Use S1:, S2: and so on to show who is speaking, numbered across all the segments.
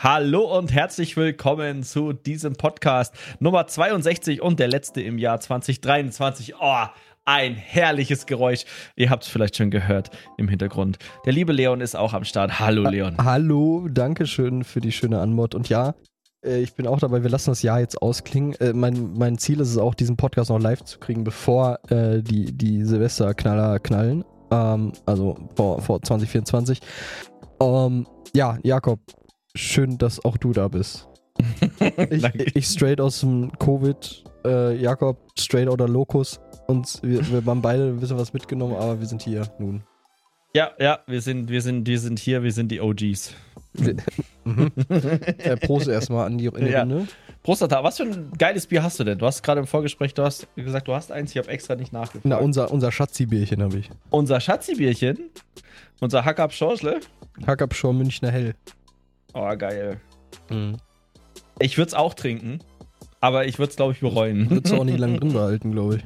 S1: Hallo und herzlich willkommen zu diesem Podcast Nummer 62 und der letzte im Jahr 2023. Oh, ein herrliches Geräusch. Ihr habt es vielleicht schon gehört im Hintergrund. Der liebe Leon ist auch am Start. Hallo Leon.
S2: Hallo, danke schön für die schöne Anmod. Und ja, äh, ich bin auch dabei, wir lassen das Jahr jetzt ausklingen. Äh, mein, mein Ziel ist es auch, diesen Podcast noch live zu kriegen, bevor äh, die, die Silvesterknaller knallen. Ähm, also vor, vor 2024. Ähm, ja, Jakob, schön, dass auch du da bist. ich, ich, straight aus dem Covid, äh, Jakob straight oder Locus. Und wir, wir haben beide ein bisschen was mitgenommen, aber wir sind hier nun.
S1: Ja, ja, wir sind, wir sind, wir sind hier, wir sind die OGs.
S2: mhm. äh, Prost erstmal an die, in die
S1: ja. Runde. Prostata, was für ein geiles Bier hast du denn? Du hast gerade im Vorgespräch, du hast gesagt, du hast eins, ich habe extra nicht nachgefragt.
S2: Na, unser, unser Schatzi-Bierchen habe ich.
S1: Unser Schatzi-Bierchen? Unser Hackab Schorschle?
S2: Hackab Schor Münchner Hell.
S1: Oh, geil. Mhm. Ich würde es auch trinken, aber ich würde es, glaube ich, bereuen.
S2: Würdest du auch nicht lange drin behalten, glaube ich.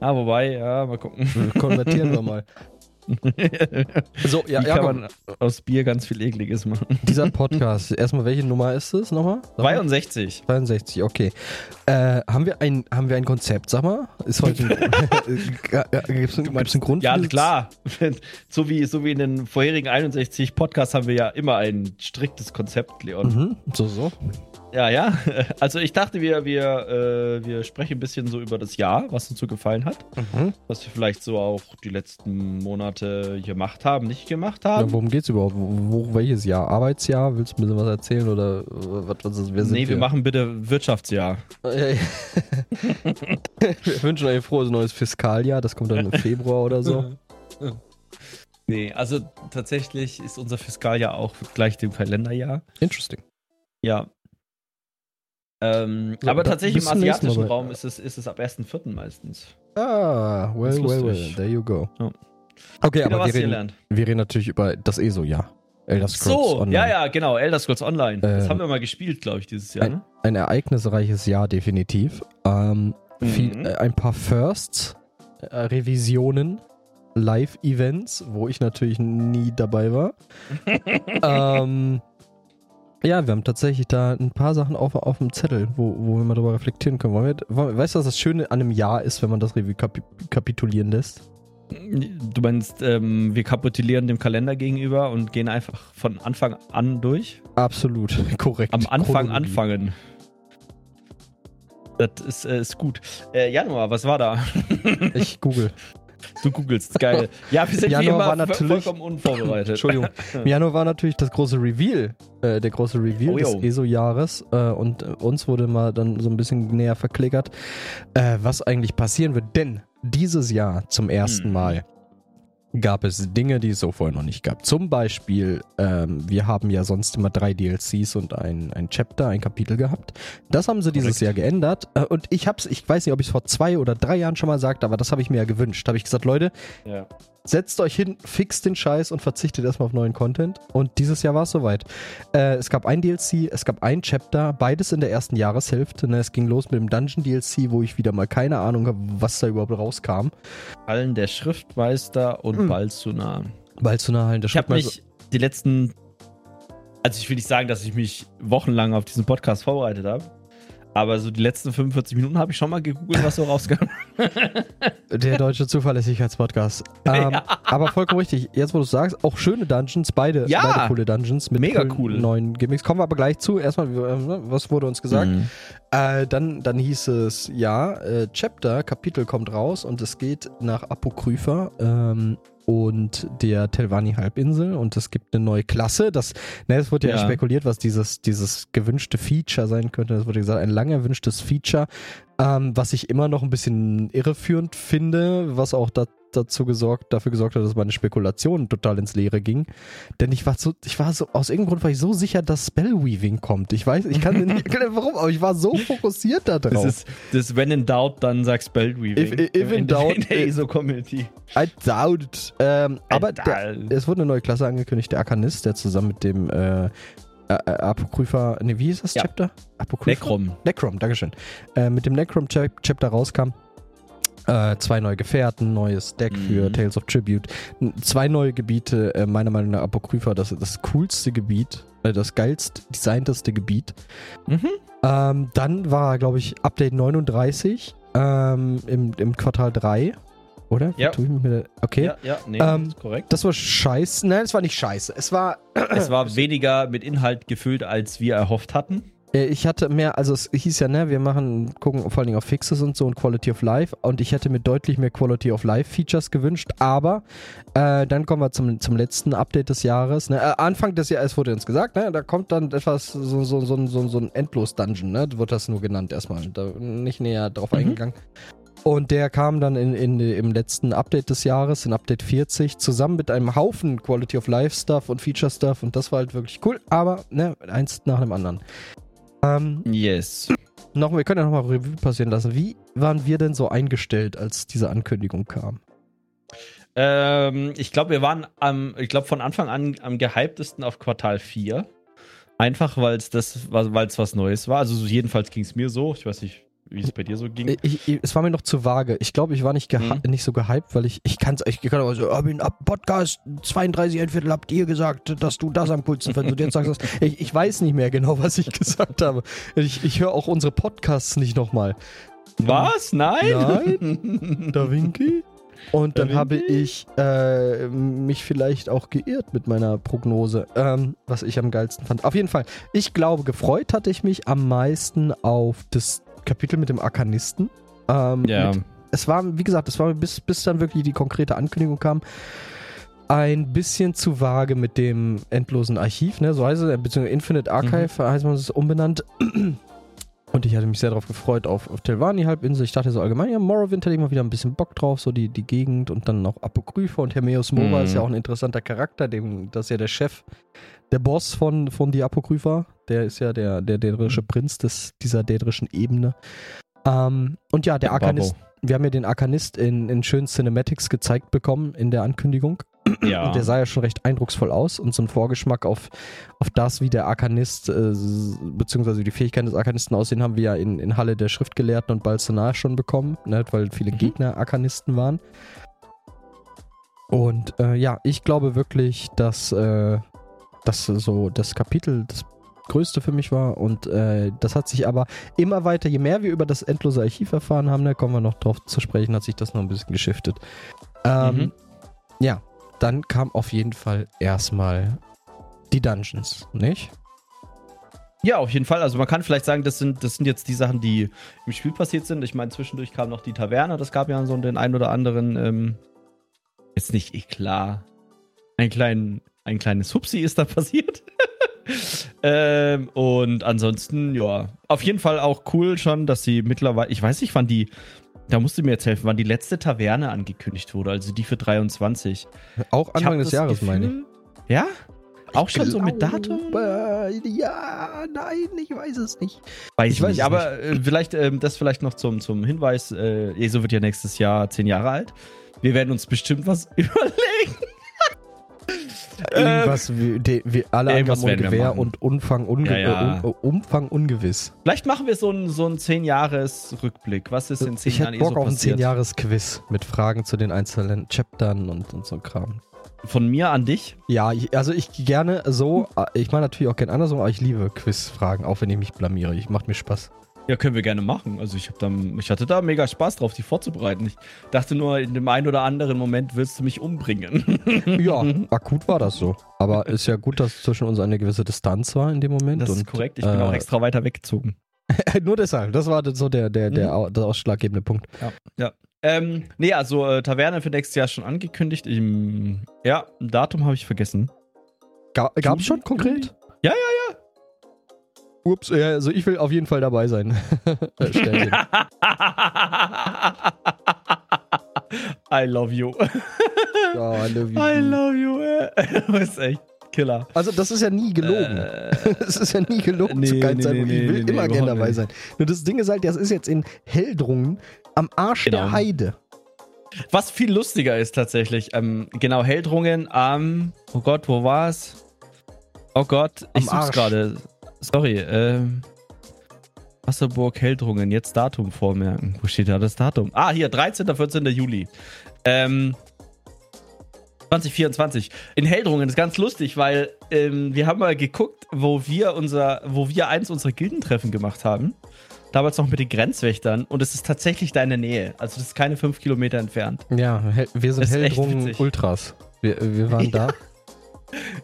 S1: Ah, wobei, ja, mal gucken.
S2: Konvertieren wir mal.
S1: so, ja, Wie ja, kann man aus Bier ganz viel Ekliges machen.
S2: Dieser Podcast, erstmal, welche Nummer ist es nochmal?
S1: 62.
S2: 62, okay. Äh, haben, wir ein, haben wir ein Konzept, sag mal? Ist heute Gibt es einen Grund?
S1: Ja, klar. so, wie, so wie in den vorherigen 61 Podcasts haben wir ja immer ein striktes Konzept, Leon.
S2: Mhm, so, so.
S1: Ja, ja. Also ich dachte, wir, wir, äh, wir sprechen ein bisschen so über das Jahr, was uns so gefallen hat. Mhm. Was wir vielleicht so auch die letzten Monate gemacht haben, nicht gemacht haben.
S2: Ja, worum es überhaupt? Wo, welches Jahr? Arbeitsjahr? Willst du ein bisschen was erzählen? Oder was, was ist,
S1: wer sind Nee, wir, wir machen bitte Wirtschaftsjahr. wir
S2: wünschen euch ein frohes neues Fiskaljahr. Das kommt dann im Februar oder so.
S1: Nee, also tatsächlich ist unser Fiskaljahr auch gleich dem Kalenderjahr.
S2: Interesting.
S1: Ja, ähm, ja, aber tatsächlich im asiatischen Raum ist es, ist es ab 1.4. meistens.
S2: Ah, well, well, well, there you go. Ja. Okay, Wieder aber wir reden, wir reden natürlich über das ESO-Jahr.
S1: Elder Scrolls so, Online. ja, ja, genau, Elder Scrolls Online. Das äh, haben wir mal gespielt, glaube ich, dieses Jahr.
S2: Ein, ne? ein ereignisreiches Jahr, definitiv. Ähm, mhm. viel, äh, ein paar Firsts, äh, Revisionen, Live-Events, wo ich natürlich nie dabei war. ähm, ja, wir haben tatsächlich da ein paar Sachen auf, auf dem Zettel, wo, wo wir mal drüber reflektieren können. Wollen wir, weißt du, was das Schöne an einem Jahr ist, wenn man das Revue kapi kapitulieren lässt?
S1: Du meinst, ähm, wir kapitulieren dem Kalender gegenüber und gehen einfach von Anfang an durch?
S2: Absolut, korrekt.
S1: Am Anfang Chronologie. anfangen. Das ist, äh, ist gut. Äh, Januar, was war da?
S2: ich google.
S1: Du googelst, geil. Ja, wir sind
S2: Januar war natürlich,
S1: vollkommen unvorbereitet.
S2: Entschuldigung. Im Januar war natürlich das große Reveal, äh, der große Reveal oh, des ESO-Jahres äh, und äh, uns wurde mal dann so ein bisschen näher verklickert, äh, was eigentlich passieren wird. Denn dieses Jahr zum ersten hm. Mal gab es Dinge, die es so vorher noch nicht gab. Zum Beispiel, ähm, wir haben ja sonst immer drei DLCs und ein, ein Chapter, ein Kapitel gehabt. Das haben sie dieses Jahr geändert. Äh, und ich hab's, ich weiß nicht, ob ich es vor zwei oder drei Jahren schon mal sagte, aber das habe ich mir ja gewünscht. Habe ich gesagt, Leute, ja setzt euch hin, fixt den Scheiß und verzichtet erstmal auf neuen Content. Und dieses Jahr war es soweit. Äh, es gab ein DLC, es gab ein Chapter, beides in der ersten Jahreshälfte. Ne? Es ging los mit dem Dungeon DLC, wo ich wieder mal keine Ahnung habe, was da überhaupt rauskam.
S1: Hallen der Schriftmeister und mhm. Balzuna.
S2: Balzuna, Hallen der
S1: Schriftmeister. Ich habe mich die letzten, also ich will nicht sagen, dass ich mich wochenlang auf diesen Podcast vorbereitet habe. Aber so die letzten 45 Minuten habe ich schon mal gegoogelt, was so rauskam.
S2: Der deutsche Zuverlässigkeitspodcast. Ähm, ja. Aber vollkommen richtig. Jetzt, wo du sagst, auch schöne Dungeons, beide,
S1: ja.
S2: beide coole Dungeons
S1: mit Mega cool.
S2: neuen Gimmicks. Kommen wir aber gleich zu. Erstmal, äh, was wurde uns gesagt? Mhm. Äh, dann, dann hieß es, ja, äh, Chapter, Kapitel kommt raus und es geht nach Apokrypha. Ähm, und der Telvanni-Halbinsel und es gibt eine neue Klasse. Das, ne, es wurde ja, ja, spekuliert, was dieses, dieses gewünschte Feature sein könnte. Es wurde gesagt, ein lang erwünschtes Feature, ähm, was ich immer noch ein bisschen irreführend finde, was auch da, dazu gesorgt, dafür gesorgt hat, dass meine Spekulation total ins Leere ging. Denn ich war so, ich war so, aus irgendeinem Grund war ich so sicher, dass Spellweaving kommt. Ich weiß, ich kann nicht erklären, warum, aber ich war so fokussiert da drauf.
S1: Das ist, das wenn in doubt, dann sag Spellweaving.
S2: If, if in, in doubt.
S1: In der ESO-Community.
S2: I doubt. Ähm, aber der, es wurde eine neue Klasse angekündigt, der Arkanist, der zusammen mit dem äh, äh, äh, Apokrypha, ne, wie ist das ja. Chapter?
S1: Apokrypha? Necrom.
S2: Necrom, Dankeschön. Äh, mit dem Necrom-Chapter rauskam. Äh, zwei neue Gefährten, neues Deck mhm. für Tales of Tribute, zwei neue Gebiete, äh, meiner Meinung nach Apokrypha, das das coolste Gebiet, äh, das geilst designteste Gebiet. Mhm. Ähm, dann war, glaube ich, Update 39 ähm, im, im Quartal 3. Oder?
S1: Ja.
S2: Okay.
S1: Ja, ja nee,
S2: ähm, ist korrekt. Das war scheiße. Nein, es war nicht scheiße. Es war.
S1: es war weniger mit Inhalt gefüllt, als wir erhofft hatten.
S2: Äh, ich hatte mehr, also es hieß ja, ne, wir machen, gucken vor allen Dingen auf Fixes und so und Quality of Life und ich hätte mir deutlich mehr Quality of Life Features gewünscht, aber äh, dann kommen wir zum, zum letzten Update des Jahres. Ne? Äh, Anfang des Jahres, es wurde uns gesagt, ne, da kommt dann etwas, so, so, so, so, so ein Endlos-Dungeon, ne, wird das nur genannt erstmal, da nicht näher drauf mhm. eingegangen. Und der kam dann in, in, im letzten Update des Jahres, in Update 40, zusammen mit einem Haufen Quality of Life Stuff und Feature Stuff und das war halt wirklich cool, aber ne, eins nach dem anderen.
S1: Ähm, yes.
S2: Noch, wir können ja nochmal Revue passieren lassen. Wie waren wir denn so eingestellt, als diese Ankündigung kam?
S1: Ähm, ich glaube, wir waren am, ich glaube, von Anfang an am gehyptesten auf Quartal 4. Einfach, weil es das, weil es was Neues war. Also jedenfalls ging es mir so. Ich weiß nicht, wie es bei dir so ging.
S2: Ich, ich, es war mir noch zu vage. Ich glaube, ich war nicht, mhm. nicht so gehypt, weil ich, ich kann es, ich kann aber so, oh, in Podcast 32 ein Viertel habt ihr gesagt, dass du das am coolsten findest. Und jetzt sagst du ich, ich weiß nicht mehr genau, was ich gesagt habe. Ich, ich höre auch unsere Podcasts nicht nochmal.
S1: Was? Nein?
S2: Nein? Da Vinci? Und dann habe ich äh, mich vielleicht auch geirrt mit meiner Prognose, ähm, was ich am geilsten fand. Auf jeden Fall, ich glaube, gefreut hatte ich mich am meisten auf das Kapitel mit dem Arkanisten. Ähm, ja. Mit, es war, wie gesagt, es war bis, bis dann wirklich die konkrete Ankündigung kam, ein bisschen zu vage mit dem endlosen Archiv, ne? So heißt es, beziehungsweise Infinite Archive mhm. heißt man es umbenannt. Und ich hatte mich sehr darauf gefreut auf, auf Telvani-Halbinsel. Ich dachte so allgemein, ja, Morrowind hätte ich mal wieder ein bisschen Bock drauf, so die, die Gegend und dann noch Apokrypha und Hermeus Mora mhm. ist ja auch ein interessanter Charakter, dem, das ist ja der Chef der Boss von, von die Apokrypha, der ist ja der, der dädrische mhm. Prinz des, dieser dädrischen Ebene. Ähm, und ja, der Arkanist, wir haben ja den Arkanist in, in schönen Cinematics gezeigt bekommen in der Ankündigung. Ja. Der sah ja schon recht eindrucksvoll aus und so ein Vorgeschmack auf, auf das, wie der Arkanist, äh, beziehungsweise die Fähigkeiten des Arkanisten aussehen, haben wir ja in, in Halle der Schriftgelehrten und Balzanar schon bekommen, ne, weil viele mhm. Gegner Arkanisten waren. Und äh, ja, ich glaube wirklich, dass äh, das so das Kapitel das größte für mich war und äh, das hat sich aber immer weiter, je mehr wir über das endlose Archiv erfahren haben, da kommen wir noch drauf zu sprechen, hat sich das noch ein bisschen geschiftet. Ähm, mhm. Ja, dann kam auf jeden Fall erstmal die Dungeons, nicht?
S1: Ja, auf jeden Fall. Also man kann vielleicht sagen, das sind, das sind jetzt die Sachen, die im Spiel passiert sind. Ich meine, zwischendurch kam noch die Taverne, das gab ja so den einen oder anderen, ähm, jetzt nicht klar, einen kleinen ein kleines Hupsi ist da passiert. ähm, und ansonsten, ja, auf jeden Fall auch cool schon, dass sie mittlerweile, ich weiß nicht, wann die, da musst du mir jetzt helfen, wann die letzte Taverne angekündigt wurde, also die für 23.
S2: Auch Anfang des Jahres, Gefühl, meine ich.
S1: Ja? Auch schon so mit Datum?
S2: Ja, nein, ich weiß es nicht.
S1: Weiß ich weiß nicht, aber nicht. Äh, vielleicht, äh, das vielleicht noch zum, zum Hinweis, äh, ESO wird ja nächstes Jahr zehn Jahre alt. Wir werden uns bestimmt was überlegen.
S2: Irgendwas wie, de, wie alle Angaben und Gewehr und Umfang, unge ja, ja. Uh, Umfang ungewiss.
S1: Vielleicht machen wir so einen so 10-Jahres-Rückblick. Was ist in 10
S2: ich Jahren hätte Bock auf ein 10-Jahres-Quiz mit Fragen zu den einzelnen Chaptern und, und so Kram.
S1: Von mir an dich?
S2: Ja, also ich gerne so, äh, ich mache natürlich auch gerne andersrum, aber ich liebe Quizfragen, auch wenn ich mich blamiere. Ich macht mir Spaß.
S1: Ja, können wir gerne machen. Also ich, da, ich hatte da mega Spaß drauf, die vorzubereiten. Ich dachte nur, in dem einen oder anderen Moment willst du mich umbringen.
S2: ja, akut war das so. Aber ist ja gut, dass zwischen uns eine gewisse Distanz war in dem Moment.
S1: Das ist und, korrekt. Ich bin äh, auch extra weiter weggezogen.
S2: nur deshalb. Das war so der, der, der, mhm. der ausschlaggebende Punkt.
S1: Ja. ja. Ähm, nee, also äh, Taverne für nächstes Jahr schon angekündigt. Im, ja, ein Datum habe ich vergessen.
S2: Ga, Gab es schon konkret?
S1: Ja, ja, ja.
S2: Ups, ja, also ich will auf jeden Fall dabei sein.
S1: I love you.
S2: Oh, I love you.
S1: I love you. Das ist echt Killer.
S2: Also das ist ja nie gelogen. Äh, das ist ja nie gelogen nee, zu keinem nee, Zeitpunkt. Nee, ich will immer gerne dabei sein. Nur das Ding ist halt, das ist jetzt in Heldrungen am Arsch genau. der Heide.
S1: Was viel lustiger ist tatsächlich, ähm, genau, Heldrungen am, oh Gott, wo war's? Oh Gott, ich am such's gerade. Sorry, ähm. Wasserburg Heldrungen, jetzt Datum vormerken. Wo steht da das Datum? Ah, hier, 13. 14. Juli. Ähm, 2024. In Heldrungen ist ganz lustig, weil ähm, wir haben mal geguckt, wo wir unser, wo wir eins unserer Gildentreffen gemacht haben. Damals noch mit den Grenzwächtern und es ist tatsächlich da in der Nähe. Also das ist keine fünf Kilometer entfernt.
S2: Ja, wir sind Heldrungen Ultras. Wir, wir waren ja. da.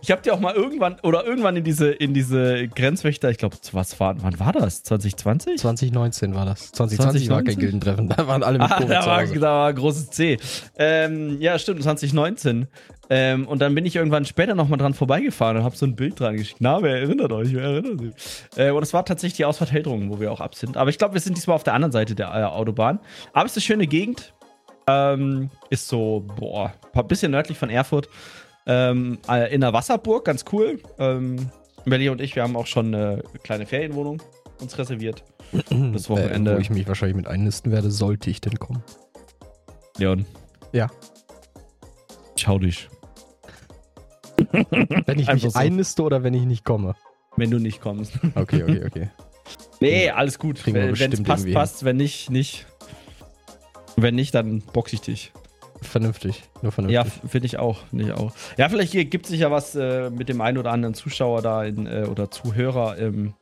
S1: Ich habe dir auch mal irgendwann oder irgendwann in diese, in diese Grenzwächter, ich glaube, was war, wann war das? 2020?
S2: 2019 war das. 2020 2019? war kein Gildentreffen, da waren alle mit ah,
S1: da war, da war ein großes C. Ähm, ja, stimmt, 2019. Ähm, und dann bin ich irgendwann später nochmal dran vorbeigefahren und habe so ein Bild dran geschickt. Na, wer erinnert euch? Wer erinnert sich? Äh, und es war tatsächlich die Ausfahrt Heldrungen, wo wir auch ab sind. Aber ich glaube, wir sind diesmal auf der anderen Seite der äh, Autobahn. Aber es ist eine schöne Gegend. Ähm, ist so, boah, ein bisschen nördlich von Erfurt ähm, äh, in der Wasserburg, ganz cool. Ähm, Melly und ich, wir haben auch schon eine kleine Ferienwohnung uns reserviert.
S2: Das Wochenende. Äh, wo ich mich wahrscheinlich mit einnisten werde, sollte ich denn kommen.
S1: Leon.
S2: Ja.
S1: Schau dich.
S2: wenn ich mich so. einniste oder wenn ich nicht komme?
S1: Wenn du nicht kommst.
S2: Okay, okay, okay.
S1: nee, alles gut. Wenn es passt, passt. Wenn nicht, nicht. Wenn nicht, dann boxe ich dich
S2: vernünftig. Nur vernünftig.
S1: Ja, finde ich auch. Find ich auch. Ja, vielleicht gibt sich ja was äh, mit dem einen oder anderen Zuschauer da in, äh, oder Zuhörer ähm,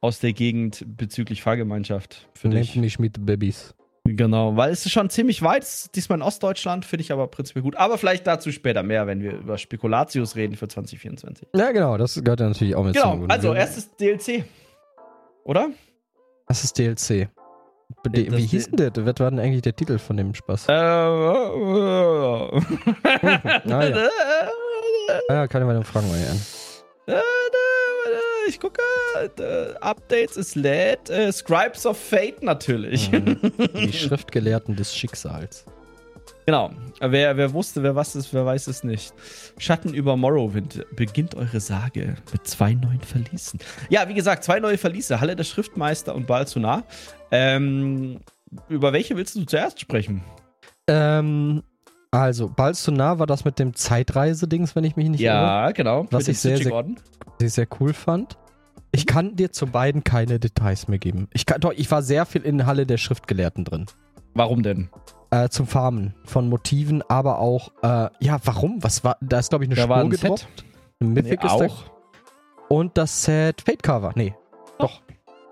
S1: aus der Gegend bezüglich Fahrgemeinschaft.
S2: Nehmt mich mit Babys.
S1: Genau, weil es ist schon ziemlich weit, diesmal in Ostdeutschland, finde ich aber prinzipiell gut. Aber vielleicht dazu später mehr, wenn wir über Spekulatius reden für 2024.
S2: Ja, genau, das gehört ja natürlich auch mit
S1: Genau, also erstes DLC. Oder?
S2: Das ist DLC. De, wie hieß denn der? Was war denn eigentlich der Titel von dem Spaß? Äh, ah, ja. ah, ja, kann ich mal fragen, mal an.
S1: Äh, ich gucke, Updates ist lädt. Scribes of Fate natürlich. Mhm.
S2: Die Schriftgelehrten des Schicksals.
S1: Genau. Wer, wer wusste, wer was ist, wer weiß es nicht. Schatten über Morrowind beginnt eure Sage mit zwei neuen Verließen. Ja, wie gesagt, zwei neue Verliese. Halle der Schriftmeister und Balzunar. Ähm, über welche willst du zuerst sprechen?
S2: Ähm, also, Balzunar war das mit dem Zeitreise-Dings, wenn ich mich nicht
S1: ja, irre. Ja, genau.
S2: Was ich sehr, sehr, sehr, sehr cool fand. Ich kann dir zu beiden keine Details mehr geben. Ich, kann, doch, ich war sehr viel in Halle der Schriftgelehrten drin.
S1: Warum denn?
S2: Äh, zum Farmen von Motiven, aber auch, äh, ja, warum? Was war, da ist, glaube ich, eine
S1: da
S2: Spur
S1: ein
S2: gedroppt.
S1: Set.
S2: Ein Mythic nee, ist auch. Da. Und das Set Fate Cover. Nee, doch.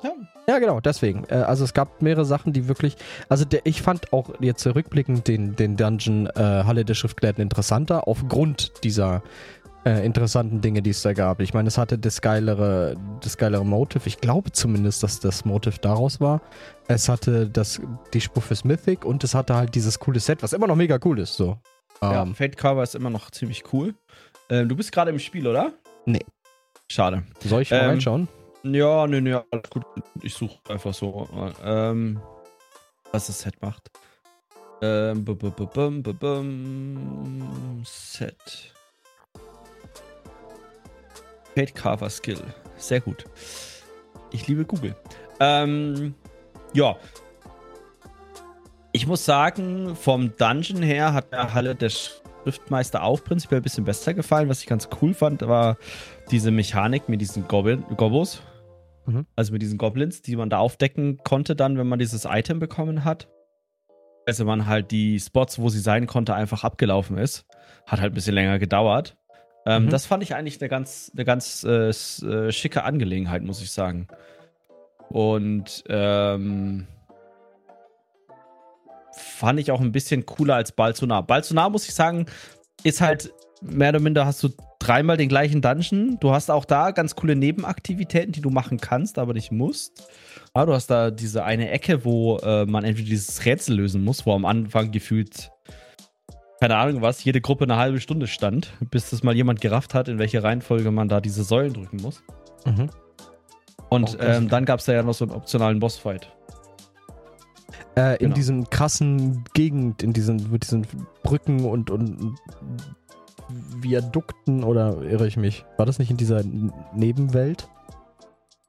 S2: Ja. Ja, genau, deswegen. Äh, also es gab mehrere Sachen, die wirklich. Also der, ich fand auch jetzt rückblickend den, den Dungeon äh, Halle der Schriftgelehrten interessanter, aufgrund dieser äh, interessanten Dinge, die es da gab. Ich meine, es hatte das geilere, das geilere Motive. Ich glaube zumindest, dass das Motive daraus war. Es hatte das, die Spur fürs Mythic und es hatte halt dieses coole Set, was immer noch mega cool ist. So.
S1: Ja, ähm, Fate Cover ist immer noch ziemlich cool. Ähm, du bist gerade im Spiel, oder?
S2: Nee.
S1: Schade.
S2: Soll ich mal ähm, reinschauen?
S1: Ja, nee, nee, alles gut. Ich suche einfach so, ähm, was das Set macht. Ähm, b -b -b -b -b Set. Fate Carver Skill. Sehr gut. Ich liebe Google. Ähm, ja. Ich muss sagen, vom Dungeon her hat der Halle der Schriftmeister auch prinzipiell ein bisschen besser gefallen. Was ich ganz cool fand, war diese Mechanik mit diesen Goblin Gobos. Mhm. Also mit diesen Goblins, die man da aufdecken konnte, dann, wenn man dieses Item bekommen hat. Also man halt die Spots, wo sie sein konnte, einfach abgelaufen ist. Hat halt ein bisschen länger gedauert. Ähm, mhm. Das fand ich eigentlich eine ganz, eine ganz äh, äh, schicke Angelegenheit, muss ich sagen. Und ähm, fand ich auch ein bisschen cooler als Balzunar. Balzunar, muss ich sagen, ist halt mehr oder minder hast du dreimal den gleichen Dungeon. Du hast auch da ganz coole Nebenaktivitäten, die du machen kannst, aber nicht musst. Ja, du hast da diese eine Ecke, wo äh, man entweder dieses Rätsel lösen muss, wo am Anfang gefühlt keine Ahnung was, jede Gruppe eine halbe Stunde stand, bis das mal jemand gerafft hat, in welche Reihenfolge man da diese Säulen drücken muss. Mhm. Und oh, ähm, dann gab es da ja noch so einen optionalen Bossfight.
S2: Äh, genau. In diesem krassen Gegend, in diesen, mit diesen Brücken und, und Viadukten oder irre ich mich? War das nicht in dieser Nebenwelt?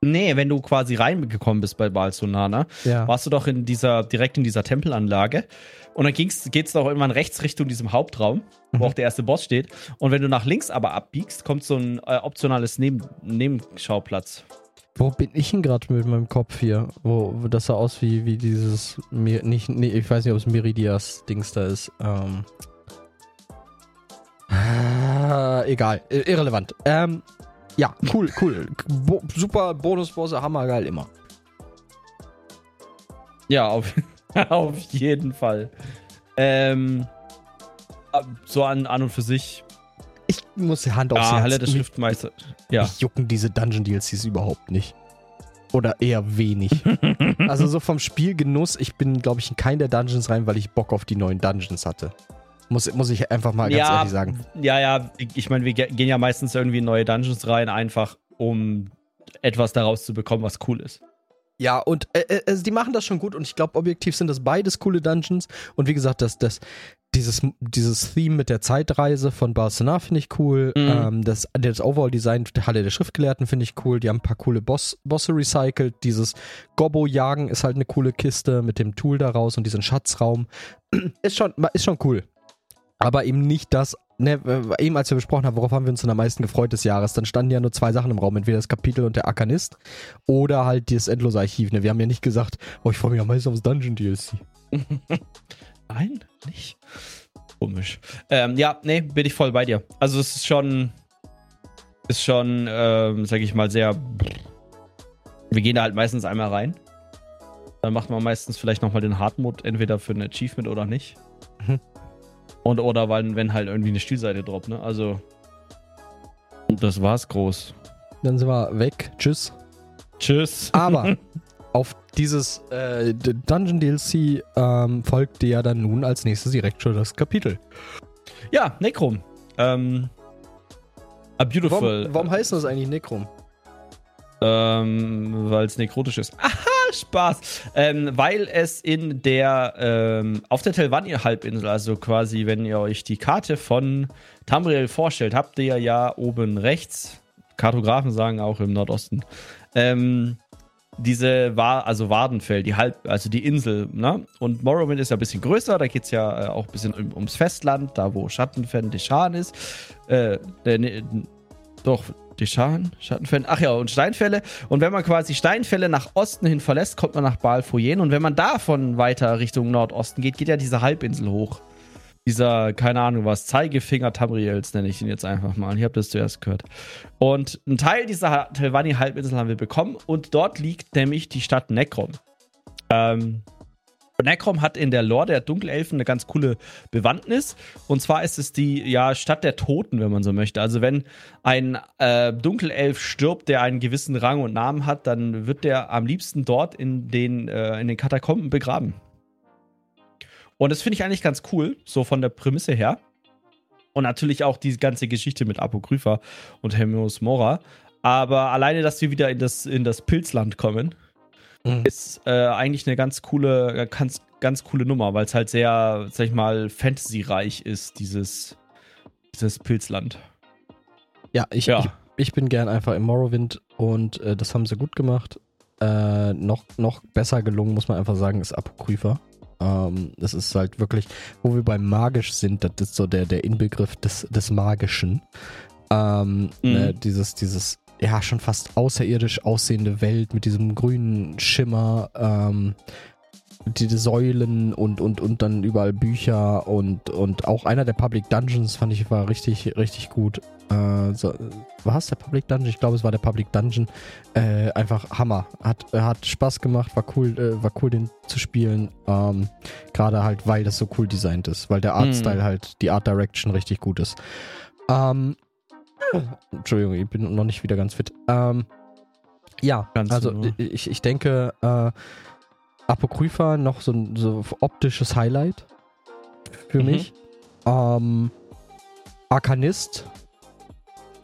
S1: Nee, wenn du quasi reingekommen bist bei Balsonana, ja. warst du doch in dieser, direkt in dieser Tempelanlage. Und dann geht es doch irgendwann rechts Richtung diesem Hauptraum, mhm. wo auch der erste Boss steht. Und wenn du nach links aber abbiegst, kommt so ein äh, optionales Neben Nebenschauplatz.
S2: Wo bin ich denn gerade mit meinem Kopf hier? Wo, wo das sah aus wie, wie dieses, nicht, nee, ich weiß nicht, ob es Meridias-Dings da ist. Ähm. Ah, egal, irrelevant. Ähm, ja, cool, cool. Bo super Bonusbosse, hammergeil immer.
S1: Ja, auf, auf jeden Fall. Ähm, so an, an und für sich.
S2: Ich muss die Hand aufs
S1: ah, Herz. Halle der Schriftmeister.
S2: Ja. Ich jucken diese Dungeon DLCs überhaupt nicht. Oder eher wenig. also so vom Spielgenuss, ich bin, glaube ich, in keinen der Dungeons rein, weil ich Bock auf die neuen Dungeons hatte. Muss, muss ich einfach mal ganz ja, ehrlich sagen.
S1: Ja, ja, ich meine, wir gehen ja meistens irgendwie in neue Dungeons rein, einfach um etwas daraus zu bekommen, was cool ist.
S2: Ja, und äh, äh, also die machen das schon gut und ich glaube, objektiv sind das beides coole Dungeons. Und wie gesagt, das, das, dieses, dieses Theme mit der Zeitreise von Barcelona finde ich cool. Mhm. Ähm, das, das Overall-Design der Halle der Schriftgelehrten finde ich cool. Die haben ein paar coole Boss, Bosse recycelt. Dieses Gobbo-Jagen ist halt eine coole Kiste mit dem Tool daraus und diesen Schatzraum. ist, schon, ist schon cool. Aber eben nicht das, ne, eben als wir besprochen haben, worauf haben wir uns denn am meisten gefreut des Jahres, dann standen ja nur zwei Sachen im Raum, entweder das Kapitel und der Arkanist oder halt das endlose Archiv. Ne? Wir haben ja nicht gesagt, oh, ich freue mich am meisten aufs Dungeon DLC.
S1: Nein, nicht. Komisch. Ähm, ja, nee, bin ich voll bei dir. Also es ist schon, ist schon, ähm, sag ich mal, sehr. Wir gehen da halt meistens einmal rein. Dann macht man meistens vielleicht nochmal den Hardmode, entweder für ein Achievement oder nicht. Und oder weil, wenn halt irgendwie eine Spielseite droppt, ne? Also. Das war's groß.
S2: Dann sind wir weg. Tschüss.
S1: Tschüss.
S2: Aber auf dieses äh, Dungeon DLC ähm, folgte ja dann nun als nächstes direkt schon das Kapitel.
S1: Ja, Necrom. Ähm, a beautiful.
S2: Warum, warum heißt das eigentlich Necrom?
S1: Ähm, weil es nekrotisch ist. Aha! Spaß. Ähm, weil es in der, ähm, auf der Telvanni-Halbinsel, also quasi, wenn ihr euch die Karte von Tamriel vorstellt, habt ihr ja oben rechts, Kartografen sagen auch im Nordosten, ähm, diese war also Wardenfell, die Halb, also die Insel, ne? Und Morrowind ist ja ein bisschen größer, da geht es ja äh, auch ein bisschen um, ums Festland, da wo Schattenfen Deschan ist. Äh, äh, ne, doch, Deschan, Schattenfälle, ach ja, und Steinfälle. Und wenn man quasi Steinfälle nach Osten hin verlässt, kommt man nach Balfoyen. Und wenn man davon weiter Richtung Nordosten geht, geht ja diese Halbinsel hoch. Dieser, keine Ahnung was, Zeigefinger Tamriels nenne ich ihn jetzt einfach mal. Ich habe das zuerst gehört. Und ein Teil dieser Telvanni-Halbinsel haben wir bekommen. Und dort liegt nämlich die Stadt Necrom. Ähm, Necrom hat in der Lore der Dunkelelfen eine ganz coole Bewandtnis. Und zwar ist es die ja, Stadt der Toten, wenn man so möchte. Also wenn ein äh, Dunkelelf stirbt, der einen gewissen Rang und Namen hat, dann wird der am liebsten dort in den, äh, in den Katakomben begraben. Und das finde ich eigentlich ganz cool, so von der Prämisse her. Und natürlich auch die ganze Geschichte mit Apokrypha und Hermios Mora. Aber alleine, dass wir wieder in das, in das Pilzland kommen, mhm. ist äh, eigentlich eine ganz coole, ganz, ganz coole Nummer, weil es halt sehr, sag ich mal, Fantasy-reich ist, dieses, dieses Pilzland.
S2: Ja, ich, ja. ich, ich bin gern einfach im Morrowind und äh, das haben sie gut gemacht. Äh, noch, noch besser gelungen, muss man einfach sagen, ist Apokrypha. Ähm, das ist halt wirklich, wo wir beim Magisch sind, das ist so der, der Inbegriff des, des Magischen. Ähm, mhm. ne, dieses, dieses ja schon fast außerirdisch aussehende Welt mit diesem grünen Schimmer, ähm, diese Säulen und, und, und dann überall Bücher und, und auch einer der Public Dungeons fand ich war richtig, richtig gut. Äh, so, war es der Public Dungeon? Ich glaube, es war der Public Dungeon. Äh, einfach Hammer. Hat, hat Spaß gemacht, war cool, äh, war cool, den zu spielen. Ähm, Gerade halt, weil das so cool designt ist, weil der Artstyle mm. halt, die Art Direction richtig gut ist. Ähm, Entschuldigung, ich bin noch nicht wieder ganz fit. Ähm, ja, ganz also ich, ich denke, äh, Apokrypha noch so ein so optisches Highlight für mhm. mich. Ähm, Arkanist.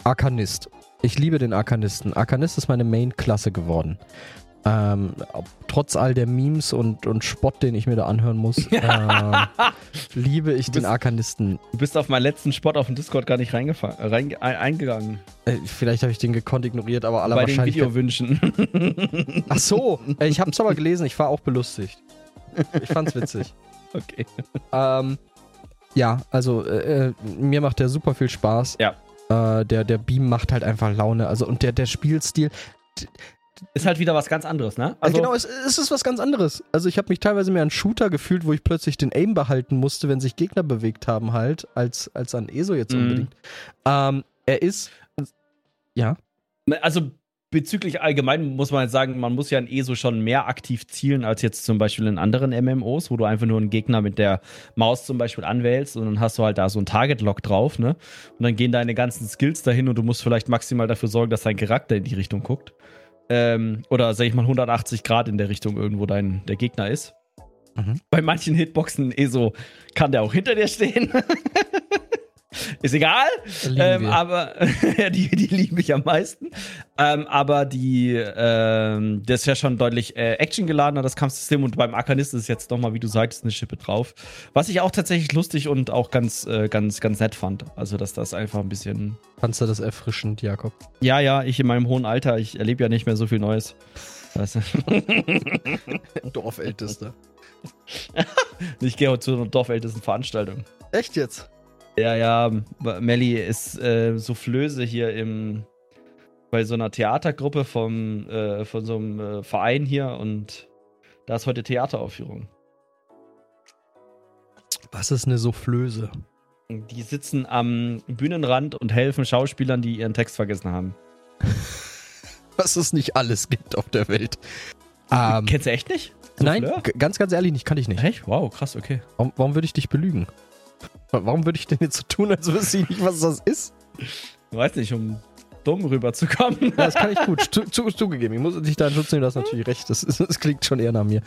S2: Arkanist. Ich liebe den Arkanisten. Arkanist ist meine Main-Klasse geworden. Ähm, trotz all der Memes und, und Spott, den ich mir da anhören muss, äh, liebe ich bist, den Arkanisten.
S1: Du bist auf meinen letzten Spot auf dem Discord gar nicht rein, eingegangen.
S2: Äh, vielleicht habe ich den gekonnt ignoriert, aber aller
S1: Bei wahrscheinlich. den
S2: Videowünschen. Ach so, äh, ich habe es aber gelesen, ich war auch belustigt. Ich fand's witzig.
S1: okay.
S2: Ähm, ja, also äh, äh, mir macht der super viel Spaß.
S1: Ja.
S2: Äh, der, der Beam macht halt einfach Laune. Also und der, der Spielstil
S1: ist halt wieder was ganz anderes, ne?
S2: Also genau, es, es ist was ganz anderes. Also ich habe mich teilweise mehr an Shooter gefühlt, wo ich plötzlich den Aim behalten musste, wenn sich Gegner bewegt haben, halt, als, als an ESO jetzt mhm. unbedingt. Ähm, er ist. Ja.
S1: Also bezüglich allgemein muss man jetzt sagen, man muss ja in ESO schon mehr aktiv zielen als jetzt zum Beispiel in anderen MMOs, wo du einfach nur einen Gegner mit der Maus zum Beispiel anwählst und dann hast du halt da so ein Target-Lock drauf, ne? Und dann gehen deine ganzen Skills dahin und du musst vielleicht maximal dafür sorgen, dass dein Charakter in die Richtung guckt. Ähm, oder sag ich mal 180 Grad in der Richtung irgendwo dein, der Gegner ist. Mhm. Bei manchen Hitboxen ESO kann der auch hinter dir stehen. Ist egal. Ähm, aber die, die lieben mich am meisten. Ähm, aber die, ähm, das ist ja schon deutlich äh, actiongeladener, das Kampfsystem. Und beim Arkanist ist jetzt nochmal, wie du sagst, eine Schippe drauf. Was ich auch tatsächlich lustig und auch ganz, äh, ganz, ganz nett fand. Also, dass das einfach ein bisschen.
S2: Fandst du das erfrischend, Jakob?
S1: Ja, ja, ich in meinem hohen Alter, ich erlebe ja nicht mehr so viel Neues. Weißt
S2: du? Dorfältester.
S1: ich gehe heute zu einer dorfältesten Veranstaltung.
S2: Echt jetzt?
S1: Ja, ja, Melli ist äh, Soufflöse hier im, bei so einer Theatergruppe vom, äh, von so einem äh, Verein hier und da ist heute Theateraufführung.
S2: Was ist eine Soufflöse?
S1: Die sitzen am Bühnenrand und helfen Schauspielern, die ihren Text vergessen haben.
S2: Was es nicht alles gibt auf der Welt.
S1: Ähm, Kennst du echt nicht?
S2: Souffleur? Nein, ganz, ganz ehrlich nicht, kann ich nicht.
S1: Echt? Wow, krass, okay.
S2: Warum, warum würde ich dich belügen? Warum würde ich denn jetzt so tun, als wüsste ich nicht, was das ist?
S1: Ich weiß nicht, um dumm rüberzukommen. Ja,
S2: das kann ich gut. Zu, zu, zugegeben. Ich muss dich da in Schutz nehmen, das ist natürlich recht. Das, das klingt schon eher nach mir.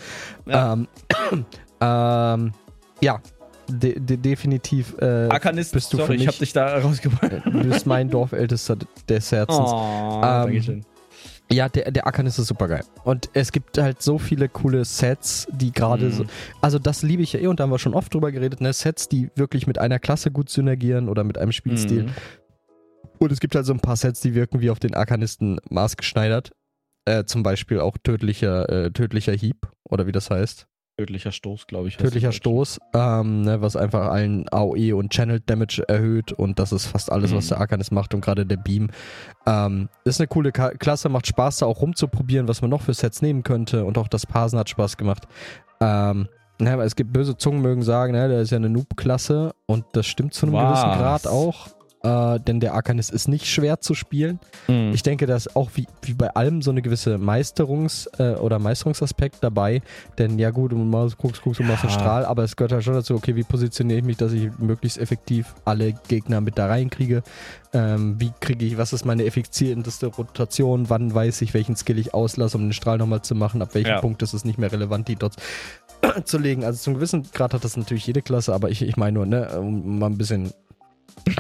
S2: Ja, ähm, ähm, ja de, de, definitiv.
S1: Äh, Arkanist, bist du sorry, für mich, ich hab dich da rausgebracht.
S2: Du bist mein Dorfältester des Herzens. Oh, ähm, Dankeschön. Ja, der, der Akan ist super geil. Und es gibt halt so viele coole Sets, die gerade mhm. so. Also, das liebe ich ja eh und da haben wir schon oft drüber geredet, ne? Sets, die wirklich mit einer Klasse gut synergieren oder mit einem Spielstil. Mhm. Und es gibt halt so ein paar Sets, die wirken wie auf den Arkanisten maßgeschneidert. Äh, zum Beispiel auch tödlicher, äh, tödlicher Hieb oder wie das heißt.
S1: Tödlicher Stoß, glaube ich.
S2: Tödlicher Stoß, ähm, ne, was einfach allen AOE und Channel Damage erhöht und das ist fast alles, mhm. was der Arcanis macht und gerade der Beam. Ähm, ist eine coole Ka Klasse, macht Spaß da auch rumzuprobieren, was man noch für Sets nehmen könnte und auch das Parsen hat Spaß gemacht. Ähm, ne, es gibt böse Zungen mögen sagen, ne, der ist ja eine Noob-Klasse und das stimmt zu einem was? gewissen Grad auch äh, denn der Arcanist ist nicht schwer zu spielen. Mhm. Ich denke, da ist auch wie, wie bei allem so eine gewisse Meisterungs- äh, oder Meisterungsaspekt dabei. Denn ja gut, du machst, guckst, guckst, du machst einen Strahl, aber es gehört halt schon dazu, okay, wie positioniere ich mich, dass ich möglichst effektiv alle Gegner mit da reinkriege. Ähm, wie kriege ich, was ist meine effizienteste Rotation, wann weiß ich, welchen Skill ich auslasse, um den Strahl nochmal zu machen, ab welchem ja. Punkt ist es nicht mehr relevant, die dort zu legen. Also zum gewissen Grad hat das natürlich jede Klasse, aber ich, ich meine nur, ne, um mal ein bisschen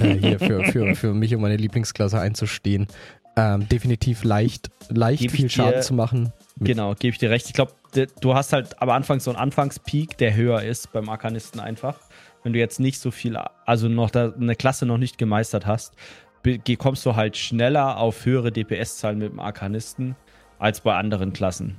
S2: äh, hier für, für, für mich und meine Lieblingsklasse einzustehen. Ähm, definitiv leicht, leicht viel Schaden dir, zu machen.
S1: Genau, gebe ich dir recht. Ich glaube, du hast halt am Anfang so einen Anfangspeak, der höher ist beim Arkanisten einfach. Wenn du jetzt nicht so viel, also noch da, eine Klasse noch nicht gemeistert hast, kommst du halt schneller auf höhere DPS-Zahlen mit dem Arkanisten als bei anderen Klassen.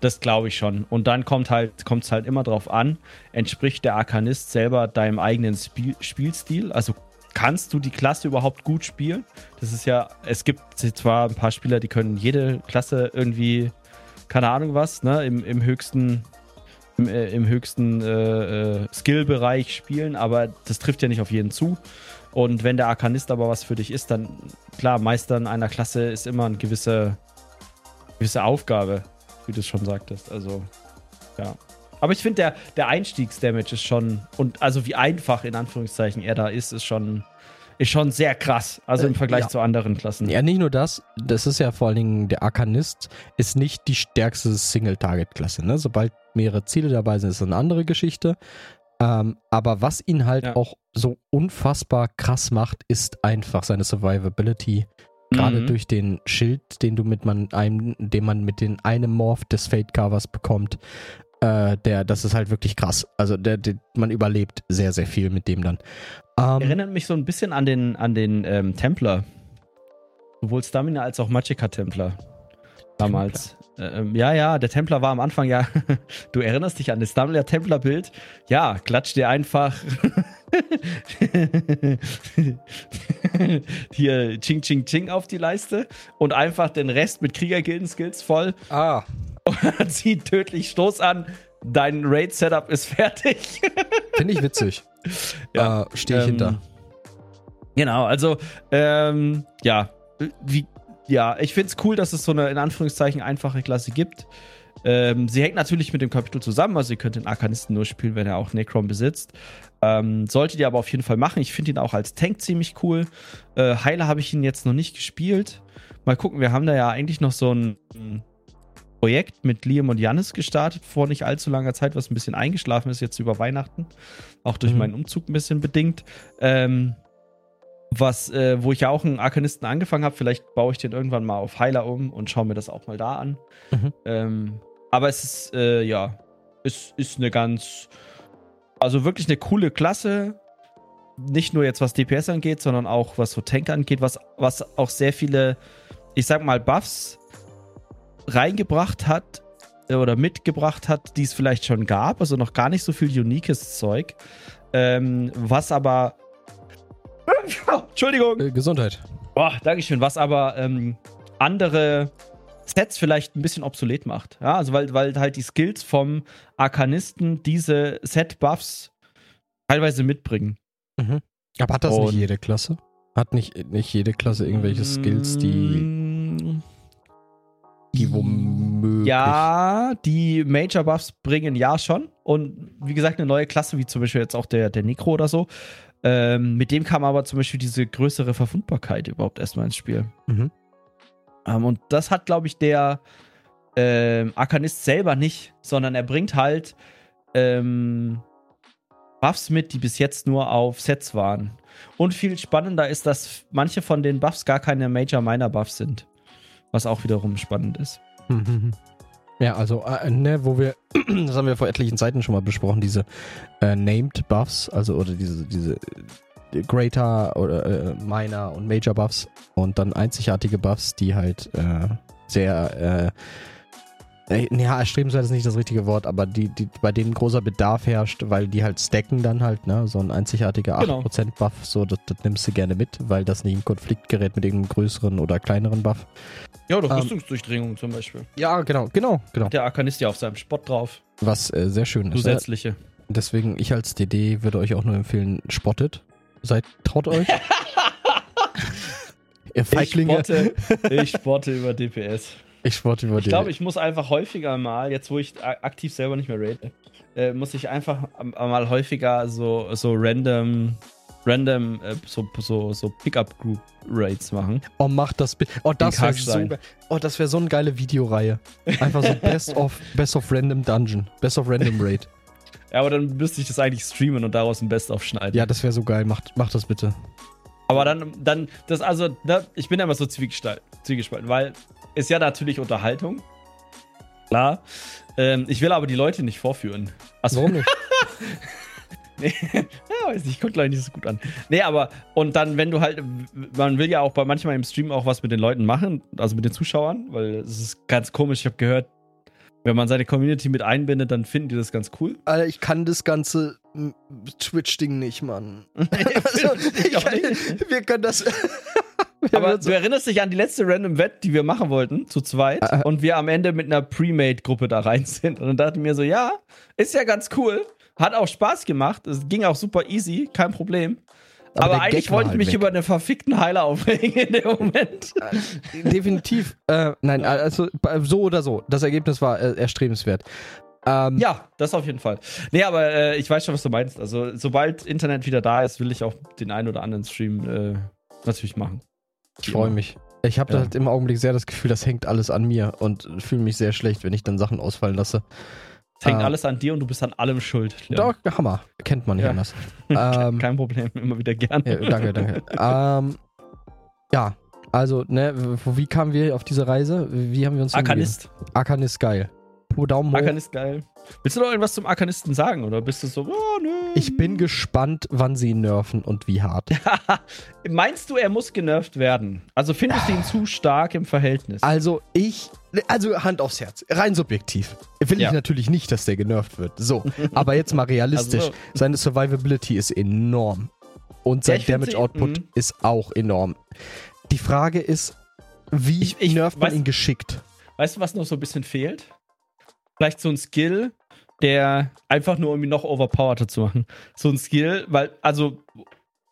S1: Das glaube ich schon. Und dann kommt halt, kommt es halt immer drauf an, entspricht der Arkanist selber deinem eigenen Spiel, Spielstil? Also kannst du die Klasse überhaupt gut spielen? Das ist ja, es gibt zwar ein paar Spieler, die können jede Klasse irgendwie, keine Ahnung was, ne, im, im höchsten, im, äh, im höchsten äh, äh, Skill-Bereich spielen, aber das trifft ja nicht auf jeden zu. Und wenn der Arkanist aber was für dich ist, dann klar, Meistern einer Klasse ist immer eine gewisse, gewisse Aufgabe, wie du es schon sagtest. Also, ja. Aber ich finde, der, der Einstiegsdamage ist schon, und also wie einfach in Anführungszeichen er da ist, ist schon, ist schon sehr krass. Also im äh, Vergleich äh, ja. zu anderen Klassen.
S2: Ja, nicht nur das, das ist ja vor allen Dingen, der Arkanist ist nicht die stärkste Single-Target-Klasse. Ne? Sobald mehrere Ziele dabei sind, ist eine andere Geschichte. Ähm, aber was ihn halt ja. auch so unfassbar krass macht, ist einfach seine Survivability. Gerade mhm. durch den Schild, den du mit man einem, den man mit den einem Morph des Fate Covers bekommt. Äh, der, das ist halt wirklich krass. Also der, der, man überlebt sehr, sehr viel mit dem dann.
S1: Ähm, Erinnert mich so ein bisschen an den, an den ähm, Templer. Sowohl Stamina als auch Magicka-Templer. Damals. Äh, ja, ja, der Templer war am Anfang ja. du erinnerst dich an das Stamina-Templer-Bild? Ja, klatsch dir einfach. hier Ching Ching Ching auf die Leiste und einfach den Rest mit Kriegergilden-Skills voll.
S2: Ah.
S1: Und zieht tödlich Stoß an. Dein Raid-Setup ist fertig.
S2: Finde ich witzig.
S1: Ja,
S2: äh, Stehe ich
S1: ähm,
S2: hinter.
S1: Genau, also, ähm, ja, wie, ja, ich finde es cool, dass es so eine in Anführungszeichen einfache Klasse gibt. Ähm, sie hängt natürlich mit dem Kapitel zusammen, also ihr könnt den Arkanisten nur spielen, wenn er auch Necron besitzt. Ähm, solltet ihr aber auf jeden Fall machen. Ich finde ihn auch als Tank ziemlich cool. Äh, Heiler habe ich ihn jetzt noch nicht gespielt. Mal gucken, wir haben da ja eigentlich noch so ein Projekt mit Liam und Jannis gestartet vor nicht allzu langer Zeit, was ein bisschen eingeschlafen ist jetzt über Weihnachten. Auch durch
S2: Mhm.
S1: meinen Umzug ein bisschen bedingt. Ähm, was, äh, wo ich ja auch einen Arkanisten angefangen habe. Vielleicht baue ich den irgendwann mal auf Heiler um und schaue mir das auch mal da an.
S2: Mhm.
S1: Ähm, aber es ist, äh, ja, es ist eine ganz, also wirklich eine coole Klasse. Nicht nur jetzt was DPS angeht, sondern auch was so Tank angeht, was, was auch sehr viele, ich sag mal, Buffs reingebracht hat äh, oder mitgebracht hat, die es vielleicht schon gab. Also noch gar nicht so viel uniques Zeug. Ähm, was aber. Entschuldigung.
S2: Äh, Gesundheit.
S1: Boah, Dankeschön. Was aber ähm, andere Sets vielleicht ein bisschen obsolet macht. Ja, also weil, weil halt die Skills vom Arkanisten diese Set-Buffs teilweise mitbringen.
S2: Mhm. Aber hat das
S1: Und-
S2: nicht jede Klasse? Hat nicht, nicht jede Klasse irgendwelche Skills, die,
S1: Mm,
S2: die womöglich.
S1: Ja, die Major Buffs bringen ja schon. Und wie gesagt, eine neue Klasse, wie zum Beispiel jetzt auch der, der Necro oder so. Ähm, mit dem kam aber zum Beispiel diese größere Verwundbarkeit überhaupt erstmal ins Spiel.
S2: Mhm.
S1: Ähm, und das hat, glaube ich, der ähm, Arkanist selber nicht, sondern er bringt halt ähm, Buffs mit, die bis jetzt nur auf Sets waren. Und viel spannender ist, dass manche von den Buffs gar keine Major-Minor-Buffs sind. Was auch wiederum spannend ist.
S2: Ja, also, äh, ne, wo wir, das haben wir vor etlichen Zeiten schon mal besprochen, diese äh, Named Buffs, also oder diese, diese äh, Greater oder äh, Minor und Major Buffs und dann einzigartige Buffs, die halt äh, sehr, ja, erstrebenswert ist nicht das richtige Wort, aber die, die, bei denen großer Bedarf herrscht, weil die halt stacken dann halt, ne, so ein einzigartiger
S1: Genau.
S2: 8% Buff, so, das, das nimmst du gerne mit, weil das nicht in Konflikt gerät mit irgendeinem größeren oder kleineren Buff.
S1: Ja, oder
S2: Ähm,
S1: Rüstungsdurchdringung zum Beispiel.
S2: Ja, genau, genau, genau.
S1: Hat der Arkanist ja auf seinem Spot drauf.
S2: Was äh, sehr schön ist. Ne?
S1: Zusätzliche.
S2: Deswegen, ich als DD würde euch auch nur empfehlen, spottet. Seid, traut euch. Ihr Feiglinge.
S1: Ich spotte, ich spotte über DPS.
S2: Ich spotte über
S1: Ich glaube, ich muss einfach häufiger mal, jetzt wo ich aktiv selber nicht mehr rate, äh, muss ich einfach mal häufiger so, so random, random, äh, so, so, so Pickup-Group-Raids machen.
S2: Oh, mach das bitte. Oh, das wäre so, oh, das wäre so eine geile Videoreihe. Einfach so Best of, Best of Random Dungeon. Best of Random Raid.
S1: Ja, aber dann müsste ich das eigentlich streamen und daraus ein Best-of schneiden.
S2: Ja, das wäre so geil. Macht, macht das bitte.
S1: Aber dann, dann, das, also, ne, ich bin ja immer so zwiegespalten, zwiegespalten, weil ist ja natürlich Unterhaltung. Klar. Ähm, ich will aber die Leute nicht vorführen. Also,
S2: Warum nicht?
S1: Nee, ja, weiß nicht, kommt gleich nicht so gut an. Nee, aber, und dann, wenn du halt, man will ja auch bei manchmal im Stream auch was mit den Leuten machen, also mit den Zuschauern, weil es ist ganz komisch, ich habe gehört, wenn man seine Community mit einbindet, dann finden die das ganz cool.
S2: Alter, ich kann das ganze mm, Twitch-Ding nicht, Mann. Also,
S1: Ich auch nicht.
S2: wir können das.
S1: Aber du erinnerst dich an die letzte Random Wett, die wir machen wollten, zu zweit,
S2: Ah, ah.
S1: und wir am Ende mit einer Pre-Made-Gruppe da rein sind. Und dann dachte ich mir so, ja, ist ja ganz cool, hat auch Spaß gemacht, es ging auch super easy, kein Problem.
S2: Aber
S1: Aber, eigentlich wollte ich
S2: halt
S1: mich
S2: weg.
S1: über einen verfickten Heiler aufregen in dem Moment.
S2: Definitiv. Äh, nein, also so oder so. Das Ergebnis war äh, erstrebenswert. Ähm,
S1: Ja, das auf jeden Fall. Nee, aber äh, ich weiß schon, was du meinst. Also, sobald Internet wieder da ist, will ich auch den einen oder anderen Stream äh, natürlich machen.
S2: Ich freue mich. Ich habe
S1: Ja.
S2: halt im Augenblick sehr das Gefühl, das hängt alles an mir und fühle mich sehr schlecht, wenn ich dann Sachen ausfallen lasse.
S1: Es hängt
S2: Ah.
S1: alles an dir und du bist an allem schuld. Leon.
S2: Doch, Hammer. Kennt man nicht
S1: Ja.
S2: anders.
S1: Kein,
S2: ähm,
S1: kein Problem, immer wieder gerne.
S2: ja, danke, danke. ähm, ja, also, ne, wie kamen wir auf diese Reise? Wie haben wir uns
S1: Arkanist.
S2: Arkanist, geil. Puh, Daumen hoch.
S1: Arkanist geil. Willst du noch irgendwas zum Arkanisten sagen oder bist du so, oh, nö.
S2: Ich bin gespannt, wann sie ihn nerven und wie hart.
S1: Meinst du, er muss genervt werden? Also findest du ihn zu stark im Verhältnis?
S2: Also ich, also Hand aufs Herz, rein subjektiv. Will
S1: Ja.
S2: ich natürlich nicht, dass der genervt wird. So, aber jetzt mal realistisch.
S1: Also-
S2: Seine Survivability ist enorm. Und sein ja, Damage Output mhm. ist auch enorm. Die Frage ist, wie ich, ich nervt man ihn geschickt?
S1: Weißt du, was noch so ein bisschen fehlt? Vielleicht so ein Skill, der einfach nur, um ihn noch overpowerter zu machen. So ein Skill, weil, also,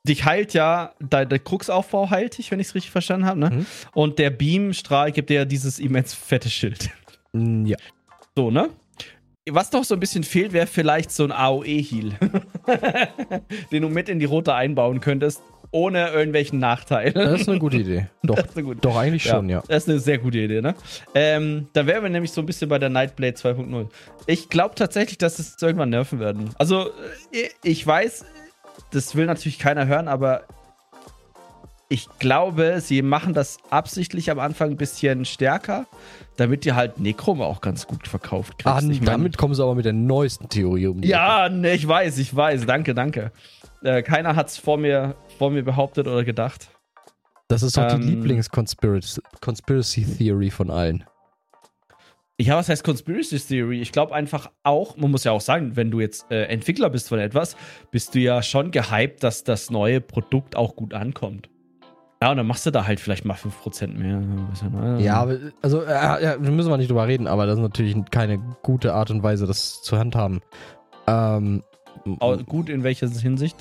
S1: dich heilt ja, der, der Kruxaufbau heilt dich, wenn ich es richtig verstanden habe, ne? Mhm. Und der Beamstrahl gibt dir ja dieses immens fette Schild.
S2: Mm, ja.
S1: So, ne? Was noch so ein bisschen fehlt, wäre vielleicht so ein AOE-Heal, den du mit in die Rote einbauen könntest, ohne irgendwelchen Nachteil.
S2: Das ist eine gute Idee. Doch, doch eigentlich schon, ja,
S1: ja. Das ist eine sehr gute Idee, ne? Ähm, da wären wir nämlich so ein bisschen bei der Nightblade 2.0. Ich glaube tatsächlich, dass es irgendwann nerven werden. Also, äh, ich weiß, das will natürlich keiner hören, aber ich glaube, sie machen das absichtlich am Anfang ein bisschen stärker, damit ihr halt Necrom auch ganz gut verkauft
S2: kriegt. Ah, ich mein, damit kommen sie aber mit der neuesten Theorie um
S1: die Ja, ne, ich weiß, ich weiß. Danke, danke. Äh, keiner hat es vor mir, vor mir behauptet oder gedacht.
S2: Das ist doch ähm, die Lieblings-Conspiracy Theory von allen.
S1: Ja, was heißt Conspiracy Theory? Ich glaube einfach auch, man muss ja auch sagen, wenn du jetzt äh, Entwickler bist von etwas, bist du ja schon gehypt, dass das neue Produkt auch gut ankommt. Ja, und dann machst du da halt vielleicht mal 5% mehr.
S2: Ja, also äh, ja, müssen wir nicht drüber reden, aber das ist natürlich keine gute Art und Weise, das zu handhaben. Ähm,
S1: gut in welcher Hinsicht?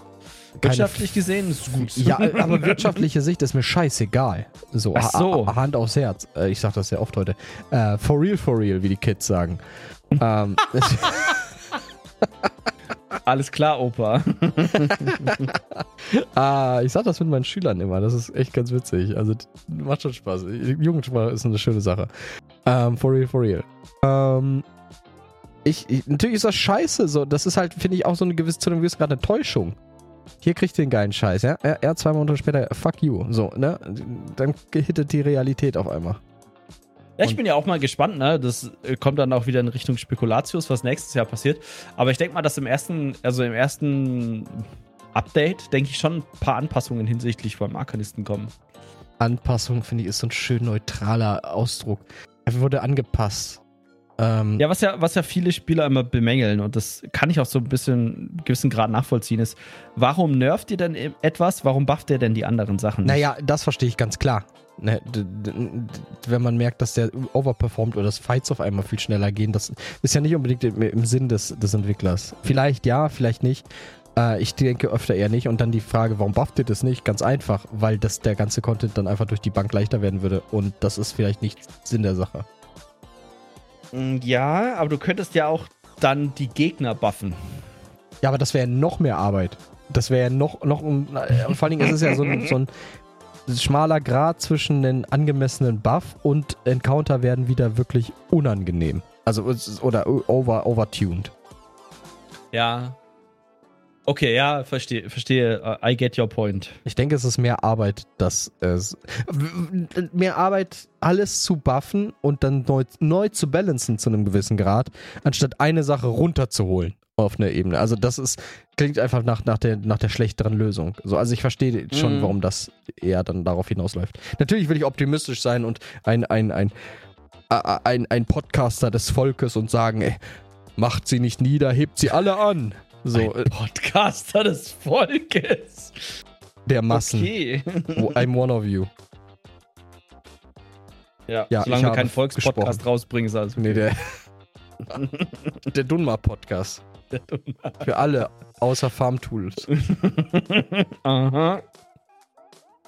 S1: Wirtschaftlich gesehen ist es gut.
S2: Ja, aber wirtschaftliche Sicht ist mir scheißegal. So, Ach so. Hand aufs Herz. Äh, ich sag das sehr oft heute. Uh, for real, for real, wie die Kids sagen. ähm,
S1: Alles klar, Opa.
S2: ah, ich sag das mit meinen Schülern immer. Das ist echt ganz witzig. Also macht schon Spaß. Jugendsprache ist eine schöne Sache. Um, ähm, for real, for real. Um, ähm, ich, ich, natürlich ist das scheiße. So, das ist halt, finde ich, auch so eine gewisse, zu einem gewissen Grad eine Täuschung. Hier kriegt ihr den geilen Scheiß, ja? Er, er zwei Monate später, fuck you. So, ne? Dann gehittet die Realität auf einmal.
S1: Ja, ich bin ja auch mal gespannt, ne? Das äh, kommt dann auch wieder in Richtung Spekulatius, was nächstes Jahr passiert. Aber ich denke mal, dass im ersten, also im ersten Update, denke ich, schon ein paar Anpassungen hinsichtlich beim Arkanisten kommen.
S2: Anpassung, finde ich, ist so ein schön neutraler Ausdruck. Er wurde angepasst.
S1: Ähm, ja, was ja, was ja viele Spieler immer bemängeln, und das kann ich auch so ein bisschen gewissen Grad nachvollziehen, ist, warum nervt ihr denn e-, etwas? Warum bufft ihr denn die anderen Sachen?
S2: Nicht? Naja, das verstehe ich ganz klar. Ne, wenn man merkt, dass der overperformt oder das Fights auf einmal viel schneller gehen, das ist ja nicht unbedingt im, Sinn des, des Entwicklers. Vielleicht ja, vielleicht nicht. Äh, ich denke öfter eher nicht. Und dann die Frage, warum bufft ihr das nicht? Ganz einfach, weil das der ganze Content dann einfach durch die Bank leichter werden würde. Und das ist vielleicht nicht Sinn der Sache.
S1: Mm, ja, aber du könntest ja auch dann die Gegner buffen.
S2: Ja, aber das wäre noch mehr Arbeit. Das wäre noch, noch, und vor allen Dingen ist es ja so ein, so ein schmaler Grad zwischen den angemessenen Buff und Encounter werden wieder wirklich unangenehm. Also, oder over, overtuned.
S1: Ja. Okay, ja, verstehe, verstehe. I get your point.
S2: Ich denke, es ist mehr Arbeit, dass es. Mehr Arbeit, alles zu buffen und dann neu, neu zu balancen zu einem gewissen Grad, anstatt eine Sache runterzuholen auf einer Ebene. Also das ist, klingt einfach nach, nach, der, nach der schlechteren Lösung. So, also ich verstehe schon, mm. warum das eher dann darauf hinausläuft. Natürlich will ich optimistisch sein und ein, ein, ein, ein, ein Podcaster des Volkes und sagen, ey, macht sie nicht nieder, hebt sie alle an. So,
S1: ein äh, Podcaster des Volkes.
S2: Der Massen. Okay. I'm one of you.
S1: Ja, ja solange wir keinen Volkspodcast rausbringen, ist alles
S2: okay. Nee, der, der Dunma-Podcast. Für alle, außer Farm Tools.
S1: Aha.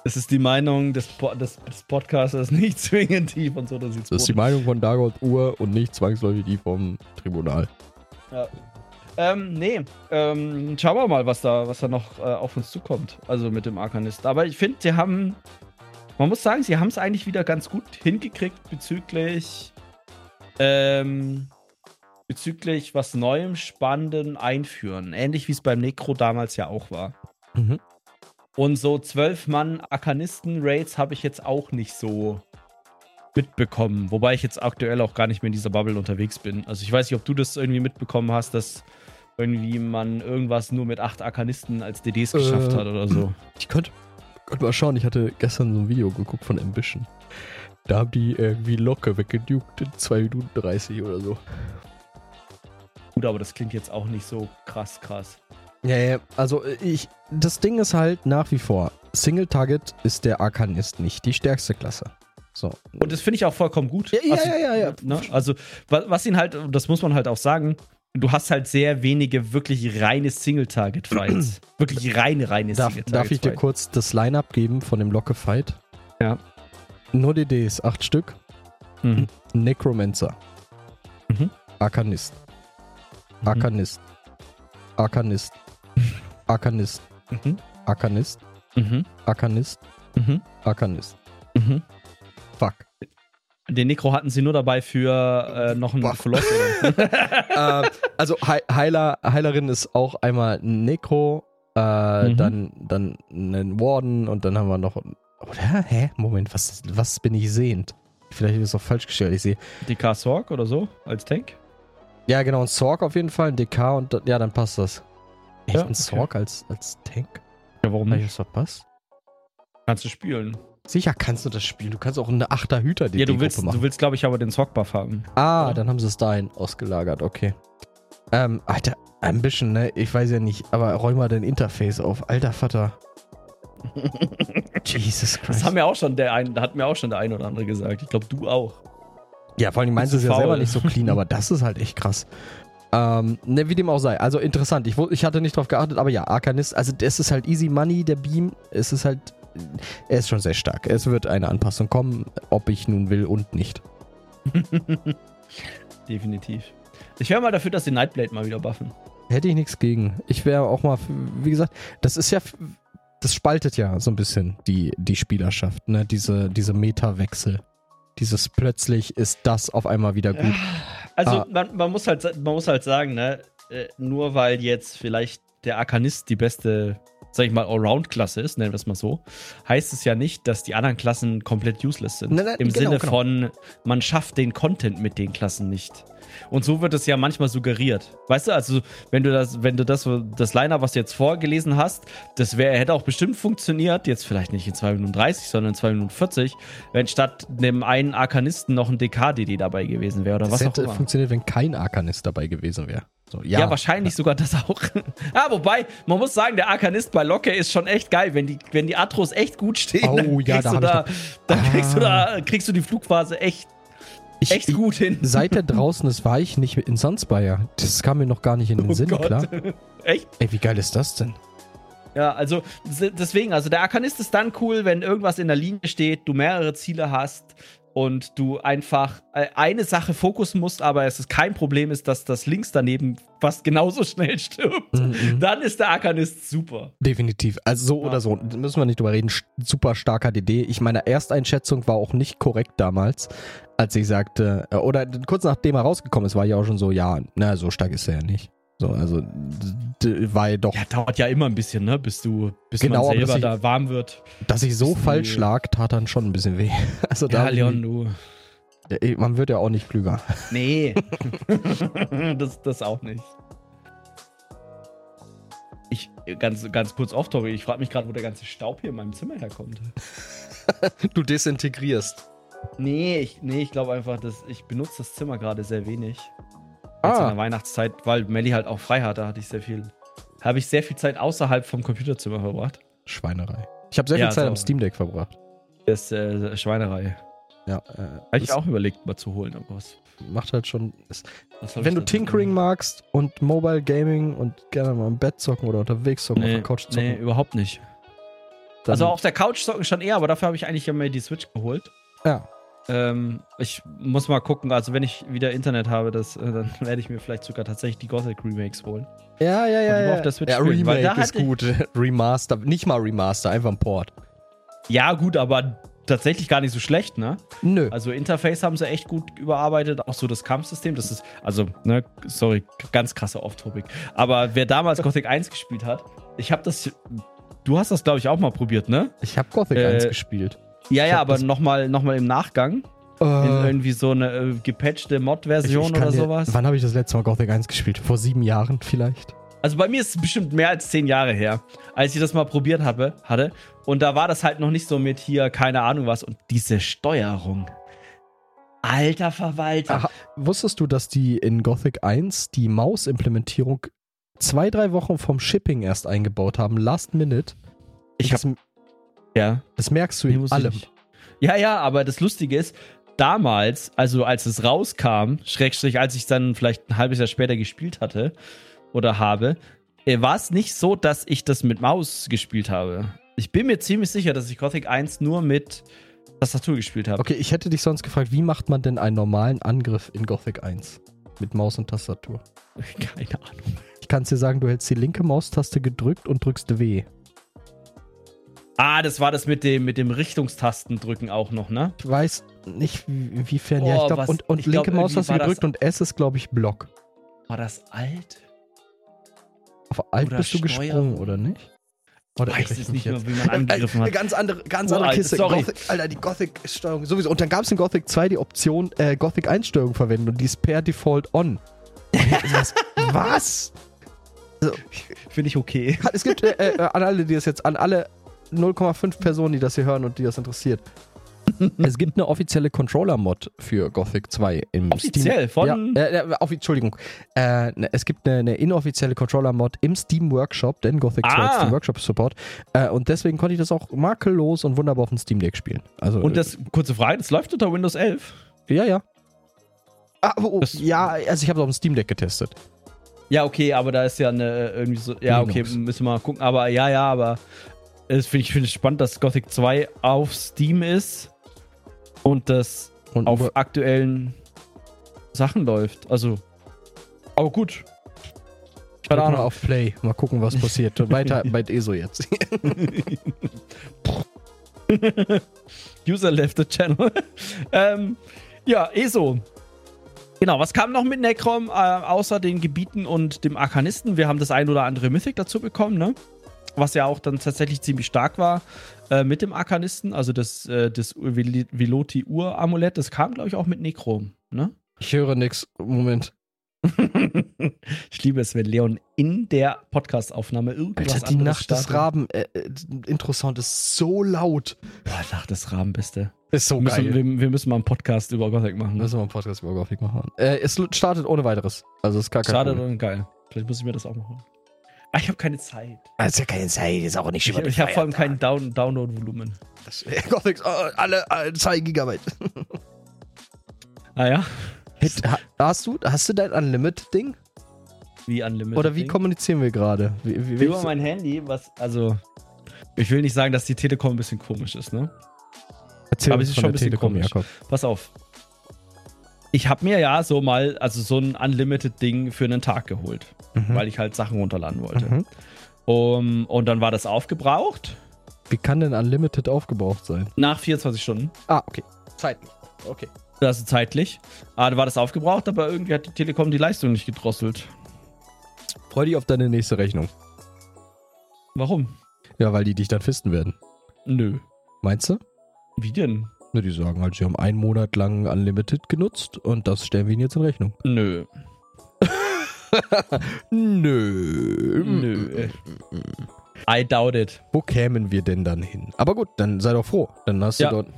S1: Es ist die Meinung des, po des, des Podcasters, nicht zwingend die von so
S2: Das ist die Meinung von Dagot Uhr und nicht zwangsläufig die vom Tribunal.
S1: Ja. Ähm, nee. Ähm, schauen wir mal, was da, was da noch äh, auf uns zukommt. Also mit dem Arkanist. Aber ich finde, sie haben. Man muss sagen, sie haben es eigentlich wieder ganz gut hingekriegt bezüglich. Ähm, bezüglich was Neuem, Spannendem einführen. Ähnlich wie es beim Necro damals ja auch war. Mhm. Und so zwölf Mann Arkanisten-Raids habe ich jetzt auch nicht so mitbekommen. Wobei ich jetzt aktuell auch gar nicht mehr in dieser Bubble unterwegs bin. Also ich weiß nicht, ob du das irgendwie mitbekommen hast, dass irgendwie man irgendwas nur mit acht Arkanisten als DDs geschafft äh, hat oder so.
S2: Ich könnte, könnte mal schauen, ich hatte gestern so ein Video geguckt von Ambition. Da haben die irgendwie locker weggedukt in 2 Minuten 30 oder so
S1: gut, aber das klingt jetzt auch nicht so krass, krass.
S2: Ja, ja, also ich, das Ding ist halt nach wie vor, Single Target ist der Arkanist nicht die stärkste Klasse. So.
S1: Und das finde ich auch vollkommen gut.
S2: Ja, ja,
S1: also,
S2: ja, ja, ja.
S1: Ne? Also, was ihn halt, das muss man halt auch sagen, du hast halt sehr wenige wirklich reine Single-Target-Fights. wirklich reine, reine Single-Target-Fights.
S2: darf ich dir kurz das Line-Up geben von dem Locke-Fight?
S1: Ja.
S2: Nur DDs, acht Stück.
S1: Mhm.
S2: Necromancer.
S1: Mhm.
S2: Arkanist.
S1: Mhm.
S2: Arkanist. Arkanist. Arkanist.
S1: Mhm.
S2: Arkanist.
S1: Mhm.
S2: Arkanist.
S1: Mhm.
S2: Arkanist.
S1: Mhm.
S2: Fuck.
S1: Den Necro hatten sie nur dabei für äh, noch einen. Koloss,
S2: äh, also Hei- Heiler, Heilerin ist auch einmal ein Necro, äh,
S1: Mhm.
S2: dann, dann einen Warden und dann haben wir noch. Oder? Hä? Moment, was, was bin ich sehend? Vielleicht ist es auch falsch gestellt. Ich sehe.
S1: DK Sorg oder so als Tank.
S2: Ja, genau, ein Sorg auf jeden Fall, ein DK und ja, dann passt das. Echt
S1: Ja,
S2: ein
S1: okay.
S2: Sorg als, als Tank?
S1: Ja, warum
S2: Habe ich
S1: nicht?
S2: das verpasst?
S1: Kannst du spielen.
S2: Sicher kannst du das spielen. Du kannst auch eine Achter Hüter die
S1: ja, du willst,
S2: machen.
S1: du willst, glaube ich, aber den Sorg-Buff haben.
S2: Ah,
S1: oder?
S2: dann haben sie es dahin ausgelagert, okay. Ähm, Alter, Ambition, ne? Ich weiß ja nicht, aber räum mal dein Interface auf. Alter Vater. Jesus
S1: Das
S2: Christ.
S1: haben mir auch schon der ein, hat mir auch schon der ein oder andere gesagt. Ich glaube, du auch.
S2: Ja, vor allem meinst du es ja selber nicht so clean, aber das ist halt echt krass. Ähm, ne, wie dem auch sei. Also interessant. Ich, ich hatte nicht drauf geachtet, aber ja, Arcanist, also das ist halt easy money, der Beam. Es ist halt, er ist schon sehr stark. Es wird eine Anpassung kommen, ob ich nun will und nicht.
S1: Definitiv. Ich wäre mal dafür, dass die Nightblade mal wieder buffen.
S2: Hätte ich nichts gegen. Ich wäre auch mal, wie gesagt, das ist ja, das spaltet ja so ein bisschen die, die Spielerschaft, ne? Diese, diese Meta-Wechsel. Dieses plötzlich ist das auf einmal wieder gut.
S1: Also
S2: Ah.
S1: man, man, muss halt, man muss halt sagen, ne, äh, nur weil jetzt vielleicht der Arkanist die beste, sag ich mal, Allround-Klasse ist, nennen wir es mal so, heißt es ja nicht, dass die anderen Klassen komplett useless sind.
S2: Nein, nein,
S1: Im
S2: genau,
S1: Sinne
S2: genau.
S1: von, man schafft den Content mit den Klassen nicht. Und so wird es ja manchmal suggeriert. Weißt du, also wenn du das, wenn du das, das Liner, was du jetzt vorgelesen hast, das wäre, hätte auch bestimmt funktioniert, jetzt vielleicht nicht in 2 Minuten 30, sondern in 2 Minuten 40, wenn statt dem einen Arkanisten noch ein DK-DD dabei gewesen wäre oder
S2: Das
S1: was auch
S2: hätte
S1: immer.
S2: funktioniert, wenn kein Arkanist dabei gewesen wäre. So,
S1: Ja,
S2: ja,
S1: wahrscheinlich sogar das auch. ja, wobei, man muss sagen, der Arkanist bei Locke ist schon echt geil. Wenn die, wenn die Atros echt gut stehen,
S2: Oh,
S1: dann,
S2: ja,
S1: kriegst,
S2: da
S1: du da, dann
S2: Ah.
S1: kriegst, du da, kriegst du die Flugphase echt,
S2: ich,
S1: echt gut hin.
S2: Seit er draußen ist, war ich nicht in Sunspire. Das kam mir noch gar nicht in den
S1: Oh
S2: Sinn,
S1: Gott.
S2: klar.
S1: echt?
S2: Ey, wie geil ist das denn?
S1: Ja, also deswegen, also der Arkanist ist dann cool, wenn irgendwas in der Linie steht, du mehrere Ziele hast und du einfach äh, eine Sache fokussen musst, aber es ist kein Problem ist, dass das links daneben fast genauso schnell stirbt.
S2: Mhm.
S1: Dann ist der Arkanist super.
S2: Definitiv. Also so
S1: Ja.
S2: oder so. Da müssen wir nicht drüber reden. Super starker DD. Ich meine Ersteinschätzung war auch nicht korrekt damals, als ich sagte, äh, oder kurz nachdem er rausgekommen ist, war ich auch schon so, ja, na, so stark ist er ja nicht. So, also war er doch,
S1: Ja, dauert ja immer ein bisschen, ne, bis du, bis
S2: Genau,
S1: man selber
S2: ich-
S1: da warm wird.
S2: dass ich so falsch lag, tat dann schon ein bisschen weh. Also da,
S1: Ja, Leon, du.
S2: Man wird ja auch nicht klüger.
S1: Nee. das, das auch nicht. Ich, ganz, ganz kurz off-topic, ich frage mich gerade, wo der ganze Staub hier in meinem Zimmer herkommt.
S2: Du desintegrierst.
S1: Nee, ich, nee, ich glaube einfach, dass ich benutze das Zimmer gerade sehr wenig. Jetzt in
S2: Ah,
S1: der Weihnachtszeit, weil Melly halt auch frei hatte, hatte ich sehr viel. Habe ich sehr viel Zeit außerhalb vom Computerzimmer verbracht.
S2: Schweinerei. Ich habe sehr viel
S1: Ja,
S2: Zeit
S1: so.
S2: am Steam Deck verbracht.
S1: Das ist äh, Schweinerei.
S2: Ja, äh,
S1: Habe ich auch überlegt, mal zu holen, aber was.
S2: macht halt schon.
S1: Soll
S2: wenn du
S1: da
S2: Tinkering magst und Mobile Gaming und gerne mal im Bett zocken oder unterwegs zocken, auf
S1: Nee,
S2: der Couch zocken,
S1: nee, überhaupt nicht.
S2: dann,
S1: Also auf der Couch zocken schon eher, aber dafür habe ich eigentlich ja mir die Switch geholt.
S2: ja.
S1: Ähm, ich muss mal gucken, also wenn ich wieder Internet habe, das, äh, dann werde ich mir vielleicht sogar tatsächlich die Gothic Remakes holen.
S2: Ja, ja, ja. Ja.
S1: auf der Switch
S2: ja,
S1: spielen, weil
S2: Remake
S1: da
S2: ist gut. Remaster, nicht mal Remaster, einfach ein Port.
S1: Ja, gut, aber tatsächlich gar nicht so schlecht, ne?
S2: Nö.
S1: Also Interface haben sie echt gut überarbeitet, auch so das Kampfsystem, das ist, also, ne, sorry, ganz krasse Off-Topic. Aber wer damals Gothic 1 gespielt hat, ich habe das, du hast das, glaube ich, auch mal probiert, ne?
S2: ich habe Gothic
S1: äh,
S2: 1 gespielt.
S1: Ja, ja, aber nochmal noch mal im Nachgang, in
S2: Äh,
S1: irgendwie so eine äh, gepatchte Mod-Version oder
S2: dir-
S1: sowas.
S2: Wann habe ich das letzte Mal Gothic 1 gespielt? Vor sieben Jahren vielleicht?
S1: Also bei mir ist es bestimmt mehr als zehn Jahre her, als ich das mal probiert habe, hatte. Und da war das halt noch nicht so mit hier, keine Ahnung was. Und diese Steuerung. Alter Verwalter.
S2: Aha, wusstest du, dass die in Gothic 1 die Mausimplementierung zwei, drei Wochen vom Shipping erst eingebaut haben, last minute.
S1: Ich
S2: das,
S1: ja.
S2: das merkst du
S1: Nee,
S2: in
S1: muss
S2: allem.
S1: Ja, ja, aber das Lustige ist, damals, also als es rauskam, Schrägstrich, als ich dann vielleicht ein halbes Jahr später gespielt hatte oder habe, äh, war es nicht so, dass ich das mit Maus gespielt habe. Ich bin mir ziemlich sicher, dass ich Gothic 1 nur mit Tastatur gespielt habe.
S2: Okay, ich hätte dich sonst gefragt, wie macht man denn einen normalen Angriff in Gothic 1? Mit Maus und Tastatur.
S1: Keine Ahnung.
S2: Ich kann es dir sagen, du hältst die linke Maustaste gedrückt und drückst W.
S1: Ah, das war das mit dem, mit dem Richtungstastendrücken auch noch, ne?
S2: Ich weiß nicht, wie- inwiefern.
S1: Oh,
S2: ja, ich glaube,
S1: was-
S2: und, und
S1: ich glaub,
S2: linke Maustaste
S1: war das-
S2: gedrückt und S ist, glaube ich, Block.
S1: War das alt?
S2: Auf Alt
S1: Oder
S2: bist du gesprungen, oder nicht? Oder
S1: Weiß es
S2: ich
S1: nicht mehr, wie man angegriffen hat.
S2: ganz andere, ganz andere
S1: Uralt,
S2: Kiste.
S1: sorry.
S2: Gothic, Alter, die Gothic-Steuerung sowieso. Und dann gab es in Gothic 2 die Option äh, Gothic 1-Steuerung verwenden und die ist per Default on. was? was?
S1: Finde ich okay.
S2: Es gibt äh, äh, an alle, die das jetzt, an alle 0,5 Personen, die das hier hören und die das interessiert. es gibt eine offizielle Controller-Mod für Gothic 2 im
S1: Offiziell?
S2: Steam.
S1: Von-
S2: Ja, äh, äh, offi- Entschuldigung. Äh, ne, es gibt eine, eine inoffizielle Controller-Mod im Steam Workshop, denn Gothic 2
S1: Ah.
S2: hat Steam Workshop Support. Äh, und deswegen konnte ich das auch makellos und wunderbar auf dem Steam Deck spielen. Also,
S1: Und das, kurze Frage, das läuft unter Windows 11?
S2: äh, ja, ja. Ah, oh,
S1: Das-
S2: ja, also ich habe es auf dem Steam Deck getestet.
S1: Ja, okay, aber da ist ja eine irgendwie so. Ja, okay, müssen wir mal gucken. Aber ja, ja, aber ich finde es spannend, dass Gothic 2 auf Steam ist und das
S2: Und
S1: auf aktuellen Sachen läuft. Also, aber gut. Keine
S2: mal
S1: Ahnung.
S2: auf Play, mal gucken, was passiert. Weiter bei ESO jetzt.
S1: User left the channel. ähm, ja, ESO. Genau, was kam noch mit Necrom, äh, außer den Gebieten und dem Arkanisten? Wir haben das ein oder andere Mythic dazu bekommen, ne? Was ja auch dann tatsächlich ziemlich stark war äh, mit dem Arkanisten, also das, äh, das Veloti-Ur-Amulett, das kam, glaube ich, auch mit Necrom, ne?
S2: Ich höre nix. Moment.
S1: ich liebe es, wenn Leon in der Podcast-Aufnahme irgendwas
S2: Alter, die Nacht des
S1: startet.
S2: Raben äh, äh, Intro-Sound ist so laut.
S1: Boah, Nacht des Raben, beste.
S2: Ist so
S1: müssen,
S2: geil.
S1: wir, wir müssen mal einen Podcast über Gothic machen.
S2: Müssen wir einen Podcast über Gothic machen. Äh, es startet ohne weiteres. Also ist gar kein Problem.
S1: und geil. Vielleicht muss ich mir das auch machen. Ah, ich habe keine Zeit.
S2: Das ist ja keine Zeit, ist auch nicht
S1: Ich, ich habe vor allem kein Down. Download-Volumen.
S2: Gothic, äh, alle, alle 2 Gigabyte.
S1: Ah ja?
S2: Hit, ha, hast, du, hast du dein Unlimited-Ding?
S1: Wie Unlimited.
S2: Oder wie
S1: Ding?
S2: kommunizieren wir gerade?
S1: Über mein Handy, was, also. Ich will nicht sagen, dass die Telekom ein bisschen komisch ist, ne?
S2: Erzähl
S1: aber es ist schon ein bisschen
S2: Telekom,
S1: komisch.
S2: Jakob.
S1: Pass auf. Ich habe mir ja so mal, also so ein Unlimited-Ding für einen Tag geholt,
S2: Mhm.
S1: weil ich halt Sachen runterladen wollte.
S2: Mhm.
S1: Um, und dann war das aufgebraucht
S2: Wie kann denn Unlimited aufgebraucht sein?
S1: nach 24 Stunden.
S2: Ah, okay. Zeitlich. Okay.
S1: Also zeitlich. Ah, da war das aufgebraucht, aber irgendwie hat die Telekom die Leistung nicht gedrosselt.
S2: Freu dich auf deine nächste Rechnung.
S1: Warum?
S2: Ja, weil die dich dann fisten werden.
S1: Nö.
S2: Meinst du?
S1: Wie denn?
S2: Na, die sagen halt, sie haben einen Monat lang Unlimited genutzt und das stellen wir ihnen jetzt in Rechnung.
S1: Nö.
S2: Nö.
S1: Nö. I doubt it.
S2: Wo kämen wir denn dann hin? Aber gut, dann sei doch froh. Dann hast
S1: Ja.
S2: du dort.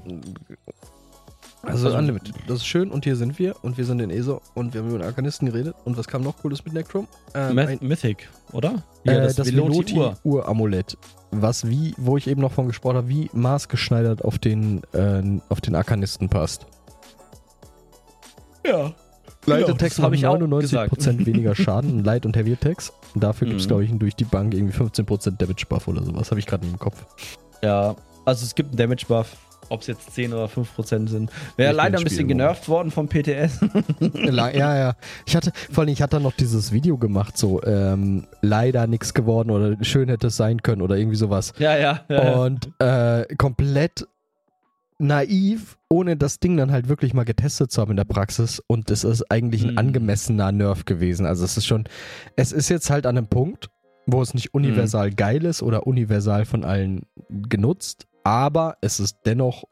S2: Also,
S1: Also-
S2: Unlimited. Das ist schön und hier sind wir und wir sind in ESO und wir haben über den Arkanisten geredet. Und was kam noch Cooles mit Necrom? Ähm,
S1: Myth- Mythic, oder?
S2: äh, das
S1: Veloti Ur.
S2: Veloti-Ur-Amulett. Was wie, wo ich eben noch von gesprochen habe, wie maßgeschneidert auf den, äh, auf den Arkanisten passt.
S1: Ja.
S2: Light
S1: Ja,
S2: Attacks
S1: das hab
S2: machen
S1: ich auch
S2: 99% weniger Schaden, Light und Heavy Attacks. Und dafür gibt es,
S1: Mhm.
S2: glaube ich, durch die Bank irgendwie 15% Damage Buff oder sowas. Habe ich gerade im Kopf.
S1: Ja, also es gibt einen Damage Buff. Ob es jetzt 10 oder 5% sind. Wäre leider ein bisschen genervt worden vom PTS.
S2: Ja, ja. Ich hatte, vor allem, ich hatte noch dieses Video gemacht, so, ähm, leider nichts geworden oder schön hätte es sein können oder irgendwie sowas.
S1: ja, ja. ja.
S2: Und äh, komplett naiv, ohne das Ding dann halt wirklich mal getestet zu haben in der Praxis. Und es ist eigentlich ein
S1: Mhm.
S2: angemessener Nerf gewesen. Also es ist schon, es ist jetzt halt an einem Punkt, wo es nicht universal
S1: Mhm.
S2: geil ist oder universal von allen genutzt, aber es ist dennoch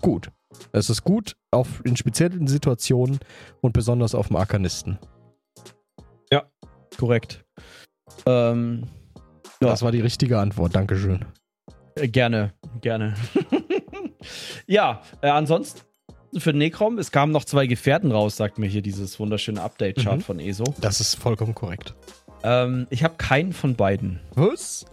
S2: gut. Es ist gut auf, in speziellen Situationen und besonders auf dem Arkanisten.
S1: Korrekt. Ähm, Ja.
S2: Das war die richtige Antwort. Dankeschön.
S1: äh, gerne, gerne. ja, äh, ansonsten für Necrom, es kamen noch zwei Gefährten raus, sagt mir hier dieses wunderschöne Update-Chart
S2: Mhm.
S1: von ESO.
S2: Das ist vollkommen korrekt.
S1: Ähm, ich habe keinen von beiden.
S2: Was?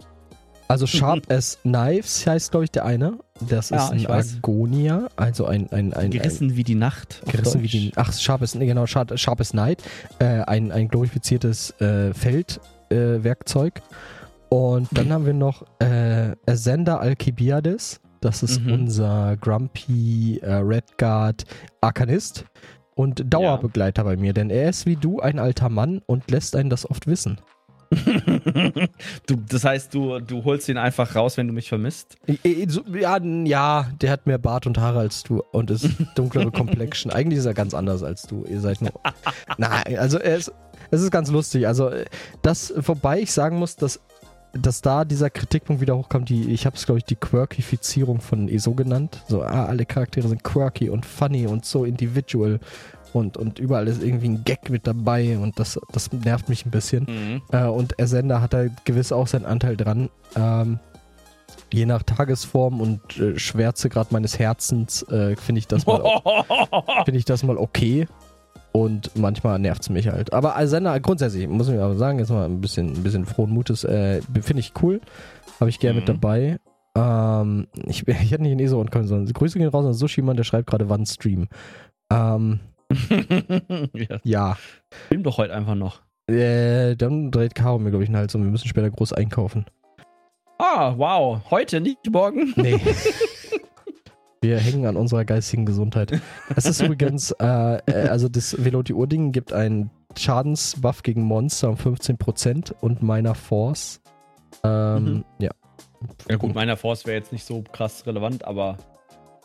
S2: Also Sharp as Knives heißt, glaube ich, der eine. Das
S1: Ja,
S2: ist ein. Argonia, also ein, ein, ein,
S1: Gerissen wie die Nacht.
S2: ein gerissen wie die, ach, Sharp as, genau, Sharp, Sharp as Knight, äh, ein, ein glorifiziertes äh, Feldwerkzeug. Äh. Und dann haben wir noch äh, Ascender Alcibiades. Das ist
S1: Mhm.
S2: unser Grumpy äh, Redguard Arkanist und Dauerbegleiter bei mir, denn er ist wie du ein alter Mann und lässt einen das oft wissen.
S1: du, das heißt, du, du holst ihn einfach raus, wenn du mich vermisst.
S2: Ja, ja, der hat mehr Bart und Haare als du und ist dunklere Complexion. Eigentlich ist er ganz anders als du. Ihr seid nur. Nein, also ist, es ist ganz lustig. Also das, wobei ich sagen muss, dass, dass da dieser Kritikpunkt wieder hochkommt, die, ich habe es, glaube ich, die Quirkifizierung von ESO genannt. So, ah, alle Charaktere sind quirky und funny und so individual. Und, und überall ist irgendwie ein Gag mit dabei und das, das nervt mich ein bisschen.
S1: Mhm.
S2: Äh, und Ersender hat da gewiss auch seinen Anteil dran. Ähm, je nach Tagesform und äh, Schwärze gerade meines Herzens äh, finde ich, das mal- finde ich das mal okay. Und manchmal nervt es mich halt. Aber Ersender, grundsätzlich, muss ich aber sagen, jetzt mal ein bisschen, ein bisschen frohen Mutes, äh, finde ich cool. Habe ich gerne
S1: Mhm.
S2: mit dabei. Ähm, ich, ich hätte nicht in ESO und können, sondern Grüße gehen raus an Sushiman, der schreibt gerade, wann Stream. Ähm,
S1: ja,
S2: ja.
S1: film doch heute einfach noch.
S2: Äh, dann dreht Caro mir, glaube ich, einen Hals und wir müssen später groß einkaufen.
S1: Ah, wow. Heute, nicht morgen.
S2: Nee. Wir hängen an unserer geistigen Gesundheit. Es ist übrigens, äh, äh, also das Veloti Urding gibt einen Schadensbuff gegen Monster um 15% und meiner Force. Ähm,
S1: Mhm.
S2: Ja.
S1: Ja gut, meiner Force wäre jetzt nicht so krass relevant, aber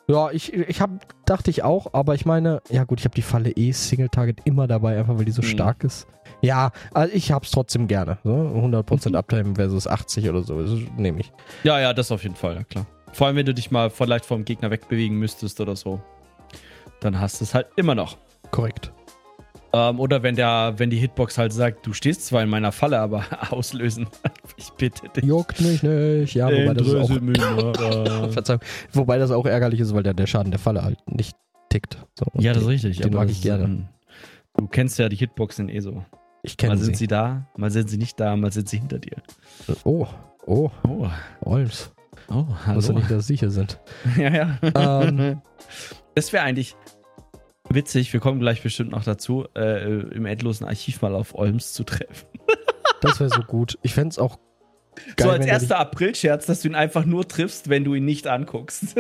S2: Ja, ich, ich hab, dachte ich auch, aber ich meine, ja gut, ich habe die Falle eh Single Target immer dabei, einfach weil die so
S1: Mhm.
S2: stark ist. Ja, also ich hab's trotzdem gerne. So. 100%
S1: Mhm.
S2: Uptime versus 80 oder so, nehme ich.
S1: ja, ja, das auf jeden Fall, ja klar. Vor allem, wenn du dich mal vielleicht vom Gegner wegbewegen müsstest oder so, dann hast du es halt immer noch.
S2: Korrekt.
S1: Ähm, oder wenn der, wenn die Hitbox halt sagt, du stehst zwar in meiner Falle, aber auslösen. ich bitte dich.
S2: Juckt mich nicht. Ja, wobei das ist auch
S1: mal.
S2: Verzeihung. Wobei das auch ärgerlich ist, weil der, der Schaden der Falle halt nicht tickt. So,
S1: ja, das ist richtig.
S2: Den mag ich gerne.
S1: ähm, Du kennst ja die Hitboxen eh so.
S2: Ich kenne
S1: Mal
S2: sie.
S1: sind sie da, mal sind sie nicht da, mal sind sie hinter dir.
S2: Oh, oh,
S1: Oh,
S2: Olms.
S1: oh,
S2: Hallo. nicht, dass sie hier sind.
S1: ja, ja.
S2: Ähm.
S1: das wäre eigentlich witzig, wir kommen gleich bestimmt noch dazu, äh, im endlosen Archiv mal auf Olms zu treffen.
S2: Das wäre so gut. Ich fände es auch geil,
S1: so als
S2: er
S1: erster April-Scherz, dass du ihn einfach nur triffst, wenn du ihn nicht anguckst.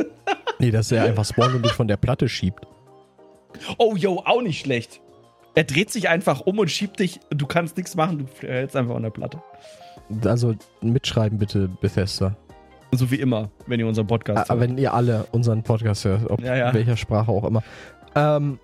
S2: Nee, dass er einfach spawnt und dich von der Platte schiebt.
S1: oh, yo, auch nicht schlecht. Er dreht sich einfach um und schiebt dich, du kannst nichts machen, du hältst einfach an der Platte.
S2: Also mitschreiben bitte, Bethesda.
S1: So wie immer, wenn ihr unseren Podcast
S2: Aber wenn ihr alle unseren Podcast hört, ob
S1: Ja, ja.
S2: welcher Sprache auch immer. Ähm,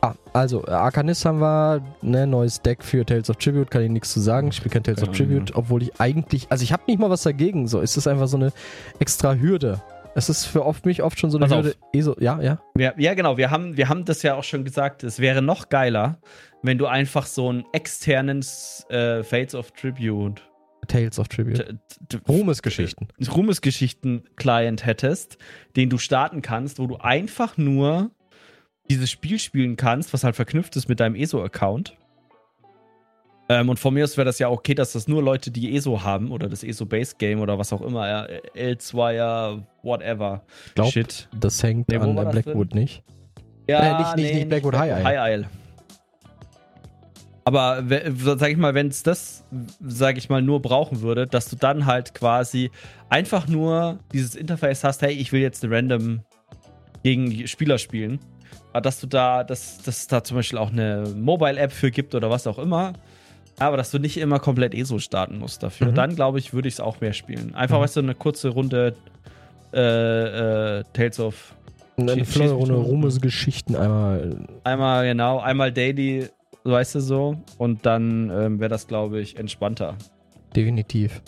S2: ah, also, äh, Arcanist haben wir, ne, neues Deck für Tales of Tribute, kann ich nichts zu sagen. Ich spiele kein Tales of Tribute, obwohl ich eigentlich, also ich habe nicht mal was dagegen, so, es ist einfach so eine extra Hürde. Es ist für oft, mich oft schon so eine. Hürde. Eh so, ja, ja.
S1: Ja, ja, genau. Wir haben, wir haben das ja auch schon gesagt. Es wäre noch geiler, wenn du einfach so einen externen äh, Fates of Tribute,
S2: Tales of Tribute. Ruhmesgeschichten.
S1: Ruhmesgeschichten-Client hättest, den du starten kannst, wo du einfach nur dieses Spiel spielen kannst, was halt verknüpft ist mit deinem ESO-Account. Ähm, und von mir aus wäre das ja okay, dass das nur Leute, die ESO haben oder das ESO Base Game oder was auch immer, ja, L2er, whatever.
S2: Glaub,
S1: Shit.
S2: Das hängt
S1: Nee,
S2: an
S1: das
S2: Blackwood nicht.
S1: Ja,
S2: Äh, nicht- nicht- nicht Blackwood, High Isle.
S1: High Isle. Aber sag ich mal, wenn es das, sag ich mal, nur brauchen würde, dass du dann halt quasi einfach nur dieses Interface hast, hey, ich will jetzt eine random gegen Spieler spielen. Aber dass du da, dass, dass es da zum Beispiel auch eine Mobile-App für gibt oder was auch immer. Aber dass du nicht immer komplett ESO starten musst dafür.
S2: Mhm.
S1: Dann, glaube ich, würde ich es auch mehr spielen. Einfach,
S2: Mhm.
S1: weißt du, eine kurze Runde äh, äh, Tales of
S2: Eine
S1: mich
S2: Runde
S1: tot.
S2: Ruhmesgeschichten einmal.
S1: Einmal, genau, einmal Daily, weißt du so. Und dann ähm, wäre das, glaube ich, entspannter.
S2: Definitiv.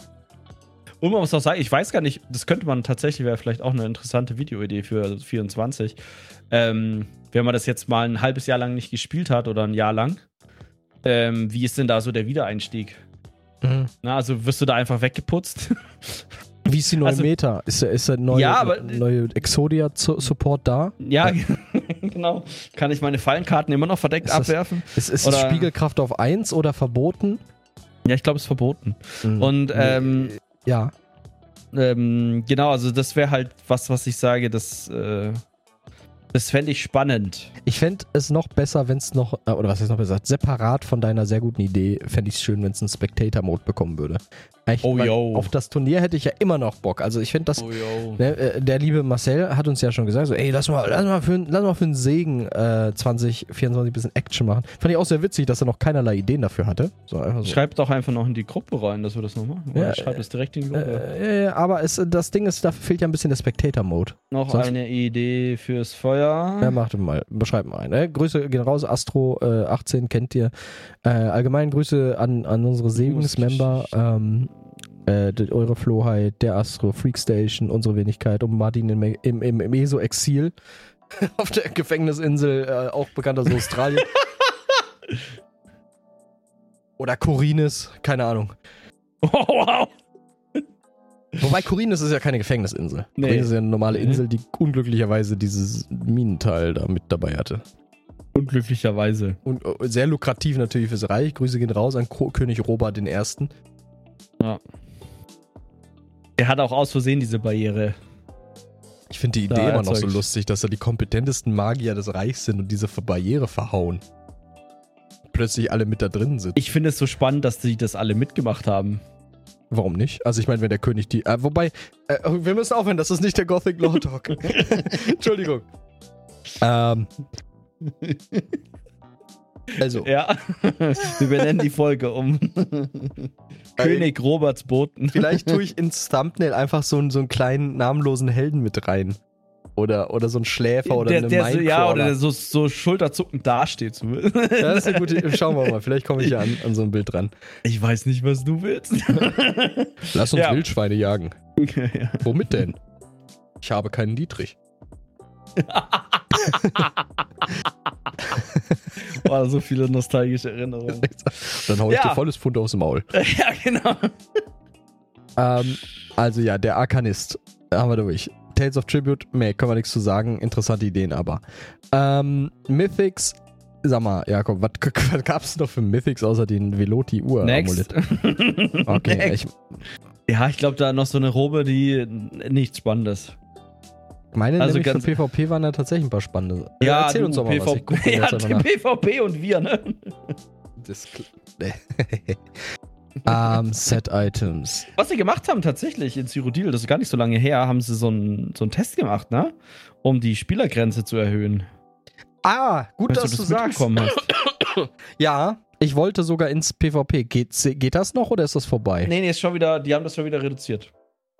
S1: Und man muss auch sagen, ich weiß gar nicht, das könnte man tatsächlich, wäre vielleicht auch eine interessante Videoidee für 24. Ähm, wenn man das jetzt mal ein halbes Jahr lang nicht gespielt hat oder ein Jahr lang, ähm, wie ist denn da so der Wiedereinstieg?
S2: Mhm.
S1: Na, also wirst du da einfach weggeputzt?
S2: Wie ist die neue
S1: Also-
S2: Meta? Ist der, ist der neue,
S1: Ja, aber-
S2: neue Exodia-Support da?
S1: ja, genau. Kann ich meine Fallenkarten immer noch verdeckt
S2: Ist das-
S1: abwerfen?
S2: Ist, ist
S1: Oder-
S2: Spiegelkraft auf 1 oder verboten?
S1: Ja, ich glaube, es ist verboten. Mhm. Und ähm,
S2: ja.
S1: Ähm, genau, also das wäre halt was, was ich sage, das, äh, das fände ich spannend.
S2: Ich fände es noch besser, wenn es noch, äh, oder was ist noch besser, separat von deiner sehr guten Idee, fände ich es schön, wenn es einen Spectator-Mode bekommen würde. Echt, oh, yo. Auf das Turnier hätte ich ja immer noch Bock. Also ich finde das. Oh, ne, äh, der liebe Marcel hat uns ja schon gesagt, so, ey, lass mal, lass mal für, lass mal für einen Segen äh, 2024 ein bisschen Action machen. Fand ich auch sehr witzig, dass er noch keinerlei Ideen dafür hatte.
S1: So, so. Schreibt doch einfach noch in die Gruppe rein, dass wir das noch machen. Ja, schreibt es direkt in die Gruppe.
S2: Äh, aber es, das Ding ist, dafür fehlt ja ein bisschen der Spectator-Mode.
S1: Noch Sonst? eine Idee fürs Feuer.
S2: Ja, macht mal, beschreibt mal ein. Ne? Grüße gehen raus, Astro äh, 18 kennt ihr. Äh, allgemein Grüße an, an unsere Segensmember. Ähm, äh, eure Flohheit, der Astro, Freakstation, unsere Wenigkeit und Martin im, im, im, im ESO-Exil auf der Gefängnisinsel, äh, auch bekannt als Australien. Oder Corines, keine Ahnung. Oh, wow. Wobei Corines ist ja keine Gefängnisinsel. Nee. Corines ist ja eine normale Insel, die unglücklicherweise dieses Minenteil da mit dabei hatte.
S1: Unglücklicherweise.
S2: Und äh, sehr lukrativ natürlich fürs Reich. Grüße gehen raus an König Robert I. Ja.
S1: Der hat auch aus Versehen diese Barriere.
S2: Ich finde die Idee immer noch so lustig, dass da die kompetentesten Magier des Reichs sind und diese Barriere verhauen. Plötzlich alle mit da drin sind.
S1: Ich finde es so spannend, dass die das alle mitgemacht haben.
S2: Warum nicht? Also ich meine, wenn der König die. Äh, wobei, äh, wir müssen aufhören, das ist nicht der Gothic Law Talk. Entschuldigung. Ähm.
S1: Also. Ja. Wir benennen die Folge um. König Roberts Boten.
S2: Vielleicht tue ich ins Thumbnail einfach so, einen, so einen kleinen namenlosen Helden mit rein. Oder, oder so ein Schläfer oder der, eine der
S1: so, Ja, oder der so, so schulterzuckend dasteht. ja,
S2: das ist eine gute Schauen wir mal, vielleicht komme ich ja an, an so ein Bild dran.
S1: Ich weiß nicht, was du willst.
S2: Lass uns ja. Wildschweine jagen. Ja. Womit denn? Ich habe keinen Dietrich.
S1: Boah, so viele nostalgische Erinnerungen.
S2: Dann hau ich ja. dir volles Pfund aufs Maul.
S1: Ja, genau.
S2: Ähm, also ja, der Arkanist. Haben wir durch. Tales of Tribute, meh, können wir nichts zu sagen. Interessante Ideen aber. Ähm, Mythics, sag mal, Jakob, was, was gab es noch für Mythics außer den Veloti-Uhr-Amulett?
S1: Okay, Next. Ich, ja, ich glaube, da noch so eine Robe, die nichts Spannendes.
S2: Meine also nämlich für PvP waren da tatsächlich ein paar spannende.
S1: Ja, erzähl uns doch mal PvP, was. Ich ja, PvP und wir, ne? Das
S2: um, ähm, Set-Items.
S1: Was sie gemacht haben tatsächlich in Cyrodiil, das ist gar nicht so lange her, haben sie so einen so Test gemacht, ne? Um die Spielergrenze zu erhöhen.
S2: Ah, gut, dass du, das du sagst. Hast. ja, ich wollte sogar ins PvP. Geht, geht das noch oder ist das vorbei?
S1: Nee, nee, ist schon wieder, die haben das schon wieder reduziert.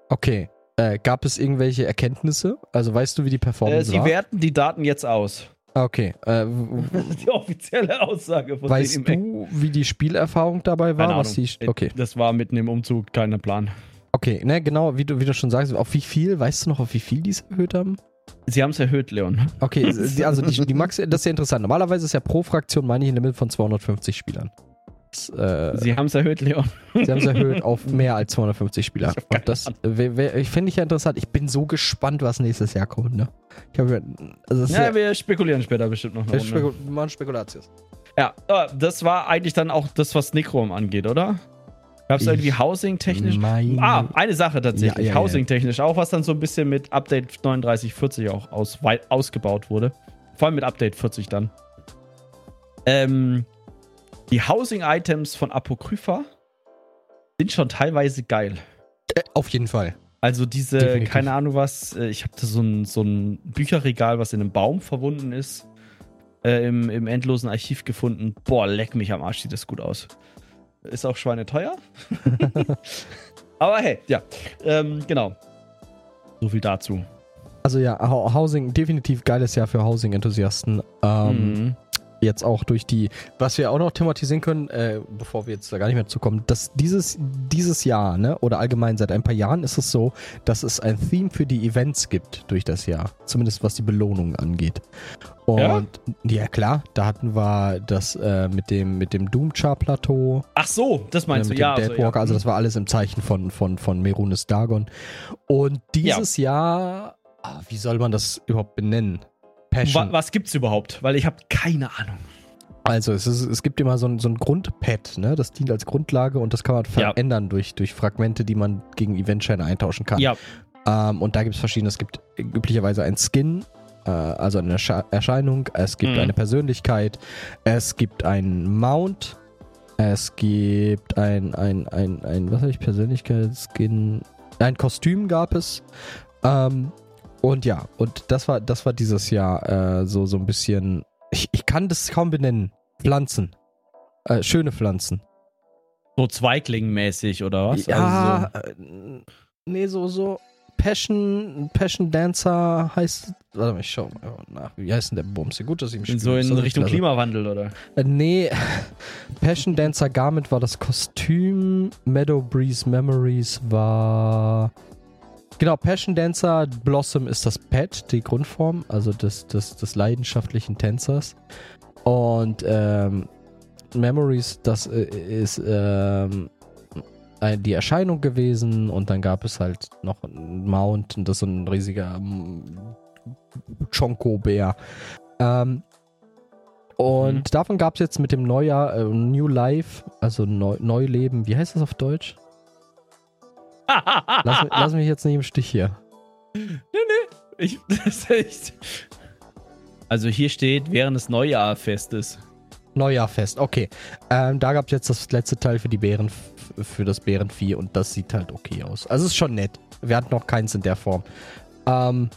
S2: Okay. Äh, gab es irgendwelche Erkenntnisse? Also weißt du, wie die Performance äh,
S1: sie
S2: war?
S1: Sie werten die Daten jetzt aus.
S2: Okay. Äh,
S1: die offizielle Aussage
S2: von Weißt du, wie die Spielerfahrung dabei war?
S1: Was die, okay. Das war mitten im Umzug, keiner Plan.
S2: Okay, ne, genau, wie du, wie du schon sagst, auf wie viel, weißt du noch, auf wie viel die es erhöht haben?
S1: Sie haben es erhöht, Leon.
S2: Okay, also die, die Max, das ist ja interessant. Normalerweise ist ja pro Fraktion, meine ich, in der Mitte von 250 Spielern.
S1: Äh, Sie haben es erhöht, Leon.
S2: Sie haben es erhöht auf mehr als 250 Spieler. Und das finde ich ja interessant. Ich bin so gespannt, was nächstes Jahr kommt. Ne?
S1: Hab, also ja, ja, wir spekulieren später bestimmt noch.
S2: Wir spekul machen Spekulatius.
S1: Ja, das war eigentlich dann auch das, was Necrom angeht, oder? Gab es irgendwie Housing-technisch? Ah, eine Sache tatsächlich. Ja, ja, Housing-technisch auch, was dann so ein bisschen mit Update 3940 auch aus, ausgebaut wurde. Vor allem mit Update 40 dann. Ähm, die Housing-Items von Apokrypha sind schon teilweise geil.
S2: Äh, auf jeden Fall.
S1: Also diese, Definitiv. keine Ahnung was, äh, ich habe da so ein, so ein Bücherregal, was in einem Baum verbunden ist, äh, im, im endlosen Archiv gefunden. Boah, leck mich am Arsch, sieht das gut aus. Ist auch schweineteuer. Aber hey, ja, ähm, genau. So viel dazu.
S2: Also ja, Housing, definitiv geiles Jahr für Housing-Enthusiasten. Ähm, mhm jetzt auch durch die, was wir auch noch thematisieren können, äh, bevor wir jetzt da gar nicht mehr zukommen, dass dieses, dieses Jahr, ne, oder allgemein seit ein paar Jahren ist es so, dass es ein Theme für die Events gibt durch das Jahr. Zumindest was die Belohnungen angeht. Und ja, ja klar, da hatten wir das äh, mit dem, mit dem Doomchar-Plateau.
S1: Ach so, das meinst
S2: äh,
S1: du, ja.
S2: Also, ja. also das war alles im Zeichen von, von, von Merunes Dagon. Und dieses ja. Jahr, ah, wie soll man das überhaupt benennen?
S1: Passion. Was, was gibt's überhaupt? Weil ich habe keine Ahnung.
S2: Also es, ist, es gibt immer so ein, so ein Grundpad, ne? Das dient als Grundlage und das kann man
S1: Ja.
S2: verändern durch, durch Fragmente, die man gegen Eventscheine eintauschen kann.
S1: Ja,
S2: Ähm, und da gibt es verschiedene. Es gibt üblicherweise ein Skin, äh, also eine Ersche Erscheinung. Es gibt
S1: Mhm.
S2: eine Persönlichkeit. Es gibt ein Mount. Es gibt ein, ein, ein, ein was habe ich, Persönlichkeit, Skin. Ein Kostüm gab es. Ähm, und ja, und das war, das war dieses Jahr äh, so, so ein bisschen. Ich, ich kann das kaum benennen. Pflanzen. Äh, schöne Pflanzen.
S1: so Zweiglingmäßig oder was?
S2: Ja,
S1: Also
S2: äh, nee, so, so Passion, Passion Dancer heißt. Warte mal, ich schau mal nach. Wie heißt denn der Bums? Gut, dass ich
S1: so,
S2: im
S1: so in Richtung Klimawandel, oder?
S2: Äh, nee, Passion Dancer Garment war das Kostüm. Meadow Breeze Memories war. Genau, Passion Dancer Blossom ist das Pet, die Grundform, also des, des, des leidenschaftlichen Tänzers. Und ähm, Memories, das äh, ist ähm, die Erscheinung gewesen und dann gab es halt noch einen Mount und das ist so ein riesiger mm, Chonko-Bär. Ähm, und
S1: Mhm.
S2: davon gab es jetzt mit dem Neujahr äh, New Life, also Neu Neuleben, wie heißt das auf Deutsch? Lass, lass mich jetzt nicht im Stich hier.
S1: ich, das ist echt. Also hier steht, während des Neujahrfestes.
S2: Neujahrfest, okay. Ähm, da gab es jetzt das letzte Teil für die Bären, für das Bärenvieh und das sieht halt okay aus. Also es ist schon nett. Wir hatten noch keins in der Form. Ähm,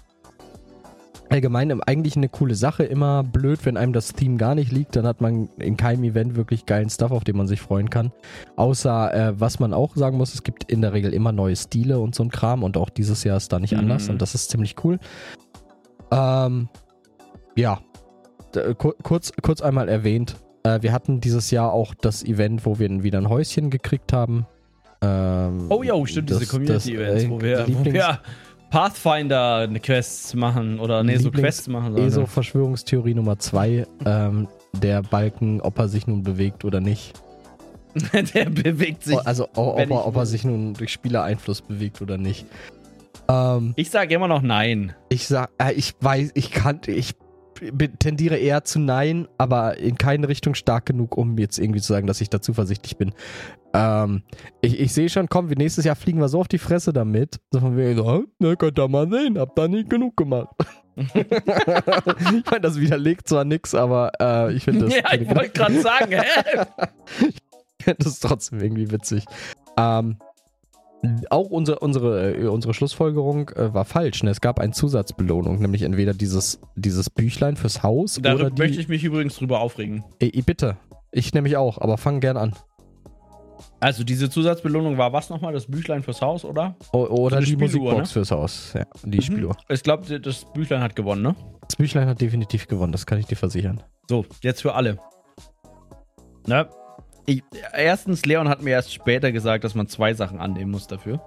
S2: allgemein eigentlich eine coole Sache. Immer blöd, wenn einem das Theme gar nicht liegt, dann hat man in keinem Event wirklich geilen Stuff, auf den man sich freuen kann. Außer, äh, was man auch sagen muss, es gibt in der Regel immer neue Stile und so ein Kram und auch dieses Jahr ist da nicht
S1: Mhm.
S2: anders und das ist ziemlich cool. Ähm, ja, kurz, kurz einmal erwähnt. Äh, wir hatten dieses Jahr auch das Event, wo wir wieder ein Häuschen gekriegt haben. Ähm,
S1: Oh ja, stimmt,
S2: das-
S1: diese Community-Events,
S2: äh,
S1: wo, wir, wo
S2: Lieblings-
S1: wir Pathfinder eine Quests machen oder nee, so Quests machen. sollen,
S2: ESO-Verschwörungstheorie Nummer zwei. ähm, der Balken, ob er sich nun bewegt oder nicht.
S1: Der bewegt sich.
S2: Oh, also ob, er, ob er sich nun durch Spielereinfluss bewegt oder nicht. Ähm,
S1: Ich sage immer noch nein.
S2: ich sag, äh, ich weiß, ich kann, ich tendiere eher zu nein, aber in keine Richtung stark genug, um jetzt irgendwie zu sagen, dass ich da zuversichtlich bin. Ähm, ich ich sehe schon, komm, wir nächstes Jahr fliegen wir so auf die Fresse damit. So von wegen, so, ne, könnt ihr mal sehen, hab da nicht genug gemacht. ich meine, das widerlegt zwar nix, aber äh, ich finde das,
S1: ja, ich wollte gerade sagen, hä?
S2: ich find das trotzdem irgendwie witzig. Ähm, auch unsere, unsere, äh, unsere Schlussfolgerung äh, war falsch. Ne? Es gab eine Zusatzbelohnung, nämlich entweder dieses, dieses Büchlein fürs Haus oder
S1: Darüber
S2: die...
S1: möchte ich mich übrigens drüber aufregen.
S2: Ey, bitte. Ich nämlich auch, aber fang gern an.
S1: Also diese Zusatzbelohnung war was nochmal? Das Büchlein fürs Haus, oder?
S2: O oder
S1: eine
S2: die
S1: Spieluhr,
S2: Musikbox
S1: ne?
S2: fürs Haus. Ja, die Spieluhr.
S1: Ich glaube, das Büchlein hat gewonnen, ne?
S2: Das Büchlein hat definitiv gewonnen, das kann ich dir versichern.
S1: So, jetzt für alle. Ne? Ich, erstens, Leon hat mir erst später gesagt, dass man zwei Sachen annehmen muss dafür.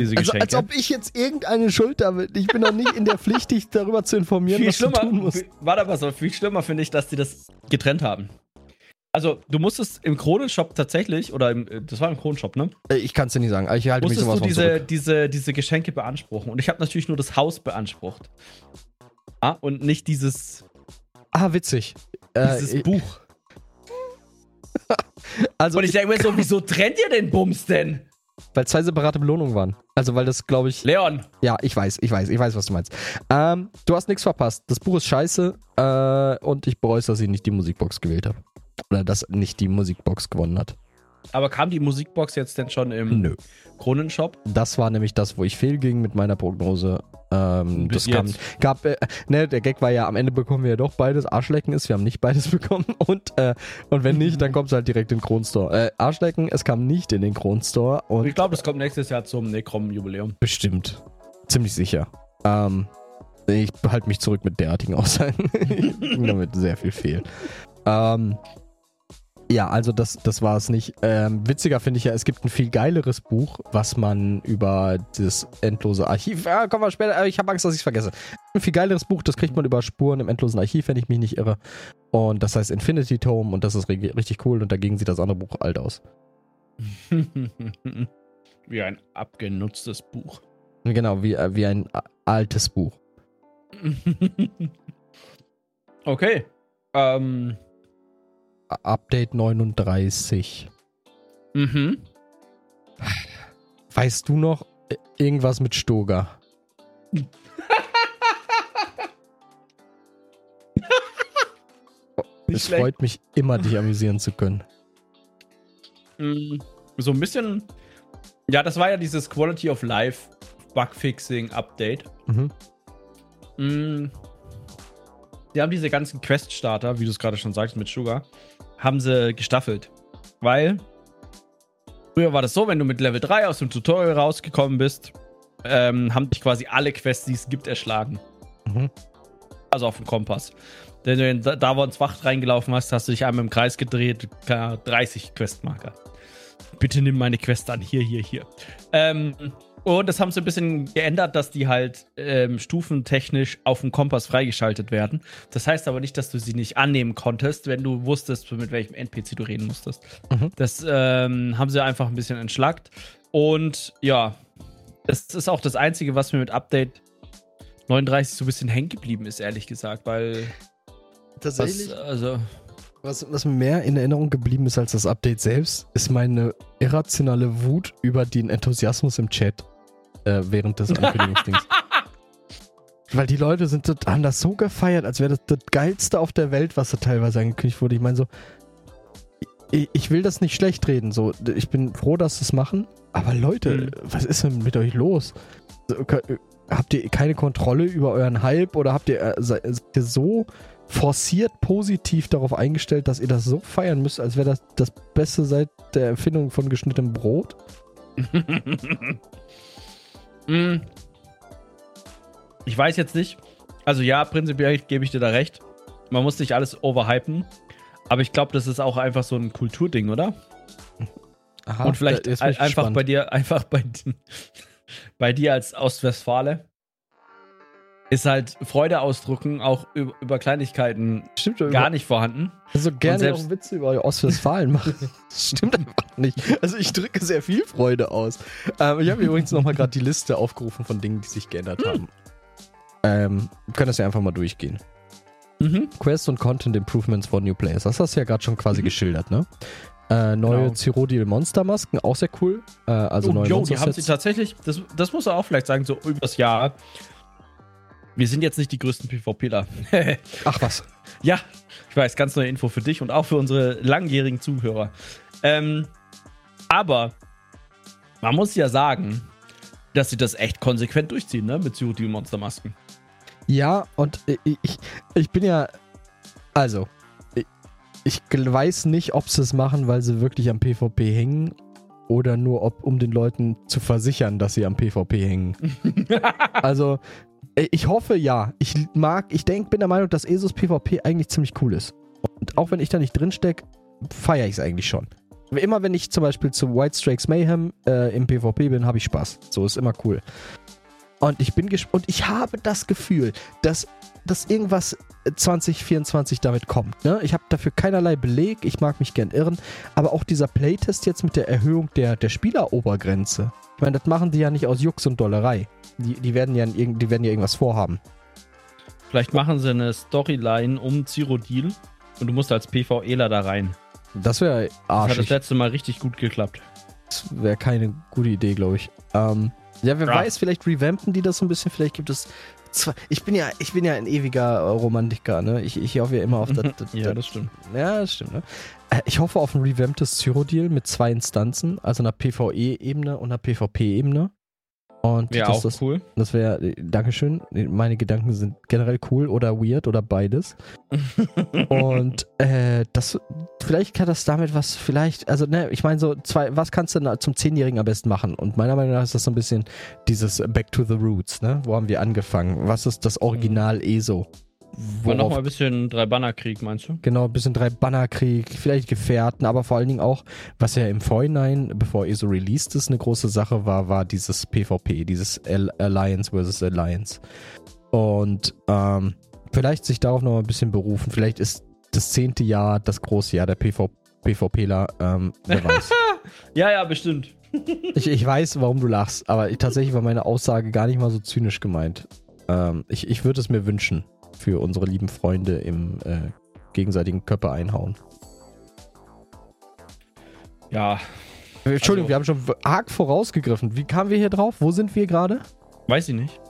S1: Diese
S2: Also,
S1: Geschenke.
S2: als ob ich jetzt irgendeine Schuld habe. Ich bin noch nicht in der Pflicht, dich darüber zu informieren,
S1: viel
S2: was du
S1: schlimmer,
S2: tun musst.
S1: warte mal so, viel schlimmer finde ich, dass die das getrennt haben. Also, du musstest im Kronenshop tatsächlich, oder im, äh, das war im Kronenshop, ne?
S2: Äh, Ich kann es dir nicht sagen. Ich halte mich
S1: Musstest
S2: sowas
S1: du diese,
S2: zurück.
S1: diese, diese Geschenke beanspruchen. Und ich habe natürlich nur das Haus beansprucht. Ah, und nicht dieses,
S2: Ah, witzig. Äh,
S1: dieses
S2: ich-
S1: Buch.
S2: also,
S1: Und ich denke mir so, wieso trennt ihr den Bums denn?
S2: weil zwei separate Belohnungen waren. Also, weil das, glaube ich.
S1: Leon,
S2: Ja, ich weiß, ich weiß, ich weiß, was du meinst. Ähm, du hast nichts verpasst. Das Buch ist scheiße äh, und ich bereue es, dass ich nicht die Musikbox gewählt habe. Oder dass nicht die Musikbox gewonnen hat.
S1: Aber kam die Musikbox jetzt denn schon im
S2: Nö.
S1: Kronenshop?
S2: Das war nämlich das, wo ich fehlging mit meiner Prognose. Ähm, das kam, gab, äh, ne, der Gag war ja, am Ende bekommen wir ja doch beides. Arschlecken ist, wir haben nicht beides bekommen. Und, äh, und wenn nicht, dann kommt es halt direkt in den Kronstore. Äh, Arschlecken, es kam nicht in den Kronstore und
S1: Ich glaube, das kommt nächstes Jahr zum Necrom-Jubiläum.
S2: bestimmt. Ziemlich sicher. Ähm, ich behalte mich zurück mit derartigen Aussagen. ich bin damit sehr viel fehl. Ähm, ja, also das, das war es nicht. Ähm, witziger finde ich ja, es gibt ein viel geileres Buch, was man über das endlose Archiv. Ah, kommen wir später. äh, Ich habe Angst, dass ich es vergesse. Ein viel geileres Buch, das kriegt man über Spuren im endlosen Archiv, wenn ich mich nicht irre. Und das heißt Infinity Tome und das ist ri- richtig cool und dagegen sieht das andere Buch alt aus.
S1: Wie ein abgenutztes Buch.
S2: Genau, wie, äh, wie ein a- altes Buch.
S1: okay. Ähm,
S2: Update 39.
S1: Mhm.
S2: Weißt du noch irgendwas mit Stoga? es freut mich immer, dich amüsieren zu können.
S1: Mm, so ein bisschen. Ja, das war ja dieses Quality of Life Bugfixing Update. Mhm. Die haben diese ganzen Quest-Starter, wie du es gerade schon sagst, mit Sugar, haben sie gestaffelt. Weil früher war das so, wenn du mit Level 3 aus dem Tutorial rausgekommen bist, ähm, haben dich quasi alle Quests, die es gibt, erschlagen. Mhm. Also auf dem Kompass. Wenn du in Davons Wacht reingelaufen hast, hast du dich einmal im Kreis gedreht, 30 Questmarker. Bitte nimm meine Quest an. Hier, hier, hier. Ähm, und das haben sie ein bisschen geändert, dass die halt ähm, stufentechnisch auf dem Kompass freigeschaltet werden. Das heißt aber nicht, dass du sie nicht annehmen konntest, wenn du wusstest, mit welchem NPC du reden musstest. Mhm. Das ähm, haben sie einfach ein bisschen entschlackt. Und ja, das ist auch das Einzige, was mir mit Update 39 so ein bisschen hängen geblieben ist, ehrlich gesagt, weil.
S2: Tatsächlich. Was, also. Was, was, mir mehr in Erinnerung geblieben ist als das Update selbst, ist meine irrationale Wut über den Enthusiasmus im Chat äh, während des Ankündigungsdings. Weil die Leute sind, haben das so gefeiert, als wäre das das Geilste auf der Welt, was da teilweise angekündigt wurde. Ich meine so, ich, ich, will das nicht schlecht reden. So, ich bin froh, dass sie es machen. Aber Leute, mhm. was ist denn mit euch los? Habt ihr keine Kontrolle über euren Hype oder habt ihr, äh, seid ihr so forciert positiv darauf eingestellt, dass ihr das so feiern müsst, als wäre das das Beste seit der Erfindung von geschnittenem Brot?
S1: mm. Ich weiß jetzt nicht. Also ja, prinzipiell gebe ich dir da recht. Man muss nicht alles overhypen. Aber ich glaube, das ist auch einfach so ein Kulturding, oder? Aha, Und vielleicht einfach gespannt. bei dir, einfach bei, bei dir als Ostwestfale ist halt Freude ausdrucken, auch über, über Kleinigkeiten
S2: Stimmt,
S1: gar über, nicht vorhanden.
S2: Also gerne selbst, auch Witze über Ostwestfalen machen. Das stimmt einfach nicht. Also ich drücke sehr viel Freude aus. Ähm, ich habe übrigens nochmal gerade die Liste aufgerufen von Dingen, die sich geändert hm. haben. Ähm, können das ja einfach mal durchgehen. Mhm. Quest und Content Improvements for New Players. Das hast du ja gerade schon quasi mhm. geschildert, ne? Äh, neue genau. Cyrodiil Monstermasken, auch sehr cool. Äh, also oh, neue
S1: jo, die haben sie tatsächlich, das, das muss er auch vielleicht sagen, so übers Jahr. Wir sind jetzt nicht die größten PvPler.
S2: Ach was.
S1: Ja, ich weiß, ganz neue Info für dich und auch für unsere langjährigen Zuhörer. Ähm, aber man muss ja sagen, dass sie das echt konsequent durchziehen, ne? Mit Cyrodiil Monstermasken.
S2: Ja, und ich, ich bin ja. Also, ich, weiß nicht, ob sie es machen, weil sie wirklich am PvP hängen oder nur ob, um den Leuten zu versichern, dass sie am PvP hängen. also, ich hoffe ja. Ich mag, ich denke, bin der Meinung, dass ESOs PvP eigentlich ziemlich cool ist. Und auch wenn ich da nicht drin stecke, feiere ich es eigentlich schon. Immer wenn ich zum Beispiel zu White Strikes Mayhem äh, im PvP bin, habe ich Spaß. So ist immer cool. Und ich bin gespannt. Und ich habe das Gefühl, dass, dass irgendwas 2024 damit kommt. Ne? Ich habe dafür keinerlei Beleg. Ich mag mich gern irren. Aber auch dieser Playtest jetzt mit der Erhöhung der, der Spielerobergrenze. Ich meine, das machen die ja nicht aus Jux und Dollerei. Die, die, werden ja, die werden ja irgendwas vorhaben.
S1: Vielleicht machen sie eine Storyline um Cyrodiil und du musst als PvEler da rein.
S2: Das wäre arschig. Das
S1: hat das letzte Mal richtig gut geklappt.
S2: Das wäre keine gute Idee, glaube ich. Ähm, ja, wer ja. weiß, vielleicht revampen die das so ein bisschen, vielleicht gibt es zwei. Ich bin ja, ich bin ja ein ewiger Romantiker, ne? Ich, ich hoffe ja immer auf das. das
S1: ja, das stimmt.
S2: Ja, das stimmt, ne? Äh, ich hoffe auf ein revamptes Cyrodiil mit zwei Instanzen, also einer PvE-Ebene und einer PvP-Ebene. Und
S1: ja,
S2: das,
S1: auch das, cool.
S2: Das wäre, Dankeschön. Meine Gedanken sind generell cool oder weird oder beides. und äh, das, vielleicht kann das damit was, vielleicht, also ne, ich meine so, zwei, was kannst du zum Zehnjährigen am besten machen? Und meiner Meinung nach ist das so ein bisschen dieses Back to the Roots, ne? Wo haben wir angefangen? Was ist das Original mhm. ESO?
S1: War noch mal ein bisschen Drei-Banner-Krieg, meinst du?
S2: Genau, ein bisschen Drei-Banner-Krieg, vielleicht Gefährten, aber vor allen Dingen auch, was ja im Vorhinein, bevor ESO released ist, eine große Sache war, war dieses PvP, dieses Alliance versus Alliance. Und ähm, vielleicht sich darauf noch mal ein bisschen berufen. Vielleicht ist das zehnte Jahr das große Jahr der PV PvPler, ähm, wer weiß.
S1: ja, ja, bestimmt.
S2: ich, ich weiß, warum du lachst, aber ich, tatsächlich war meine Aussage gar nicht mal so zynisch gemeint. Ähm, ich ich würde es mir wünschen für unsere lieben Freunde im äh, gegenseitigen Körper einhauen.
S1: Ja.
S2: Äh, Entschuldigung, also, wir haben schon arg vorausgegriffen. Wie kamen wir hier drauf? Wo sind wir gerade?
S1: Weiß ich nicht.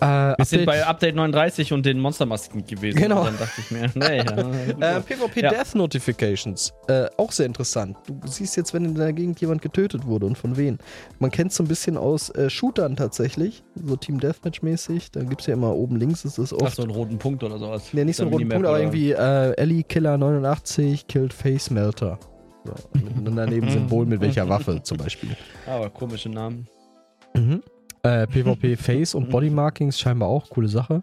S1: Äh, wir Update sind bei Update 39 und den Monstermasken gewesen.
S2: Genau.
S1: Und dann dachte ich mir, nee,
S2: ja. äh, PvP ja. Death Notifications. Äh, auch sehr interessant. Du siehst jetzt, wenn in der Gegend jemand getötet wurde und von wen. Man kennt es so ein bisschen aus äh, Shootern tatsächlich. So Team Deathmatch-mäßig. Da gibt es ja immer oben links ist das oft. Ach,
S1: so einen roten Punkt oder sowas.
S2: Nee, nicht so einen roten Punkt, aber irgendwie äh, Ellie Killer 89 killed Face Melter. So, und daneben Symbol mit welcher Waffe zum Beispiel.
S1: Aber komische Namen.
S2: Mhm. Äh, PvP Face und Body Markings scheinbar auch coole Sache.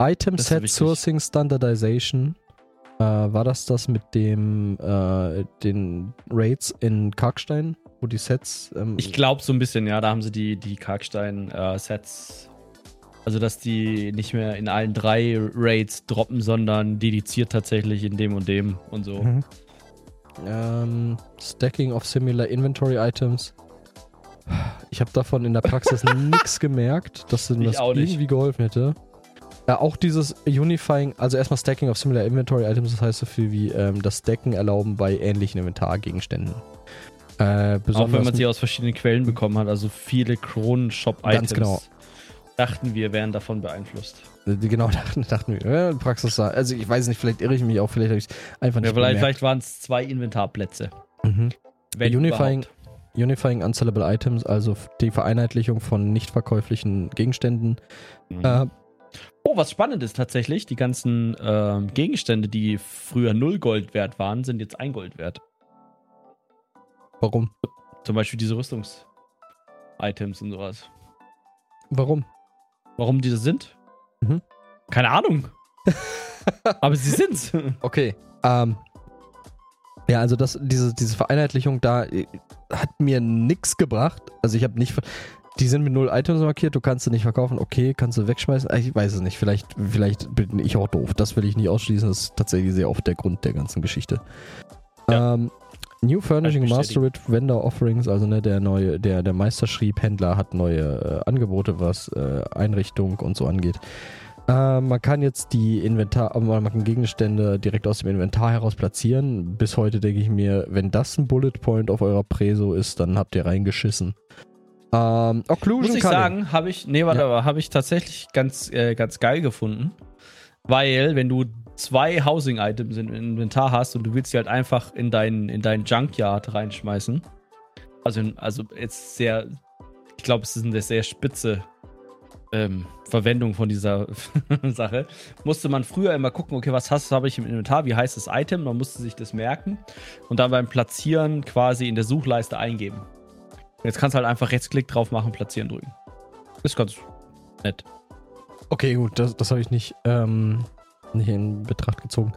S2: Item Set Sourcing Standardization. Äh, war das das mit dem äh, den Raids in Karkstein, wo die Sets.
S1: Ähm, ich glaube so ein bisschen, ja. Da haben sie die, die Karkstein-Sets. also, dass die nicht mehr in allen drei Raids droppen, sondern dediziert tatsächlich in dem und dem und so. Mhm.
S2: Ähm, Stacking of Similar Inventory Items. Ich habe davon in der Praxis nichts gemerkt, dass mir das irgendwie geholfen hätte. Ja, auch dieses Unifying, also erstmal Stacking of Similar Inventory Items, das heißt so viel wie ähm, das Stacken erlauben bei ähnlichen Inventargegenständen.
S1: Äh, auch wenn man sie aus verschiedenen Quellen bekommen hat, also viele Kronen-Shop-Items. Ganz genau. Dachten wir, wären davon beeinflusst.
S2: Äh, genau dachten, dachten wir, ja, Praxis Also ich weiß nicht, vielleicht irre ich mich auch, vielleicht habe ich es einfach nicht
S1: Ja, vielleicht, vielleicht waren es zwei Inventarplätze.
S2: Mhm. Unifying, überhaupt. Unifying Unsellable Items, also die Vereinheitlichung von nicht verkäuflichen Gegenständen.
S1: Mhm. Äh, oh, was spannend ist tatsächlich, die ganzen äh, Gegenstände, die früher 0 Gold wert waren, sind jetzt 1 Gold wert.
S2: Warum?
S1: Zum Beispiel diese Rüstungs-Items und sowas.
S2: Warum?
S1: Warum die das sind? Mhm. Keine Ahnung. Aber sie sind's.
S2: Okay. Ähm, ja, also das, diese, diese Vereinheitlichung da äh, hat mir nichts gebracht. Also ich habe nicht. Die sind mit null Items markiert, du kannst sie nicht verkaufen. Okay, kannst du wegschmeißen. Ich weiß es nicht. Vielleicht, vielleicht bin ich auch doof. Das will ich nicht ausschließen. Das ist tatsächlich sehr oft der Grund der ganzen Geschichte. Ja. Ähm, New Furnishing Master with Vendor Offerings, also ne, der neue, der, der Meisterschrieb-Händler hat neue äh, Angebote, was äh, Einrichtung und so angeht. Äh, man kann jetzt die Inventar, man kann Gegenstände direkt aus dem Inventar heraus platzieren. Bis heute denke ich mir, wenn das ein Bullet Point auf eurer Preso ist, dann habt ihr reingeschissen.
S1: Ähm, Occlusion Muss ich sagen, habe ich, nee, warte, ja. habe ich tatsächlich ganz, äh, ganz geil gefunden. Weil, wenn du zwei Housing-Items im Inventar hast und du willst sie halt einfach in deinen in dein Junkyard reinschmeißen. Also, also jetzt sehr, ich glaube, es ist eine sehr spitze ähm, Verwendung von dieser Sache, musste man früher immer gucken, okay, was hast, habe ich im Inventar, wie heißt das Item, man musste sich das merken und dann beim Platzieren quasi in der Suchleiste eingeben. Jetzt kannst du halt einfach Rechtsklick drauf machen, platzieren drücken. Ist ganz nett.
S2: Okay, gut, das, das habe ich nicht, ähm, nicht in Betracht gezogen.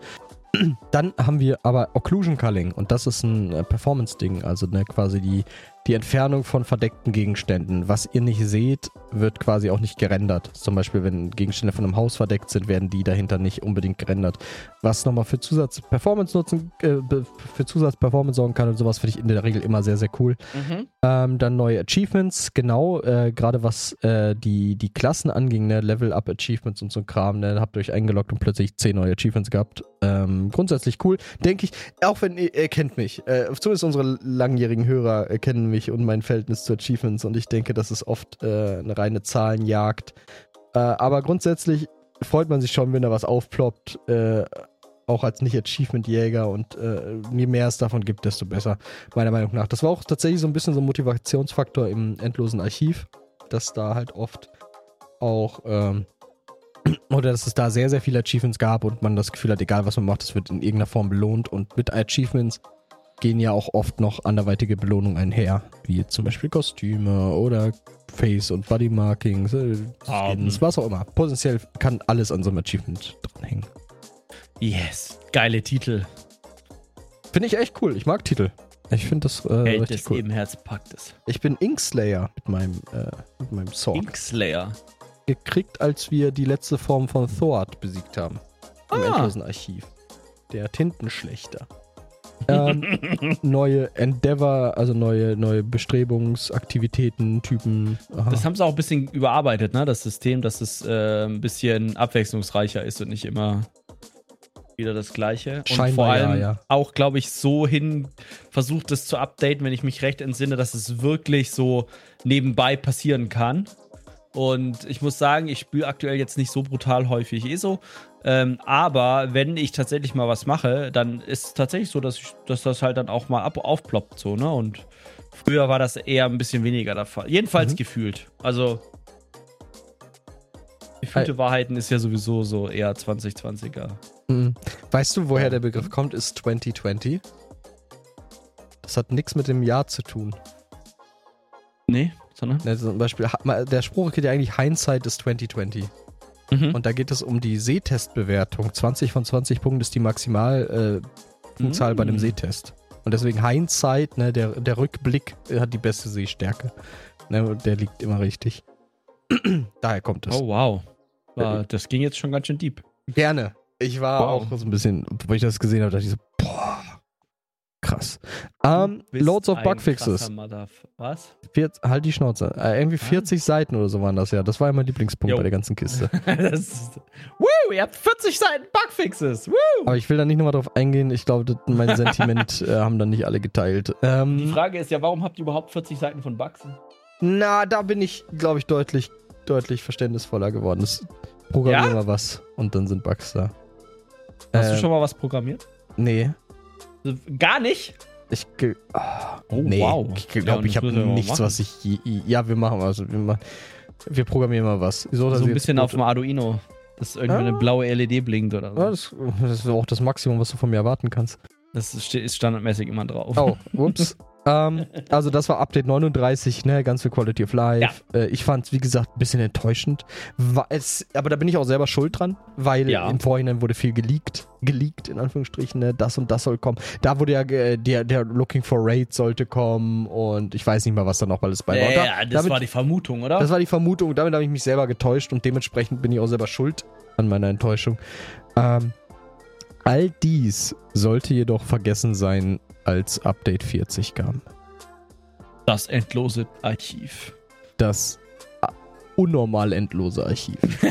S2: Dann haben wir aber Occlusion Culling und das ist ein äh, Performance-Ding, also ne, quasi die die Entfernung von verdeckten Gegenständen. Was ihr nicht seht, wird quasi auch nicht gerendert. Zum Beispiel, wenn Gegenstände von einem Haus verdeckt sind, werden die dahinter nicht unbedingt gerendert. Was nochmal für Zusatz-Performance nutzen, äh, für Zusatz-Performance sorgen kann und sowas finde ich in der Regel immer sehr, sehr cool. Mhm. Ähm, dann neue Achievements, genau, äh, gerade was äh, die, die Klassen anging, ne, Level-Up-Achievements und so ein Kram, ne, habt ihr euch eingeloggt und plötzlich zehn neue Achievements gehabt. Ähm, grundsätzlich cool, denke ich, auch wenn ihr, ihr kennt mich, äh, zumindest unsere langjährigen Hörer äh, kennen mich mich und mein Verhältnis zu Achievements und ich denke, das ist oft äh, eine reine Zahlenjagd. Äh, aber grundsätzlich freut man sich schon, wenn da was aufploppt, äh, auch als Nicht-Achievement-Jäger und äh, je mehr es davon gibt, desto besser, meiner Meinung nach. Das war auch tatsächlich so ein bisschen so ein Motivationsfaktor im endlosen Archiv, dass da halt oft auch ähm, oder dass es da sehr, sehr viele Achievements gab und man das Gefühl hat, egal was man macht, es wird in irgendeiner Form belohnt und mit Achievements gehen ja auch oft noch anderweitige Belohnungen einher, wie zum Beispiel Kostüme oder Face- und Bodymarkings, äh, Skins, was auch immer. Potenziell kann alles an so einem Achievement dranhängen.
S1: Yes, geile Titel.
S2: Finde ich echt cool. Ich mag Titel. Ich finde das äh,
S1: richtig des cool. Ebenherzpaktes.
S2: Ich bin Inkslayer mit meinem, äh, mit meinem Sword.
S1: Inkslayer?
S2: Gekriegt, als wir die letzte Form von Thord besiegt haben. Im ah. endlosen Archiv. Der Tintenschlechter ähm, neue Endeavor, also neue, neue Bestrebungsaktivitäten, Typen.
S1: Aha. Das haben sie auch ein bisschen überarbeitet, ne? Das System, dass es äh, ein bisschen abwechslungsreicher ist und nicht immer wieder das Gleiche. Und
S2: Scheinbar,
S1: vor allem
S2: ja, ja.
S1: auch, glaube ich, so hin versucht es zu updaten, wenn ich mich recht entsinne, dass es wirklich so nebenbei passieren kann. Und ich muss sagen, ich spiele aktuell jetzt nicht so brutal häufig ESO. Ähm, aber wenn ich tatsächlich mal was mache, dann ist es tatsächlich so, dass, ich, dass das halt dann auch mal ab, aufploppt. So, ne? Und früher war das eher ein bisschen weniger der Fall. Jedenfalls
S2: Mhm.
S1: gefühlt. Also. Gefühlte Wahrheiten ist ja sowieso so eher 2020er.
S2: Mhm. Weißt du, woher der Begriff kommt, ist 2020? Das hat nichts mit dem Jahr zu tun.
S1: Nee, sondern?
S2: Ne, zum Beispiel, der Spruch geht ja eigentlich Hindsight ist 2020.
S1: Mhm.
S2: Und da geht es um die Sehtestbewertung. 20 von 20 Punkten ist die Maximalpunktzahl äh, Punktzahl bei einem
S1: Mm.
S2: Sehtest. Und deswegen Hindsight, ne, der, der Rückblick äh, hat die beste Sehstärke. Ne, und der liegt immer richtig. Daher kommt es.
S1: Oh, wow. War, das ging jetzt schon ganz schön deep.
S2: Gerne. Ich war
S1: Wow.
S2: auch so ein bisschen, wo ich das gesehen habe, dachte ich so, boah, krass. Ähm,
S1: bist
S2: Loads of Bugfixes.
S1: Was?
S2: Vier, halt die Schnauze. Äh, irgendwie 40 Seiten oder so waren das ja. Das war ja mein Lieblingspunkt
S1: Jo.
S2: bei der ganzen Kiste.
S1: das ist, Woo, ihr habt 40 Seiten Bugfixes. Woo.
S2: Aber ich will da nicht nochmal drauf eingehen. Ich glaube, mein Sentiment äh, haben dann nicht alle geteilt.
S1: Die
S2: Ähm,
S1: Frage ist ja, warum habt ihr überhaupt 40 Seiten von Bugs?
S2: na, da bin ich, glaube ich, deutlich, deutlich verständnisvoller geworden. Das programmieren
S1: Ja?
S2: wir was und dann sind Bugs da.
S1: Hast
S2: Äh,
S1: du schon mal was programmiert?
S2: Nee.
S1: Gar nicht?
S2: Ich, ah,
S1: Oh,
S2: nee.
S1: wow.
S2: Ich
S1: Ja,
S2: glaube,
S1: und
S2: ich habe nichts,
S1: machen.
S2: was ich. je- Ja, wir machen also wir, machen, wir programmieren mal was. So,
S1: so ein bisschen auf dem Arduino. Dass irgendwie
S2: Ah.
S1: eine blaue LED blinkt oder so.
S2: Ja, das, das ist auch das Maximum, was du von mir erwarten kannst.
S1: Das ist standardmäßig immer drauf.
S2: Oh, ups. Ähm, also das war Update 39, ne, ganz viel Quality of Life. Äh, ich fand es, wie gesagt, ein bisschen enttäuschend. Es, aber da bin ich auch selber schuld dran, weil
S1: Ja.
S2: im Vorhinein wurde viel geleakt. Geleakt, in Anführungsstrichen, ne, das und das soll kommen. Da wurde ja äh, der, der Looking for Raid sollte kommen und ich weiß nicht mal, was da noch alles bei war.
S1: ja,
S2: Da-
S1: ja, das
S2: damit,
S1: war die Vermutung, oder?
S2: das war die Vermutung, damit habe ich mich selber getäuscht und dementsprechend bin ich auch selber schuld an meiner Enttäuschung. Ähm, all dies sollte jedoch vergessen sein, als Update 40 kam.
S1: das endlose Archiv.
S2: Das äh, unnormal endlose Archiv.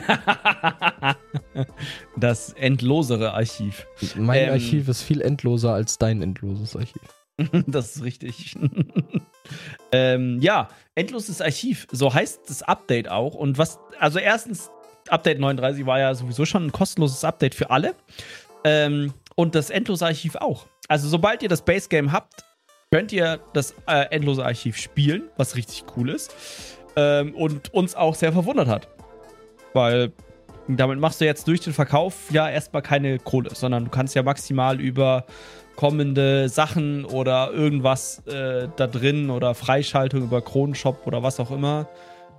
S1: das endlosere Archiv.
S2: Mein
S1: Ähm.
S2: Archiv ist viel endloser als dein endloses Archiv.
S1: das ist richtig. ähm, ja, endloses Archiv. So heißt das Update auch. Und was, also erstens, Update 39 war ja sowieso schon ein kostenloses Update für alle. Ähm, und das endlose Archiv auch. Also sobald ihr das Base Game habt, könnt ihr das äh, endlose Archiv spielen, was richtig cool ist. Ähm, und uns auch sehr verwundert hat. Weil damit machst du jetzt durch den Verkauf ja erstmal keine Kohle, sondern du kannst ja maximal über kommende Sachen oder irgendwas äh, da drin oder Freischaltung über Kronenshop oder was auch immer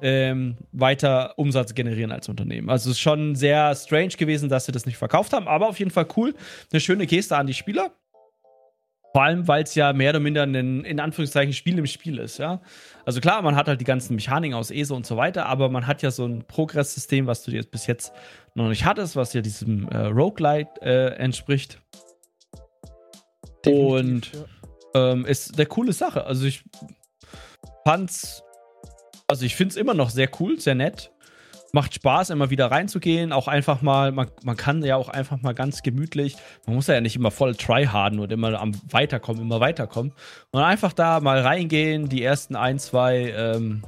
S1: ähm, weiter Umsatz generieren als Unternehmen. Also es ist schon sehr strange gewesen, dass sie das nicht verkauft haben, aber auf jeden Fall cool. Eine schöne Geste an die Spieler. Vor allem, weil es ja mehr oder minder ein, in Anführungszeichen, Spiel im Spiel ist, ja. Also klar, man hat halt die ganzen Mechaniken aus ESO und so weiter, aber man hat ja so ein Progress-System, was du jetzt bis jetzt noch nicht hattest, was ja diesem äh, Roguelite äh, entspricht. Und ähm, ist eine coole Sache. Also ich fand's, also ich finde es immer noch sehr cool, sehr nett. Macht Spaß, immer wieder reinzugehen. Auch einfach mal, man, man kann ja auch einfach mal ganz gemütlich, man muss ja nicht immer voll tryharden und immer am Weiterkommen, immer weiterkommen. Und einfach da mal reingehen, die ersten ein, zwei, ähm,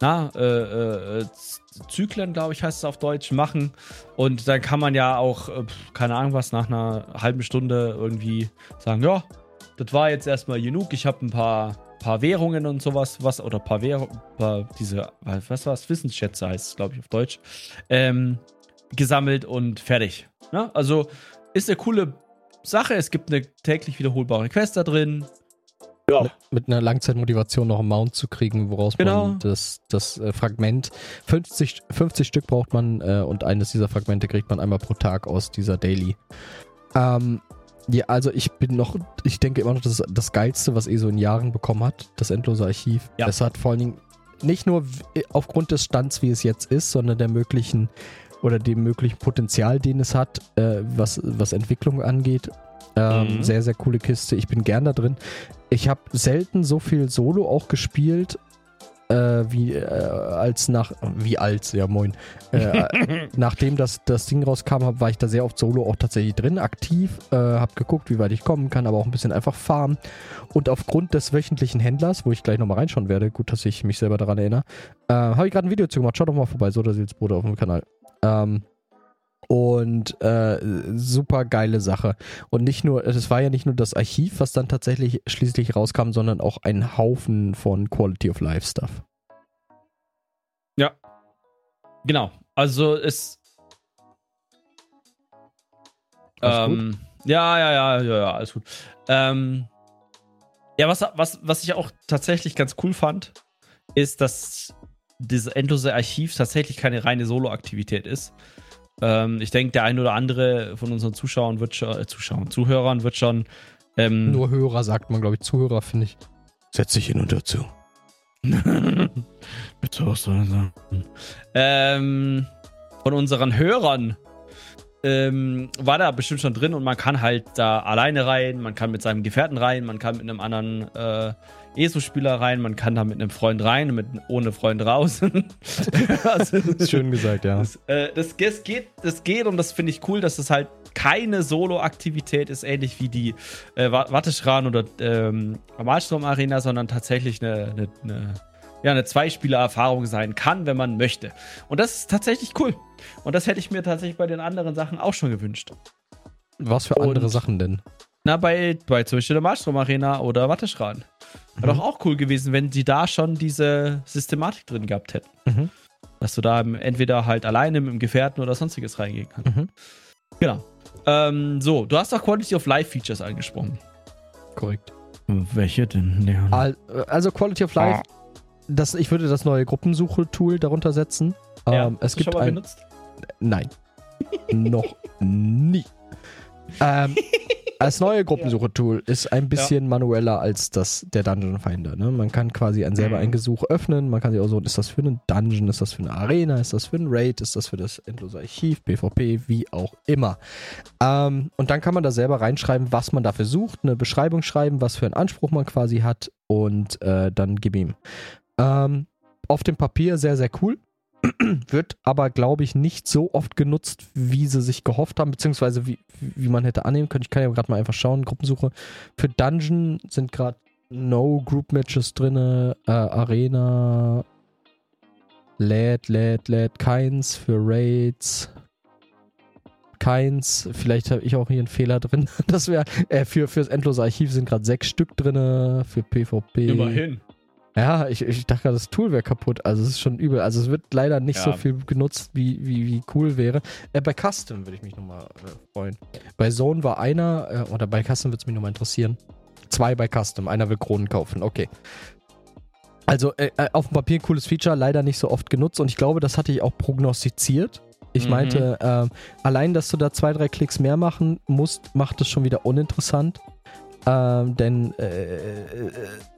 S1: na, äh, äh, äh, Zyklen, glaube ich, heißt es auf Deutsch, machen. Und dann kann man ja auch, äh, keine Ahnung was, nach einer halben Stunde irgendwie sagen, ja, das war jetzt erstmal genug. Ich habe ein paar, paar Währungen und sowas, was, oder paar Währungen, diese, was war's, Wissensschätze heißt es, glaube ich, auf Deutsch, ähm, gesammelt und fertig. Ja, also ist eine coole Sache. Es gibt eine täglich wiederholbare Quest da drin. Ja.
S2: Mit einer Langzeitmotivation noch einen Mount zu kriegen, woraus
S1: Genau.
S2: man das, das äh, Fragment, 50, 50 Stück braucht man äh, und eines dieser Fragmente kriegt man einmal pro Tag aus dieser Daily. Ähm, ja, also ich bin noch, ich denke immer noch, das ist das Geilste, was ESO in Jahren bekommen hat, das endlose Archiv.
S1: Ja.
S2: Es hat vor allen Dingen nicht nur w- aufgrund des Stands, wie es jetzt ist, sondern der möglichen oder dem möglichen Potenzial, den es hat, äh, was, was Entwicklung angeht. Ähm,
S1: Mhm.
S2: Sehr, sehr coole Kiste. Ich bin gern da drin. Ich habe selten so viel Solo auch gespielt, äh, wie äh, als nach, wie als, ja moin, äh, nachdem das, das Ding rauskam, hab, war ich da sehr oft solo auch tatsächlich drin, aktiv, äh, hab geguckt, wie weit ich kommen kann, aber auch ein bisschen einfach farmen. Und aufgrund des wöchentlichen Händlers, wo ich gleich nochmal reinschauen werde, gut, dass ich mich selber daran erinnere, äh, habe ich gerade ein Video zu gemacht. Schaut doch mal vorbei, so oder Bruder auf dem Kanal. Ähm, und äh, super geile Sache. Und nicht nur, es war ja nicht nur das Archiv, was dann tatsächlich schließlich rauskam, sondern auch ein Haufen von Quality of Life Stuff.
S1: Ja. Genau. Also es. Ähm, ja, ja, ja, ja, ja, alles gut. Ähm, ja, was, was, was ich auch tatsächlich ganz cool fand, ist, dass dieses endlose Archiv tatsächlich keine reine Solo-Aktivität ist, ähm, ich denke, der ein oder andere von unseren Zuschauern wird schon, äh, Zuschauern, Zuhörern wird schon.
S2: Ähm, Nur Hörer sagt man, glaube ich. Zuhörer finde ich. Setz dich hin und dazu.
S1: Bitte was soll sagen? Ähm, von unseren Hörern ähm, war da bestimmt schon drin und man kann halt da alleine rein, man kann mit seinem Gefährten rein, man kann mit einem anderen äh, ESO-Spieler rein, man kann da mit einem Freund rein und mit, ohne Freund raus.
S2: also, Schön gesagt, ja.
S1: Das, äh, das, das, geht, das geht und das finde ich cool, dass es halt keine Solo-Aktivität ist, ähnlich wie die äh, Watteschran oder ähm, Malstrom Arena, sondern tatsächlich eine, eine, eine ja, eine Zweispieler-Erfahrung sein kann, wenn man möchte. Und das ist tatsächlich cool. Und das hätte ich mir tatsächlich bei den anderen Sachen auch schon gewünscht.
S2: Was für andere Und, Sachen denn?
S1: Na, bei, bei zum Beispiel der Malstrom Arena oder Watteschran. Wäre mhm. doch auch cool gewesen, wenn sie da schon diese Systematik drin gehabt hätten. Mhm. Dass du da entweder halt alleine mit dem Gefährten oder sonstiges reingehen kannst. Mhm. Genau. Ähm, so, du hast auch Quality of Life Features angesprochen.
S2: Korrekt.
S1: Welche denn, Leon?
S2: Also Quality of Life, ah. das, ich würde das neue Gruppensuche-Tool darunter setzen. Ja, ähm, es gibt schon mal ein, benutzt? Nein. Noch nie. Ähm, das neue Gruppensuche-Tool ist ein bisschen ja. manueller als das der Dungeon Finder. Ne? Man kann quasi ein selber mhm. ein Gesuch öffnen. Man kann sich auch so, ist das für einen Dungeon, ist das für eine Arena, ist das für ein Raid, ist das für das endlose Archiv, PvP, wie auch immer. Ähm, und dann kann man da selber reinschreiben, was man dafür sucht, eine Beschreibung schreiben, was für einen Anspruch man quasi hat und äh, dann gib ihm. Ähm, auf dem Papier sehr, sehr cool. Wird aber, glaube ich, nicht so oft genutzt, wie sie sich gehofft haben, beziehungsweise wie, wie man hätte annehmen können. Ich kann ja gerade mal einfach schauen. Gruppensuche für Dungeon sind gerade No Group Matches drin, äh, Arena, Läd, Läd, Läd, keins für Raids. Keins, vielleicht habe ich auch hier einen Fehler drin. Das wäre, äh, für, fürs endlose Archiv sind gerade sechs Stück drin, für PvP.
S1: Immerhin.
S2: Ja, ich, ich dachte gerade, das Tool wäre kaputt. Also es ist schon übel. Also es wird leider nicht ja. so viel genutzt, wie, wie, wie cool wäre. Äh, bei Custom würde ich mich nochmal äh, freuen. Bei Zone war einer, äh, oder bei Custom würde es mich nochmal interessieren. Zwei bei Custom, einer will Kronen kaufen. Okay. Also äh, äh, auf dem Papier ein cooles Feature, leider nicht so oft genutzt. Und ich glaube, das hatte ich auch prognostiziert. Ich mhm. meinte, ähm, allein, dass du da zwei, drei Klicks mehr machen musst, macht es schon wieder uninteressant. Ähm, denn äh,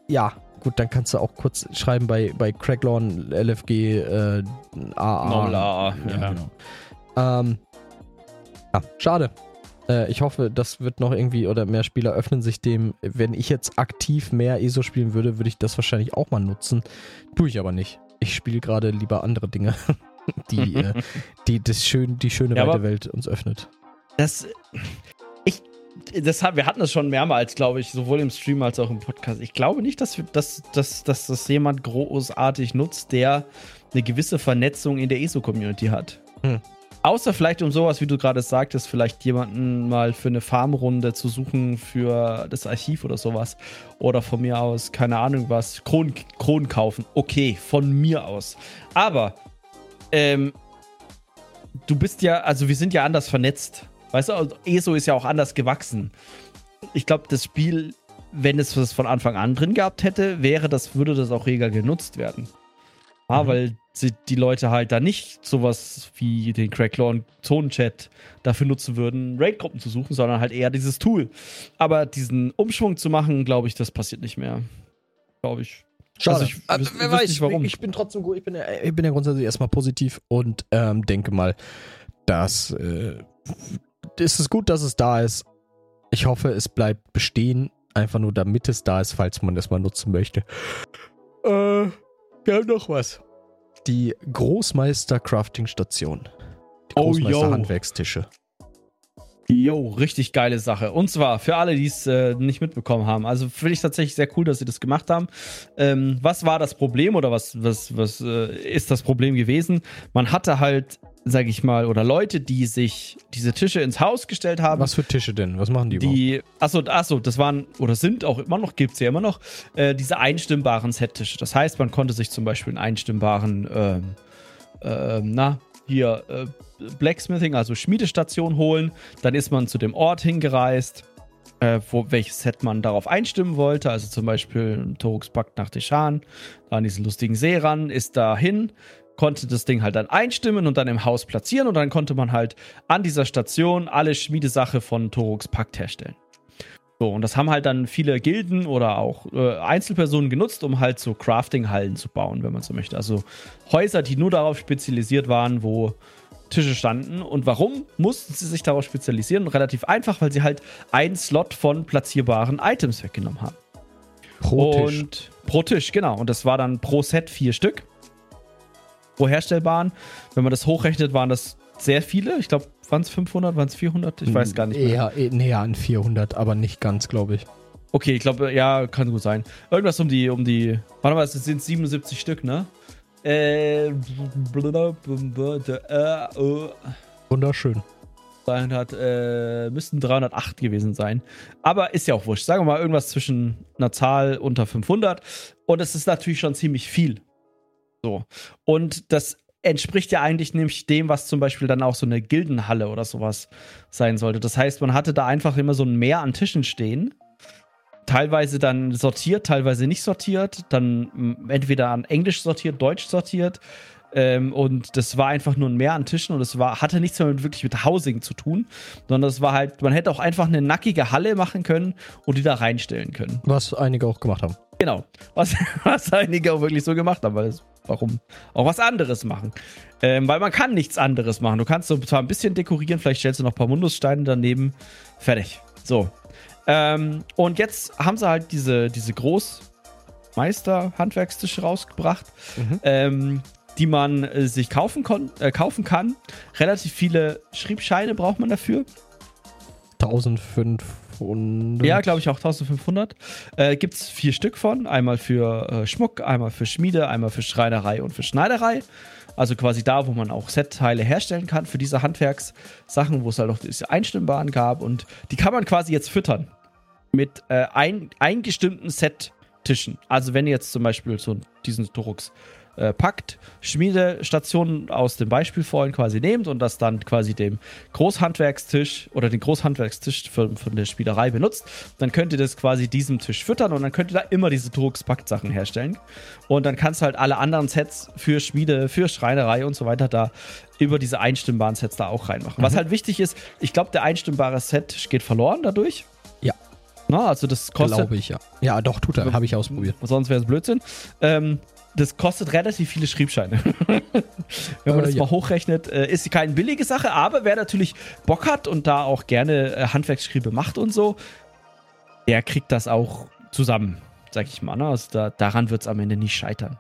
S2: ja, gut, dann kannst du auch kurz schreiben bei, bei Cracklawn, LFG, äh, AA.
S1: Normal AA, ja. ja.
S2: Genau. Ähm, ja, schade. Äh, ich hoffe, das wird noch irgendwie oder mehr Spieler öffnen sich dem. Wenn ich jetzt aktiv mehr ESO spielen würde, würde ich das wahrscheinlich auch mal nutzen. Tue ich aber nicht. Ich spiele gerade lieber andere Dinge, die, äh, die das schön, die schöne ja, weite Welt uns öffnet.
S1: Das, das, wir hatten das schon mehrmals, glaube ich, sowohl im Stream als auch im Podcast. Ich glaube nicht, dass, wir, dass, dass, dass das jemand großartig nutzt, der eine gewisse Vernetzung in der ESO-Community hat. Hm. Außer vielleicht um sowas, wie du gerade sagtest, vielleicht jemanden mal für eine Farmrunde zu suchen für das Archiv oder sowas. Oder von mir aus, keine Ahnung was, Kronen, Kronen kaufen. Okay, von mir aus. Aber, ähm, du bist ja, also wir sind ja anders vernetzt. Weißt du, ESO ist ja auch anders gewachsen. Ich glaube, das Spiel, wenn es das von Anfang an drin gehabt hätte, wäre das, würde das auch reger genutzt werden. Ja, mhm. weil die Leute halt da nicht sowas wie den Cracklaw und Zonenchat dafür nutzen würden, Raid-Gruppen zu suchen, sondern halt eher dieses Tool. Aber diesen Umschwung zu machen, glaube ich, das passiert nicht mehr. Glaube ich.
S2: Schade. Also ich, Aber, wer weiß, nicht, warum. Ich bin trotzdem gut. Ich bin, ja, ich bin ja grundsätzlich erstmal positiv und ähm, denke mal, dass äh, ist es gut, dass es da ist. Ich hoffe, es bleibt bestehen, einfach nur damit es da ist, falls man es mal nutzen möchte. Äh, Ja, noch was. Die Großmeister-Crafting-Station. Die Großmeister-Handwerkstische.
S1: Jo, richtig geile Sache. Und zwar für alle, die es äh, nicht mitbekommen haben. Also finde ich tatsächlich sehr cool, dass sie das gemacht haben. Ähm, was war das Problem oder was, was, was äh, ist das Problem gewesen? Man hatte halt, sag ich mal, oder Leute, die sich diese Tische ins Haus gestellt haben.
S2: Was für Tische denn? Was machen die
S1: Die, achso, achso, das waren oder sind auch immer noch, gibt es ja immer noch, äh, diese einstimmbaren Set-Tische. Das heißt, man konnte sich zum Beispiel einen einstimmbaren, ähm, ähm, na, hier äh, Blacksmithing, also Schmiedestation holen. Dann ist man zu dem Ort hingereist, äh, wo, welches Set man darauf einstimmen wollte. Also zum Beispiel Torux Pakt nach Deschan, da an diesen lustigen See ran, ist da hin, konnte das Ding halt dann einstimmen und dann im Haus platzieren und dann konnte man halt an dieser Station alle Schmiedesache von Torux Pakt herstellen. So, und das haben halt dann viele Gilden oder auch äh, Einzelpersonen genutzt, um halt so Crafting-Hallen zu bauen, wenn man so möchte. Also Häuser, die nur darauf spezialisiert waren, wo Tische standen. Und warum mussten sie sich darauf spezialisieren? Relativ einfach, weil sie halt einen Slot von platzierbaren Items weggenommen haben.
S2: Pro Tisch.
S1: Und pro Tisch, genau. Und das war dann pro Set vier Stück. Pro herstellbaren. Wenn man das hochrechnet, waren das sehr viele. Ich glaube, waren es 500, waren es 400? Ich weiß gar nicht
S2: mehr. Eher, näher an 400, aber nicht ganz, glaube ich.
S1: Okay, ich glaube, ja, kann gut sein. Irgendwas um die, um die, warte mal, es sind 77 Stück, ne? Äh,
S2: Wunderschön.
S1: 300, äh, müssten 308 gewesen sein. Aber ist ja auch wurscht. Sagen wir mal irgendwas zwischen einer Zahl unter 500. Und es ist natürlich schon ziemlich viel. So. Und das entspricht ja eigentlich nämlich dem, was zum Beispiel dann auch so eine Gildenhalle oder sowas sein sollte. Das heißt, man hatte da einfach immer so ein Meer an Tischen stehen. Teilweise dann sortiert, teilweise nicht sortiert. Dann entweder an Englisch sortiert, Deutsch sortiert. Ähm, und das war einfach nur ein Meer an Tischen und es hatte nichts mehr mit, wirklich mit Housing zu tun, sondern es war halt, man hätte auch einfach eine nackige Halle machen können und die da reinstellen können.
S2: Was einige auch gemacht haben.
S1: Genau. Was, was einige auch wirklich so gemacht haben, weil es warum auch was anderes machen? Ähm, weil man kann nichts anderes machen. Du kannst so zwar ein bisschen dekorieren, vielleicht stellst du noch ein paar Mundussteine daneben. Fertig. So. Ähm, und jetzt haben sie halt diese, diese Großmeister-Handwerkstische rausgebracht, mhm. ähm, die man äh, sich kaufen, äh, kaufen kann. Relativ viele Schriebscheine braucht man dafür.
S2: 1500.
S1: Ja, glaube ich auch 1500. Äh, Gibt es vier Stück von. Einmal für äh, Schmuck, einmal für Schmiede, einmal für Schreinerei und für Schneiderei. Also quasi da, wo man auch Set-Teile herstellen kann für diese Handwerkssachen, wo es halt auch diese Einstimmbaren gab. Und die kann man quasi jetzt füttern mit äh, ein, eingestimmten Set-Tischen. Also wenn ihr jetzt zum Beispiel so diesen Torux äh, packt, Schmiedestationen aus dem Beispiel vorhin quasi nehmt und das dann quasi dem Großhandwerkstisch oder den Großhandwerkstisch von, von der Spielerei benutzt, dann könnt ihr das quasi diesem Tisch füttern und dann könnt ihr da immer diese Drucks-Packt-Sachen herstellen. Und dann kannst du halt alle anderen Sets für Schmiede, für Schreinerei und so weiter da über diese einstimmbaren Sets da auch reinmachen. Mhm. Was halt wichtig ist, ich glaube, der einstimmbare Set geht verloren dadurch.
S2: Ja.
S1: Na, also das kostet.
S2: Glaube ich, ja. Ja, doch, tut er. Habe ich ausprobiert.
S1: Sonst wäre es Blödsinn. Ähm, das kostet relativ viele Schriebscheine. Wenn man äh, das ja. mal hochrechnet, äh, ist keine billige Sache, aber wer natürlich Bock hat und da auch gerne äh, Handwerksschriebe macht und so, der kriegt das auch zusammen, sag ich mal. Ne? Also da, daran wird es am Ende nicht scheitern.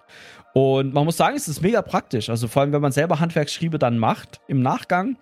S1: Und man muss sagen, es ist mega praktisch. Also vor allem, wenn man selber Handwerksschriebe dann macht im Nachgang.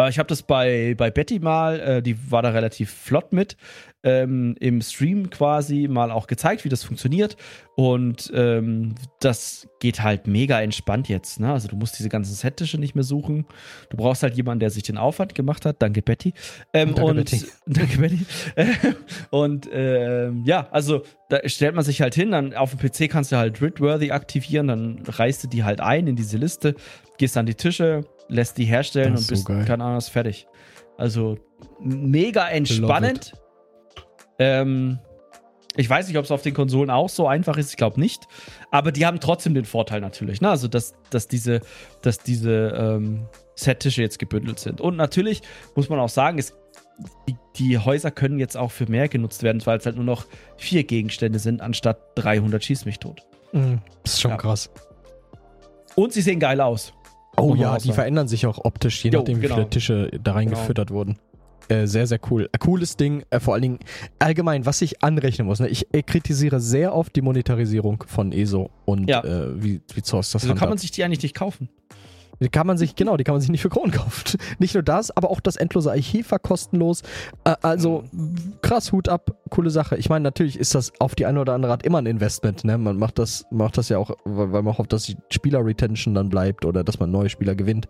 S1: Äh, ich habe das bei, bei Betty mal, äh, die war da relativ flott mit ähm, im Stream quasi mal auch gezeigt, wie das funktioniert. Und ähm, das geht halt mega entspannt jetzt. Ne? Also du musst diese ganzen Settische nicht mehr suchen. Du brauchst halt jemanden, der sich den Aufwand gemacht hat. Danke, Betty. Ähm, danke, und, Betty. Danke, Betty. und ähm, ja, also da stellt man sich halt hin, dann auf dem PC kannst du halt Ridworthy aktivieren, dann reißt du die halt ein in diese Liste, gehst an die Tische, lässt die herstellen und bist, so keine Ahnung, fertig. Also mega entspannend. Ähm, ich weiß nicht, ob es auf den Konsolen auch so einfach ist. Ich glaube nicht. Aber die haben trotzdem den Vorteil natürlich. Ne? Also, dass, dass diese, dass diese ähm, Set-Tische jetzt gebündelt sind. Und natürlich muss man auch sagen, es, die, die, Häuser können jetzt auch für mehr genutzt werden, weil es halt nur noch vier Gegenstände sind, anstatt 300 Schieß mich tot.
S2: Mhm, das ist schon ja. krass.
S1: Und sie sehen geil aus.
S2: Oh ja, die verändern sich auch optisch, je jo, nachdem, wie genau. viele Tische da reingefüttert genau. wurden. äh, sehr, sehr cool. Äh, cooles Ding, äh, vor allen Dingen allgemein, was ich anrechnen muss. Ne? Ich äh, kritisiere sehr oft die Monetarisierung von ESO und
S1: Ja.
S2: äh, wie, wie Source das
S1: Also kann
S2: handhabt.
S1: man sich die eigentlich nicht kaufen.
S2: Die kann man sich, genau, die kann man sich nicht für Kronen kaufen. Nicht nur das, aber auch das endlose Archiv war kostenlos. Äh, also krass, Hut ab, coole Sache. Ich meine, natürlich ist das auf die eine oder andere Art immer ein Investment. Ne? Man macht das, macht das ja auch, weil weil man hofft, dass die Spieler-Retention dann bleibt oder dass man neue Spieler gewinnt.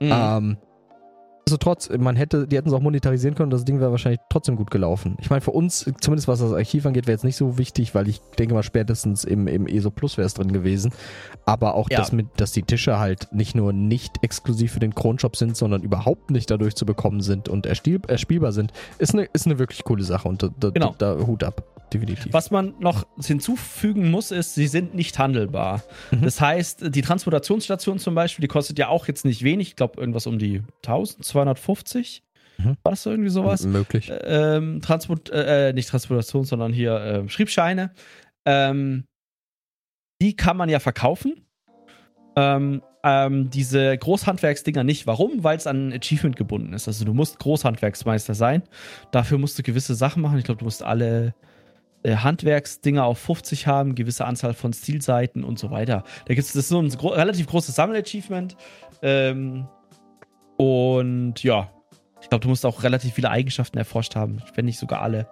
S1: Mhm.
S2: Ähm, also trotz, man hätte, die hätten es auch monetarisieren können, das Ding wäre wahrscheinlich trotzdem gut gelaufen. Ich meine, für uns, zumindest was das Archiv angeht, wäre jetzt nicht so wichtig, weil ich denke mal, spätestens im, im ESO Plus wäre es drin gewesen. Aber auch,
S1: Ja.
S2: dass, mit, dass die Tische halt nicht nur nicht exklusiv für den Kronshop sind, sondern überhaupt nicht dadurch zu bekommen sind und erspiel, erspielbar sind, ist eine, ist eine wirklich coole Sache und da, da,
S1: Genau.
S2: da Hut ab, definitiv.
S1: Was man noch hinzufügen muss, ist, sie sind nicht handelbar.
S2: Mhm.
S1: Das heißt, die Transportationsstation zum Beispiel, die kostet ja auch jetzt nicht wenig. Ich glaube, irgendwas um die 1250.
S2: Mhm.
S1: War das so irgendwie sowas?
S2: Möglich.
S1: ähm, Transport, äh, nicht Transportation, sondern hier ähm, Schriebscheine. Ähm, die kann man ja verkaufen. Ähm, ähm, diese Großhandwerksdinger nicht. Warum? Weil es an ein Achievement gebunden ist. Also du musst Großhandwerksmeister sein. Dafür musst du gewisse Sachen machen. Ich glaube, du musst alle äh, Handwerksdinger auf 50 haben, gewisse Anzahl von Stilseiten und so weiter. Da gibt es das ist so ein gro relativ großes Sammelachievement. Ähm, und ja, ich glaube, du musst auch relativ viele Eigenschaften erforscht haben, wenn nicht sogar alle.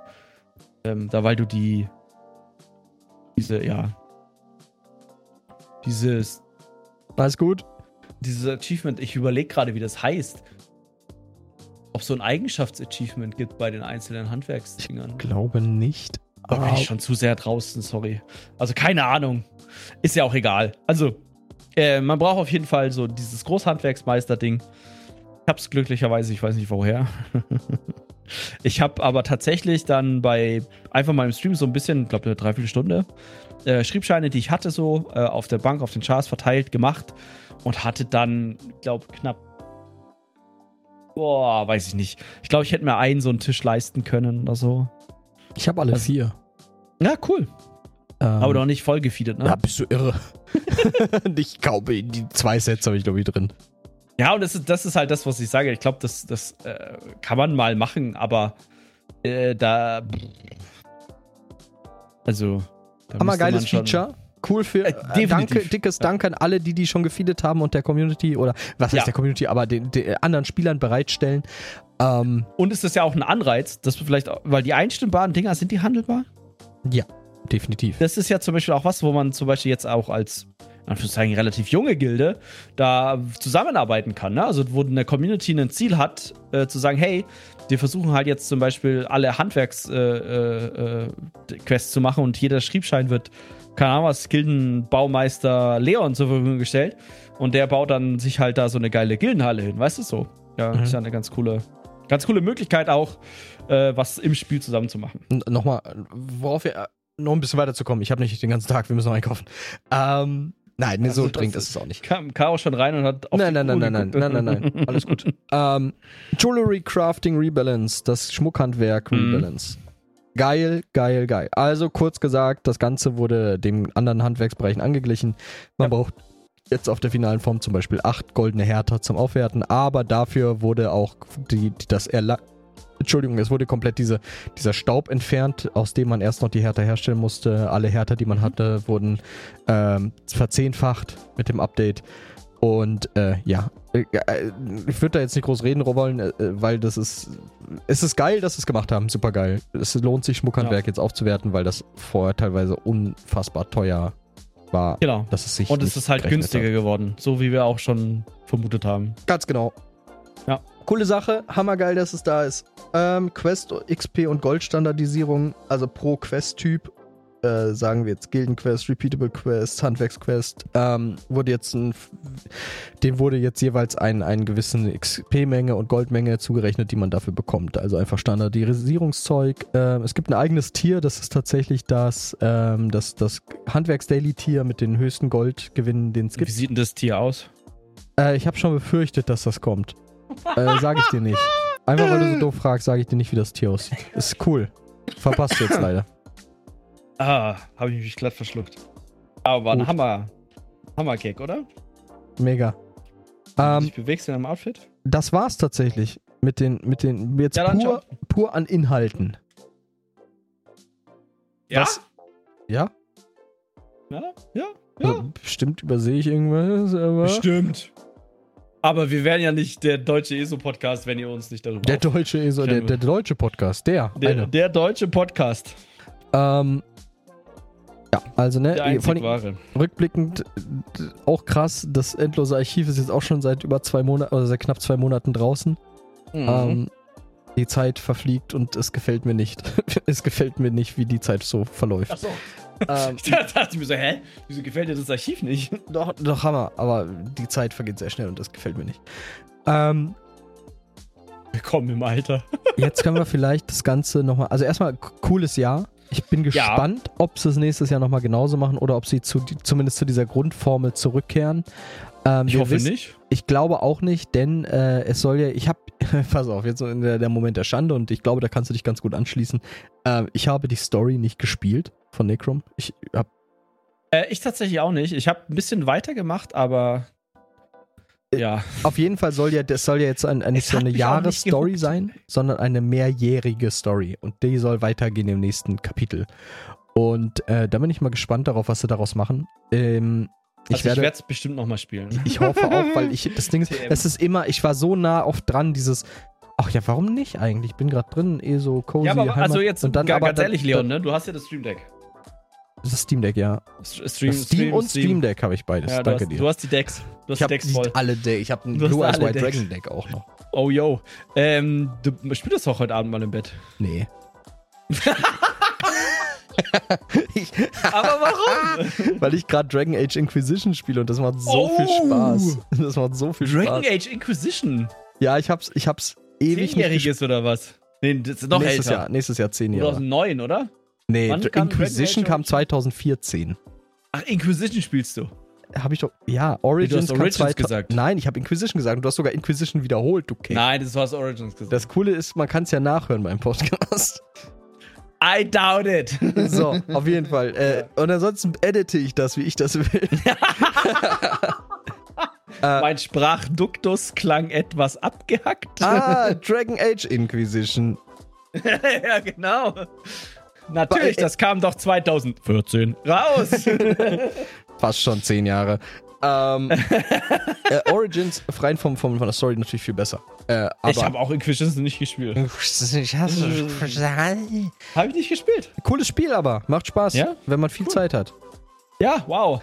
S1: Ähm, da weil du die diese, ja, dieses,
S2: Alles gut?
S1: dieses Achievement, ich überlege gerade, wie das heißt. Ob es so ein Eigenschaftsachievement gibt bei den einzelnen Handwerksdingern.
S2: Glaube nicht.
S1: Da bin ich schon zu sehr draußen, sorry. Also keine Ahnung. Ist ja auch egal. Also, äh, man braucht auf jeden Fall so dieses Großhandwerksmeister-Ding. Ich hab's glücklicherweise, ich weiß nicht woher. ich habe aber tatsächlich dann bei einfach mal im Stream so ein bisschen, ich glaube eine Dreiviertelstunde, äh, Schriebscheine, die ich hatte, so äh, auf der Bank, auf den Chars verteilt, gemacht und hatte dann, glaube knapp. Boah, weiß ich nicht. Ich glaube, ich hätte mir einen so einen Tisch leisten können oder so.
S2: Ich habe alle
S1: Also-
S2: vier.
S1: Ja, cool.
S2: Ähm,
S1: Aber doch nicht voll gefeedet, ne?
S2: Ja, bist du irre. ich glaube, die zwei Sets habe ich, glaube ich, drin.
S1: Ja, und das ist, das ist halt das, was ich sage. Ich glaube, das, das äh, kann man mal machen, aber äh, da. Also. Da
S2: Hammer
S1: müsste
S2: geiles
S1: man schon-
S2: Feature. Cool für.
S1: Äh,
S2: Äh, danke, dickes Dank an alle, die die schon gefeedet haben und der Community oder was heißt
S1: Ja.
S2: der Community, aber den, den anderen Spielern bereitstellen. Ähm,
S1: Und ist das ja auch ein Anreiz, dass wir vielleicht, weil die einstimmbaren Dinger, sind die handelbar?
S2: ja, definitiv.
S1: Das ist ja zum Beispiel auch was, wo man zum Beispiel jetzt auch als, Anführungszeichen, relativ junge Gilde da zusammenarbeiten kann. Ne? Also, wo eine Community ein Ziel hat, äh, zu sagen, hey, wir versuchen halt jetzt zum Beispiel alle Handwerks-Quests äh, äh, Quests zu machen und jeder Schriebschein wird, keine Ahnung was, Gildenbaumeister Leon zur Verfügung gestellt und der baut dann sich halt da so eine geile Gildenhalle hin, weißt du so? Ja,
S2: Mhm.
S1: ist ja eine ganz coole, ganz coole Möglichkeit auch, äh, was im Spiel zusammen zu machen.
S2: N- Nochmal, worauf wir, äh, noch ein bisschen weiterzukommen. Ich habe nicht den ganzen Tag, wir müssen noch einkaufen. Ähm, nein,
S1: Also
S2: so dringend
S1: ist-
S2: es auch nicht.
S1: Kam Caro schon rein und hat auf
S2: Nein, nein, nein, nein, nein,
S1: geguckt.
S2: nein, nein, nein, alles gut. ähm, Jewelry Crafting Rebalance, das Schmuckhandwerk
S1: Mhm.
S2: Rebalance. Geil, geil, geil. Also kurz gesagt, das Ganze wurde den anderen Handwerksbereichen angeglichen. Man
S1: Ja.
S2: braucht jetzt auf der finalen Form zum Beispiel acht goldene Härter zum Aufwerten, aber dafür wurde auch die, das Erla Entschuldigung, es wurde komplett diese, dieser Staub entfernt, aus dem man erst noch die Härter herstellen musste. Alle Härter, die man hatte, wurden ähm, verzehnfacht mit dem Update. Und äh, ja, äh, äh, ich würde da jetzt nicht groß reden wollen, äh, weil das ist. Es ist geil, dass sie es gemacht haben. Super geil. Es lohnt sich, Schmuckhandwerk jetzt aufzuwerten, weil das vorher teilweise unfassbar teuer war.
S1: Genau.
S2: Dass es sich
S1: Und es
S2: nicht
S1: ist halt günstiger geworden, so wie wir auch schon vermutet haben.
S2: Hat. Ganz genau.
S1: Ja.
S2: Coole Sache, hammergeil, dass es da ist. Ähm, Quest, XP und Goldstandardisierung, also pro Quest-Typ, äh, sagen wir jetzt Gildenquest, Repeatable Quest, Handwerksquest, ähm, wurde jetzt ein, dem wurde jetzt jeweils ein, einen gewissen XP-Menge und Goldmenge zugerechnet, die man dafür bekommt. Also einfach Standardisierungszeug. Ähm, es gibt ein eigenes Tier, das ist tatsächlich das, ähm, das, das Handwerks-Daily-Tier mit den höchsten Goldgewinnen, den es
S1: Wie
S2: gibt.
S1: sieht denn das Tier aus?
S2: Äh, ich habe schon befürchtet, dass das kommt. Äh, sag ich dir nicht. Einfach weil du so doof fragst, sage ich dir nicht, wie das Tier aussieht. Ist cool. Verpasst du jetzt leider.
S1: Ah, habe ich mich glatt verschluckt. Aber war ein. Hammer. Hammer-Gag, oder?
S2: Mega.
S1: Ähm, dich bewegst in einem Outfit?
S2: das war's tatsächlich. Mit den, mit den, jetzt
S1: Ja, dann
S2: pur, pur an Inhalten.
S1: Ja?
S2: Was? Ja?
S1: Ja, ja, ja.
S2: Also, bestimmt übersehe ich irgendwas, aber.
S1: Bestimmt. Aber wir wären ja nicht der deutsche ESO-Podcast, wenn ihr uns nicht darüber
S2: Der deutsche ESO, der, der deutsche Podcast, der.
S1: der,
S2: eine.
S1: der deutsche Podcast.
S2: Ähm, ja, also ne,
S1: wahre.
S2: rückblickend äh, auch krass, das endlose Archiv ist jetzt auch schon seit über zwei Monaten oder seit knapp zwei Monaten draußen.
S1: Mhm.
S2: Ähm, die Zeit verfliegt und es gefällt mir nicht. es gefällt mir nicht, wie die Zeit so verläuft.
S1: Achso.
S2: ähm,
S1: Da dachte ich mir so, hä? Wieso gefällt dir das Archiv nicht?
S2: doch, doch, Hammer, aber die Zeit vergeht sehr schnell und das gefällt mir nicht. Ähm,
S1: Willkommen im Alter.
S2: jetzt können wir vielleicht das Ganze nochmal. Also, erstmal cooles Jahr. Ich bin gespannt, ob sie es nächstes Jahr nochmal genauso machen oder ob sie zu, zumindest zu dieser Grundformel zurückkehren. Ähm,
S1: Ich hoffe
S2: wissen-
S1: nicht.
S2: Ich glaube auch nicht, denn äh, es soll ja, ich habe, pass auf, jetzt so in der, der Moment der Schande und ich glaube, da kannst du dich ganz gut anschließen. Ähm, ich habe die Story nicht gespielt von Necrom. Ich habe
S1: Äh, ich tatsächlich auch nicht. Ich habe ein bisschen weitergemacht, aber ja.
S2: auf jeden Fall soll ja, das soll ja jetzt ein, ein, so eine Jahresstory sein, sondern eine mehrjährige Story und die soll weitergehen im nächsten Kapitel. Und äh, da bin ich mal gespannt darauf, was sie daraus machen. Ähm, ich
S1: Also
S2: werde
S1: es bestimmt nochmal spielen.
S2: Ich hoffe auch, weil ich das Ding ist, es ist immer, ich war so nah oft dran, dieses, ach ja, warum nicht eigentlich? Ich bin gerade drin, eh so cozy.
S1: Ja, aber
S2: Heimat.
S1: also jetzt
S2: und dann
S1: ga-
S2: aber
S1: ganz
S2: dann-
S1: ehrlich, Leon, ne? Du hast ja das Stream Deck.
S2: Das ist Steam Deck, ja.
S1: Stream,
S2: Steam, und Stream Deck habe ich beides.
S1: Ja,
S2: Danke
S1: hast,
S2: dir.
S1: du hast die Decks. Du hast
S2: ich habe
S1: die Decks voll.
S2: alle Deck. Ich habe ein
S1: Du hast
S2: Blue Eyes White
S1: Decks.
S2: Dragon Deck auch noch.
S1: Oh, yo. Ähm, du spielst doch heute Abend mal im Bett.
S2: Nee. ich,
S1: Aber warum?
S2: weil ich gerade Dragon Age Inquisition spiele und das macht so
S1: Oh.
S2: viel Spaß. Das macht so viel
S1: Dragon
S2: Spaß.
S1: Age Inquisition.
S2: Ja, ich hab's, ich hab's ewig nicht.
S1: Zehnjähriges oder was? Nee, das ist noch
S2: nächstes
S1: älter.
S2: Jahr, nächstes Jahr zehn Jahre.
S1: 2009, oder?
S2: Nee,
S1: Wann kam
S2: Inquisition kam 2014.
S1: Ach, Inquisition spielst du.
S2: Habe ich doch. Ja, Origins, kam
S1: Origins
S2: 2000
S1: gesagt.
S2: Nein, ich habe Inquisition gesagt und du hast sogar Inquisition wiederholt, du King.
S1: Nein, das war Origins gesagt.
S2: Das Coole ist, man kann es ja nachhören beim Podcast.
S1: I doubt it.
S2: So, auf jeden Fall. Äh, und ansonsten edite ich das, wie ich das will.
S1: mein Sprachduktus klang etwas abgehackt.
S2: ah, Dragon Age Inquisition.
S1: ja, genau. Natürlich, das kam doch 2014 raus.
S2: Fast schon zehn Jahre. Ähm, äh, Origins, rein vom, vom, von der Story natürlich viel besser. Äh, aber
S1: ich habe auch Inquisition nicht gespielt.
S2: Ich hasse-
S1: Habe ich nicht gespielt.
S2: Cooles Spiel aber. Macht Spaß,
S1: Ja?
S2: wenn man viel Zeit hat.
S1: Ja, wow.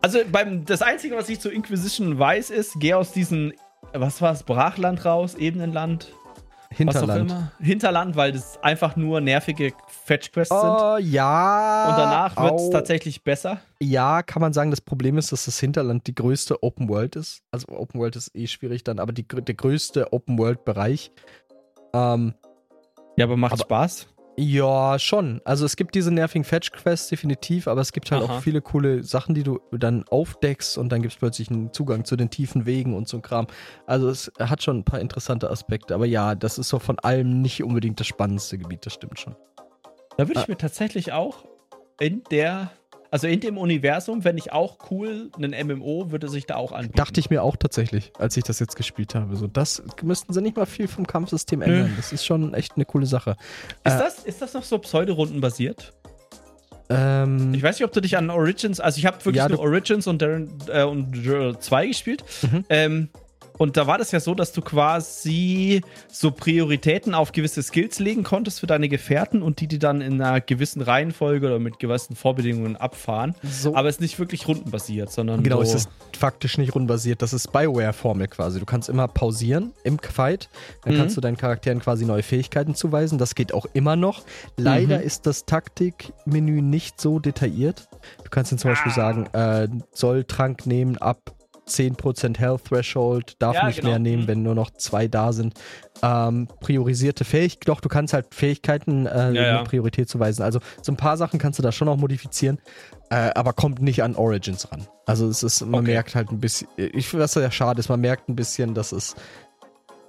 S1: also beim, das Einzige, was ich zu Inquisition weiß, ist, geh aus diesem, was war es, Brachland raus, Ebenenland,
S2: Hinterland.
S1: Hinterland, weil das einfach nur nervige Fetch-Quests sind.
S2: Oh, ja.
S1: Und danach wird es tatsächlich besser.
S2: Ja, kann man sagen, das Problem ist, dass das Hinterland die größte Open World ist. Also Open World ist eh schwierig dann, aber die, der größte Open World Bereich. Ähm,
S1: Ja, aber macht
S2: Aber-
S1: Spaß.
S2: Ja, schon. Also es gibt diese nervigen Fetch Quests definitiv, aber es gibt halt
S1: Aha.
S2: auch viele coole Sachen, die du dann aufdeckst und dann gibt es plötzlich einen Zugang zu den tiefen Wegen und so ein Kram. Also es hat schon ein paar interessante Aspekte, aber ja, das ist so von allem nicht unbedingt das spannendste Gebiet, das stimmt schon.
S1: Da würde ich
S2: Ah.
S1: mir tatsächlich auch in der, also in dem Universum, wenn ich auch cool, einen MMO würde sich da auch anbieten.
S2: Dachte ich mir auch tatsächlich, als ich das jetzt gespielt habe. So, das müssten sie nicht mal viel vom Kampfsystem ändern. Das ist schon echt eine coole Sache.
S1: Ist
S2: Äh,
S1: das, ist das noch so Pseudorunden basiert?
S2: Ähm,
S1: Ich weiß nicht, ob du dich an Origins, also ich habe wirklich
S2: Ja,
S1: nur Origins und Darren äh, und 2 gespielt.
S2: Mhm.
S1: Ähm, und da war das ja so, dass du quasi so Prioritäten auf gewisse Skills legen konntest für deine Gefährten und die die dann in einer gewissen Reihenfolge oder mit gewissen Vorbedingungen abfahren.
S2: so,
S1: Aber es ist nicht wirklich rundenbasiert, sondern
S2: genau,
S1: so,
S2: es ist faktisch nicht rundenbasiert. Das ist Bioware-Formel quasi. Du kannst immer pausieren im Fight. Dann
S1: Mhm.
S2: kannst du deinen Charakteren quasi neue Fähigkeiten zuweisen. Das geht auch immer noch. Leider
S1: Mhm.
S2: ist das Taktikmenü nicht so detailliert. Du kannst dann zum Beispiel
S1: Ah.
S2: sagen, äh, soll Trank nehmen ab 10% Health Threshold, darf
S1: Ja,
S2: nicht
S1: genau.
S2: mehr nehmen,
S1: Mhm.
S2: wenn nur noch zwei da sind. Ähm, priorisierte Fähigkeiten, doch, du kannst halt Fähigkeiten äh,
S1: Ja, ja.
S2: Priorität zuweisen. Also so ein paar Sachen kannst du da schon noch modifizieren, äh, aber kommt nicht an Origins ran. Also es ist, man
S1: Okay.
S2: merkt halt ein bisschen, ich finde, was ja schade ist, man merkt ein bisschen, dass es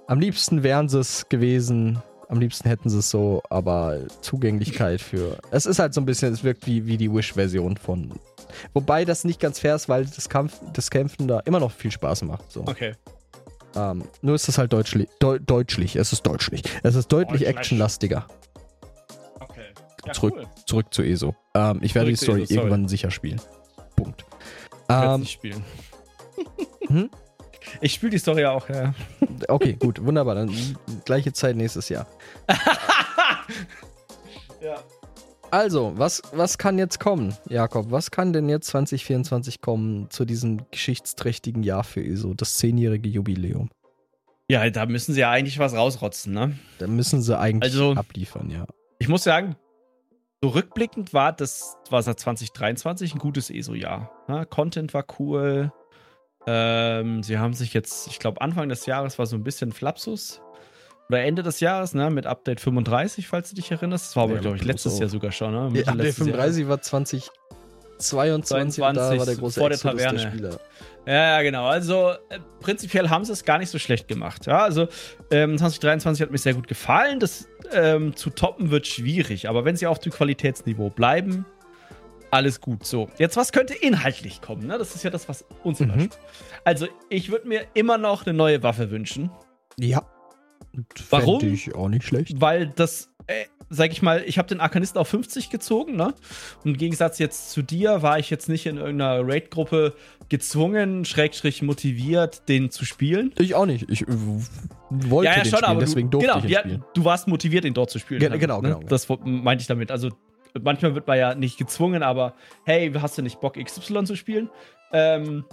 S2: am liebsten wären sie es gewesen, am liebsten hätten sie es so, aber Zugänglichkeit für. Es ist halt so ein bisschen, es wirkt wie, wie die Wish-Version von. Wobei das nicht ganz fair ist, weil das, Kampf, das Kämpfen da immer noch viel Spaß macht. So.
S1: Okay.
S2: Ähm, nur ist es halt deutschlich, Deu deutschlich. Es ist deutschlich. Es ist deutlich actionlastiger.
S1: Okay. Ja,
S2: Zurück.
S1: cool.
S2: Zurück zu ESO. Ähm, ich werde
S1: Zurück
S2: die Story
S1: ESO,
S2: irgendwann sicher spielen. Punkt.
S1: Ich
S2: Ähm,
S1: nicht spielen.
S2: Hm?
S1: Ich spiele die Story auch, ja.
S2: okay, gut, wunderbar. Dann gleiche Zeit nächstes Jahr.
S1: ja.
S2: Also, was, was kann jetzt kommen, Jakob? Was kann denn jetzt 2024 kommen zu diesem geschichtsträchtigen Jahr für ESO, das zehnjährige Jubiläum?
S1: Ja, da müssen sie ja eigentlich was rausrotzen, ne?
S2: Da müssen sie eigentlich
S1: Also-
S2: abliefern, ja.
S1: Ich muss sagen, so rückblickend war das, war seit 2023 ein gutes ESO-Jahr. Ne? Content war cool. Ähm, sie haben sich jetzt, ich glaube, Anfang des Jahres war so ein bisschen Flapsus. Oder Ende des Jahres, ne, mit Update 35, falls du dich erinnerst. Das war aber,
S2: Ja,
S1: glaube ich, letztes
S2: so.
S1: Jahr sogar schon, ne?
S2: ja
S1: letztes
S2: 35 war 2022 und da
S1: 22
S2: war der große
S1: vor der
S2: Exodus der
S1: Taverne.
S2: Spieler.
S1: Ja, genau. Also äh, prinzipiell haben sie es gar nicht so schlecht gemacht. Ja, also ähm, 2023 hat mir sehr gut gefallen. Das ähm, zu toppen wird schwierig, aber wenn sie auf dem Qualitätsniveau bleiben, alles gut. So, jetzt was könnte inhaltlich kommen? Ne? Das ist ja das, was uns
S2: Mhm.
S1: Also ich würde mir immer noch eine neue Waffe wünschen,
S2: Ja.
S1: Warum?
S2: Fänd ich auch nicht schlecht.
S1: weil das, äh, sag ich mal, ich habe den Arkanisten auf 50 gezogen, ne? Und im Gegensatz jetzt zu dir war ich jetzt nicht in irgendeiner Raid-Gruppe gezwungen, schrägstrich motiviert, den zu spielen.
S2: Ich auch nicht. Ich äh, wollte den spielen, deswegen
S1: du,
S2: durfte
S1: genau,
S2: ich ihn
S1: ja,
S2: spielen.
S1: du warst motiviert, ihn dort zu spielen.
S2: Ge- genau,
S1: Ne?
S2: genau, genau.
S1: Das meinte ich damit. Also manchmal wird man ja nicht gezwungen, aber hey, hast du nicht Bock, XY zu spielen? Ähm,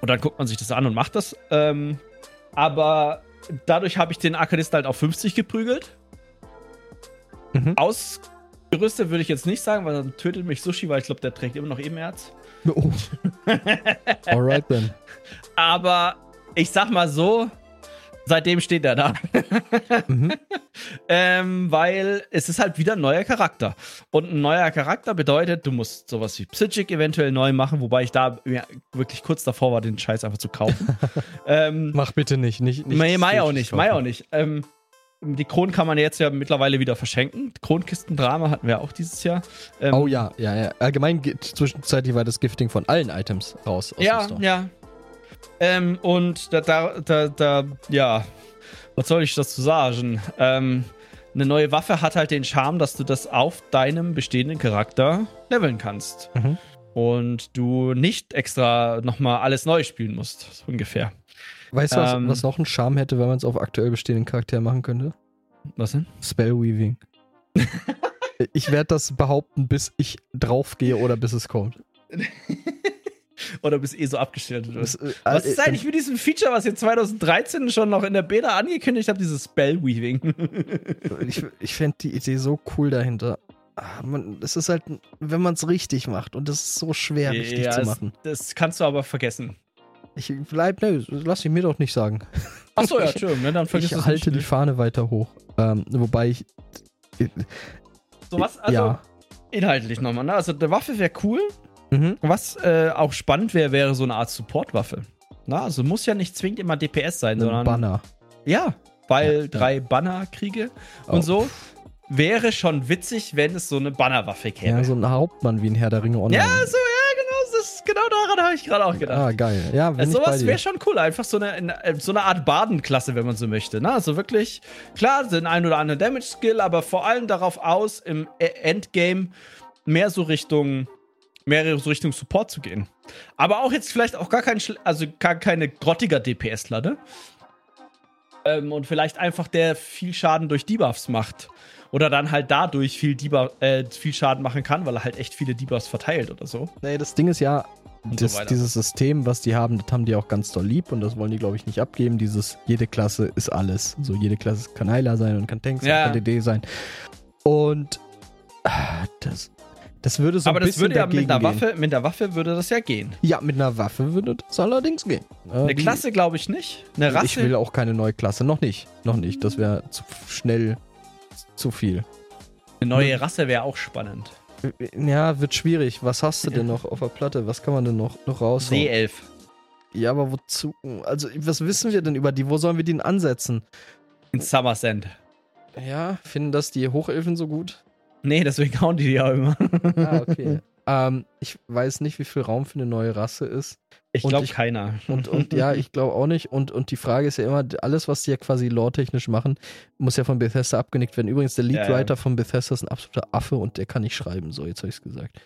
S1: und dann guckt man sich das an und macht das. Ähm, aber dadurch habe ich den Arkanisten halt auf 50 geprügelt.
S2: Mhm.
S1: Ausgerüstet würde ich jetzt nicht sagen, weil dann tötet mich Sushi, weil ich glaube, der trägt immer noch Ebenerz.
S2: Oh. Alright then.
S1: Aber ich sag mal so, seitdem steht er da.
S2: Mhm.
S1: ähm, weil es ist halt wieder ein neuer Charakter. Und ein neuer Charakter bedeutet, du musst sowas wie Psychic eventuell neu machen, wobei ich da ja, wirklich kurz davor war, den Scheiß einfach zu kaufen. ähm,
S2: Mach bitte nicht. nicht, nicht
S1: Mai, Mai auch nicht. Mai auch nicht. Ähm, die Kronen kann man jetzt ja mittlerweile wieder verschenken. Kronkistendrama hatten wir auch dieses Jahr. Ähm,
S2: Oh ja, ja, ja. Allgemein geht zwischenzeitlich war das Gifting von allen Items raus. aus
S1: Ja,
S2: dem Store.
S1: ja. Ähm, und da, da, da, da, ja, was soll ich dazu sagen? Ähm, eine neue Waffe hat halt den Charme, dass du das auf deinem bestehenden Charakter leveln kannst.
S2: Mhm.
S1: Und du nicht extra nochmal alles neu spielen musst, so ungefähr.
S2: Weißt du, was,
S1: Ähm,
S2: was noch einen Charme hätte, wenn man es auf aktuell bestehenden Charakter machen könnte?
S1: Was denn?
S2: Spellweaving. ich werde das behaupten, bis ich draufgehe oder bis es kommt.
S1: Oder bist eh so abgestellt? Oder?
S2: Das, äh,
S1: Was
S2: äh,
S1: ist eigentlich mit diesem Feature, was jetzt 2013 schon noch in der Beta angekündigt hat, dieses Spellweaving?
S2: Ich, ich fände die Idee so cool dahinter. Ah, Man, das ist halt, wenn man es richtig macht und das ist so schwer, richtig
S1: Ja,
S2: zu
S1: es-
S2: machen.
S1: Das kannst du aber vergessen.
S2: Ich bleib, ne, lass ich mir doch nicht sagen.
S1: Achso, ja, Entschuldigung, ne, dann vergiss
S2: ich
S1: es
S2: halte die
S1: nicht.
S2: Fahne weiter hoch. Ähm, wobei ich.
S1: So was, also
S2: ja.
S1: inhaltlich nochmal, ne? Also eine Waffe wäre cool.
S2: Mhm.
S1: Was äh, auch spannend wäre, wäre so eine Art Supportwaffe. Na, also muss ja nicht zwingend immer DPS sein,
S2: Ein
S1: sondern.
S2: Banner.
S1: Ja, weil
S2: Ja, ja.
S1: drei Bannerkriege
S2: Oh.
S1: und so. Wäre schon witzig, wenn es so eine Bannerwaffe gäbe.
S2: Ja, so ein Hauptmann wie ein Herr der Ringe online.
S1: Ja, so, ja, genau, das, genau daran habe ich gerade auch gedacht.
S2: Ah, geil. Ja, wenn
S1: Also sowas wäre schon cool, einfach so eine, in- äh, so eine Art Badenklasse, wenn man so möchte. Ne? Also wirklich, klar, den ein oder anderen Damage-Skill, aber vor allem darauf aus, im Endgame mehr so Richtung, mehr so Richtung Support zu gehen. Aber auch jetzt vielleicht auch gar kein, also gar keine grottiger DPSler, ne? Ähm, und vielleicht einfach der viel Schaden durch Debuffs macht. Oder dann halt dadurch viel, Debuff, äh, viel Schaden machen kann, weil er halt echt viele Debuffs verteilt oder so.
S2: Nee, das Ding ist ja,
S1: so
S2: das,
S1: weiter.
S2: dieses System, was die haben, das haben die auch ganz doll lieb und das wollen die, glaube ich, nicht abgeben. Dieses, jede Klasse ist alles. So, jede Klasse kann Heiler sein und kann Tank sein,
S1: Ja.
S2: kann DD sein. Und ah, das, das würde so
S1: Aber
S2: ein
S1: das
S2: bisschen
S1: würde ja mit einer
S2: gehen.
S1: Waffe, mit einer Waffe würde das ja gehen.
S2: Ja, mit einer Waffe würde das allerdings gehen. Äh,
S1: Eine Klasse glaube ich nicht. Eine Rasse.
S2: Ich will auch keine neue Klasse. Noch nicht. Noch nicht. Das wäre zu schnell zu viel.
S1: eine neue Rasse wäre auch spannend.
S2: Ja, wird schwierig. Was hast du denn noch auf der Platte? Was kann man denn noch, noch raushauen?
S1: Seeelf.
S2: Ja, aber wozu? Also, was wissen wir denn über die? Wo sollen wir den ansetzen?
S1: In Summer Sand.
S2: Ja, finden das die Hochelfen so gut?
S1: Nee, deswegen hauen die die ja immer.
S2: Ah, okay. Ähm, ich weiß nicht, wie viel Raum für eine neue Rasse ist.
S1: Ich glaube keiner.
S2: Und, und ja, ich glaube auch nicht. Und, und die Frage ist ja immer, alles, was die ja quasi lore-technisch machen, muss ja von Bethesda abgenickt werden. Übrigens, der Leadwriter ja, ja. von Bethesda ist ein absoluter Affe und der kann nicht schreiben. So, jetzt habe ich es gesagt.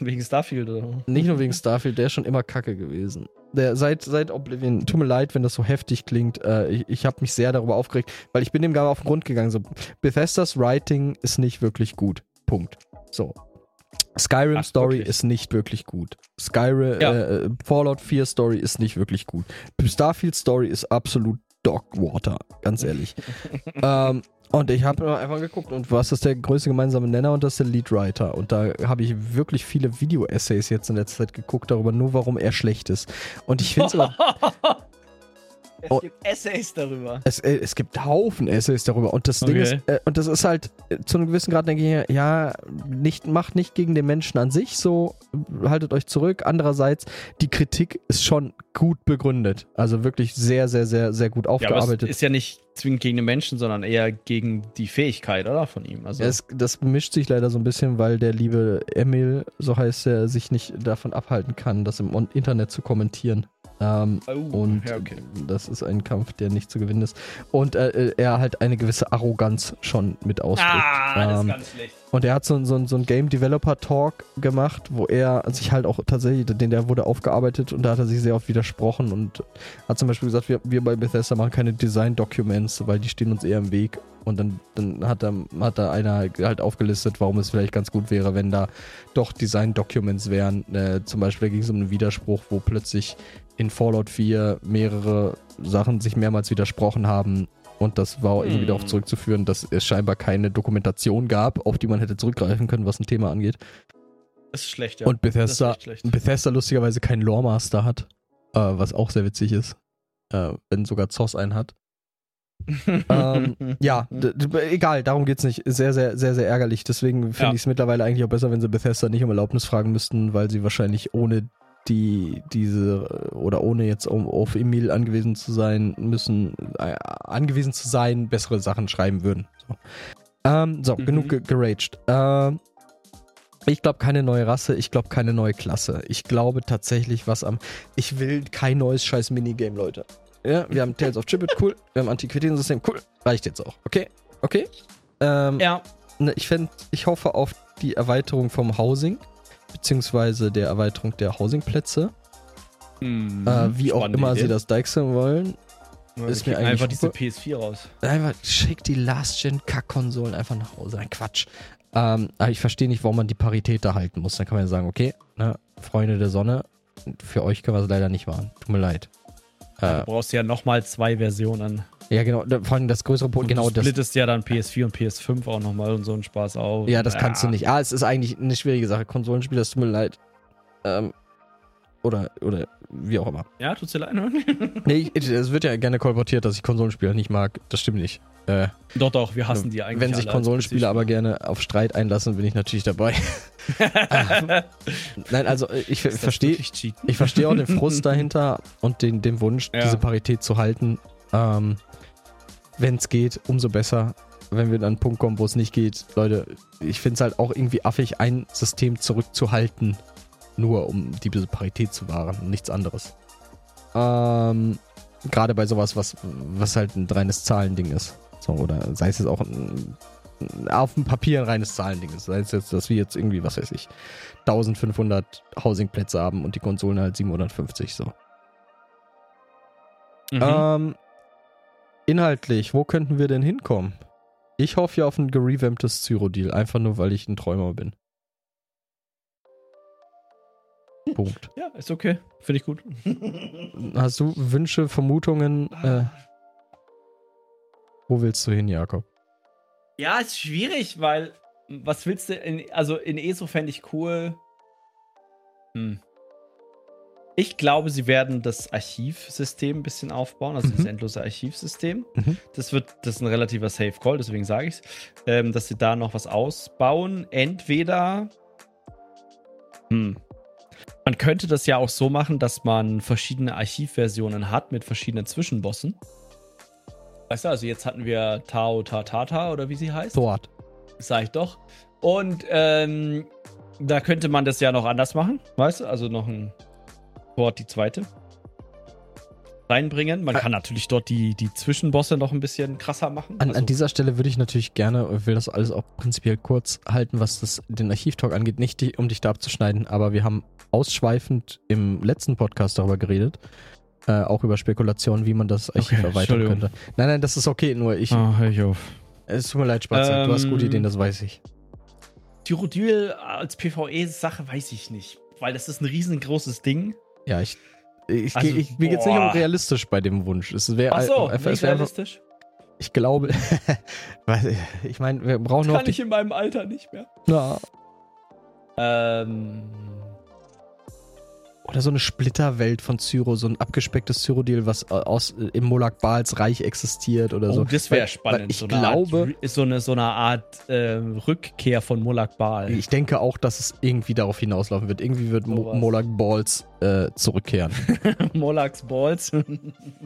S1: Wegen Starfield oder?
S2: Nicht nur wegen Starfield, der ist schon immer kacke gewesen. Der, seit, seit Oblivion, tut mir leid, wenn das so heftig klingt. Äh, ich ich habe mich sehr darüber aufgeregt, weil ich bin dem gar auf den Grund gegangen. So, Bethesdas Writing ist nicht wirklich gut. Punkt. So. Skyrim Ach, Story wirklich? ist nicht wirklich gut. Skyrim, ja. äh, Fallout 4 Story ist nicht wirklich gut. Starfield Story ist absolut Dogwater, ganz ehrlich. ähm, und ich habe einfach geguckt und was ist der größte gemeinsame Nenner und das ist der Leadwriter. Und da habe ich wirklich viele Video-Essays jetzt in letzter Zeit geguckt darüber, nur warum er schlecht ist. Und ich finde es aber.
S1: Es oh, gibt Essays darüber.
S2: Es, äh, es gibt Haufen Essays darüber. Und das okay. Ding ist, äh, und das ist halt, äh, zu einem gewissen Grad denke ich, ja, nicht, macht nicht gegen den Menschen an sich so, haltet euch zurück. Andererseits, die Kritik ist schon gut begründet. Also wirklich sehr, sehr, sehr, sehr gut aufgearbeitet. Ja,
S1: ist ja nicht zwingend gegen den Menschen, sondern eher gegen die Fähigkeit, oder? Von ihm.
S2: Also es, das mischt sich leider so ein bisschen, weil der liebe Emil, so heißt er, sich nicht davon abhalten kann, das im Internet zu kommentieren. Ähm, oh, und ja, okay. das ist ein Kampf, der nicht zu gewinnen ist. Und äh, er halt eine gewisse Arroganz schon mit ausdrückt. Ah, das ist ähm, ganz schlecht. Und er hat so, so, so ein Game Developer Talk gemacht, wo er sich halt auch tatsächlich, den der wurde aufgearbeitet und da hat er sich sehr oft widersprochen und hat zum Beispiel gesagt, wir, wir bei Bethesda machen keine Design Documents, weil die stehen uns eher im Weg. Und dann, dann hat, da, hat da einer halt aufgelistet, warum es vielleicht ganz gut wäre, wenn da doch Design Documents wären. Äh, zum Beispiel ging es um einen Widerspruch, wo plötzlich in Fallout 4 mehrere Sachen sich mehrmals widersprochen haben. Und das war irgendwie hm. darauf zurückzuführen, dass es scheinbar keine Dokumentation gab, auf die man hätte zurückgreifen können, was ein Thema angeht.
S1: Das ist schlecht, ja.
S2: Und Bethesda, Bethesda lustigerweise keinen Lore Master hat, äh, was auch sehr witzig ist, äh, wenn sogar Zoss einen hat. ähm, ja, egal, darum geht's nicht. Sehr, sehr, sehr, sehr ärgerlich. Deswegen finde ja. ich es mittlerweile eigentlich auch besser, wenn sie Bethesda nicht um Erlaubnis fragen müssten, weil sie wahrscheinlich ohne die diese oder ohne jetzt auf Emil angewiesen zu sein müssen, äh, angewiesen zu sein, bessere Sachen schreiben würden. So, ähm, so mhm. genug geraged. Ähm, ich glaube keine neue Rasse, ich glaube keine neue Klasse. Ich glaube tatsächlich, was am. Ich will kein neues scheiß Minigame, Leute. Ja, wir haben Tales of Chibit, cool. Wir haben Antiquitätensystem, cool. Reicht jetzt auch. Okay? Okay? Ähm, ja. Ne, ich, fänd, ich hoffe auf die Erweiterung vom Housing beziehungsweise der Erweiterung der Housingplätze. Mhm, äh, wie auch immer Idee. sie das deichseln wollen.
S1: Ja, ist mir eigentlich einfach super. diese PS4 raus.
S2: Einfach schick die Last-Gen-Kack-Konsolen einfach nach Hause. Ein Quatsch. Ähm, aber ich verstehe nicht, warum man die Parität da halten muss. Dann kann man ja sagen, okay, ne, Freunde der Sonne, für euch können wir es leider nicht machen. Tut mir leid.
S1: Äh, du brauchst ja nochmal zwei Versionen.
S2: Ja, genau. Vor allem das größere Problem. Genau,
S1: du splittest ja dann PS4 und PS5 auch nochmal und so einen Spaß auf.
S2: Ja, das ja. kannst du nicht. Ah, es ist eigentlich eine schwierige Sache. Konsolenspieler, es tut mir leid. Ähm, oder, oder wie auch immer.
S1: Ja, tut's dir leid?
S2: nee, es wird ja gerne kolportiert, dass ich Konsolenspieler nicht mag. Das stimmt nicht.
S1: Äh, doch, doch, wir hassen die eigentlich.
S2: Wenn sich Konsolenspieler aber gerne auf Streit einlassen, bin ich natürlich dabei. Nein, also äh, ich verstehe ich verstehe auch den Frust dahinter und den, den Wunsch, ja. diese Parität zu halten. Ähm, wenn es geht, umso besser. Wenn wir dann einen Punkt kommen, wo es nicht geht, Leute, ich finde es halt auch irgendwie affig, ein System zurückzuhalten, nur um diese Parität zu wahren und nichts anderes. Ähm, Gerade bei sowas, was, was halt ein reines Zahlending ist. So, oder sei es jetzt auch ein, auf dem Papier ein reines Zahlending ist. Sei es jetzt, dass wir jetzt irgendwie, was weiß ich, 1500 Housingplätze haben und die Konsolen halt 750 so. Mhm. Ähm, Inhaltlich, wo könnten wir denn hinkommen? Ich hoffe ja auf ein gerevamptes Cyrodiil, einfach nur, weil ich ein Träumer bin. Punkt.
S1: Ja, ist okay. Finde ich gut.
S2: Hast du Wünsche, Vermutungen? Äh, wo willst du hin, Jakob?
S1: Ja, ist schwierig, weil was willst du in, also in ESO fände ich cool. Hm. Ich glaube, sie werden das Archivsystem ein bisschen aufbauen, also mhm. das endlose Archivsystem. Mhm. Das wird, das ist ein relativer Safe Call, deswegen sage ich es, ähm, dass sie da noch was ausbauen. Entweder, hm, man könnte das ja auch so machen, dass man verschiedene Archivversionen hat mit verschiedenen Zwischenbossen. Weißt du, also jetzt hatten wir Tao Tatata oder wie sie heißt.
S2: Dort.
S1: Sag ich doch. Und ähm, da könnte man das ja noch anders machen, weißt du? Also noch ein Wort, die zweite reinbringen. Man kann natürlich dort die, die Zwischenbosse noch ein bisschen krasser machen.
S2: An,
S1: also
S2: an dieser Stelle würde ich natürlich gerne, will das alles auch prinzipiell kurz halten, was das, den Archivtalk angeht, nicht die, um dich da abzuschneiden, aber wir haben ausschweifend im letzten Podcast darüber geredet, äh, auch über Spekulationen, wie man das Archiv
S1: Okay,
S2: erweitern könnte. Nein, nein, das ist okay, nur ich,
S1: Ah, hör ich auf.
S2: es tut mir leid, Spatze, du hast
S1: Ähm,
S2: gute Ideen, das weiß ich.
S1: Tyrodil als PvE-Sache weiß ich nicht. Weil das ist ein riesengroßes Ding.
S2: Ja, ich, ich,
S1: Also,
S2: ich mir geht's nicht um realistisch bei dem Wunsch. Es wäre
S1: Ach so,
S2: es wär
S1: realistisch.
S2: ich glaube, ich meine, wir brauchen auf
S1: Kann ich in meinem Alter nicht mehr.
S2: ja,
S1: Ähm,
S2: Oder so eine Splitterwelt von Zyro, so ein abgespecktes Zyrodil, was äh, aus äh, im Molag Bals Reich existiert oder
S1: oh,
S2: so.
S1: das wäre spannend.
S2: Weil ich
S1: so
S2: glaube,
S1: Re- so eine, so eine Art äh, Rückkehr von Molak Bal.
S2: ich denke auch, dass es irgendwie darauf hinauslaufen wird. Irgendwie wird Mo
S1: Sowas.
S2: Molag Balls äh, zurückkehren.
S1: Molaks Balls.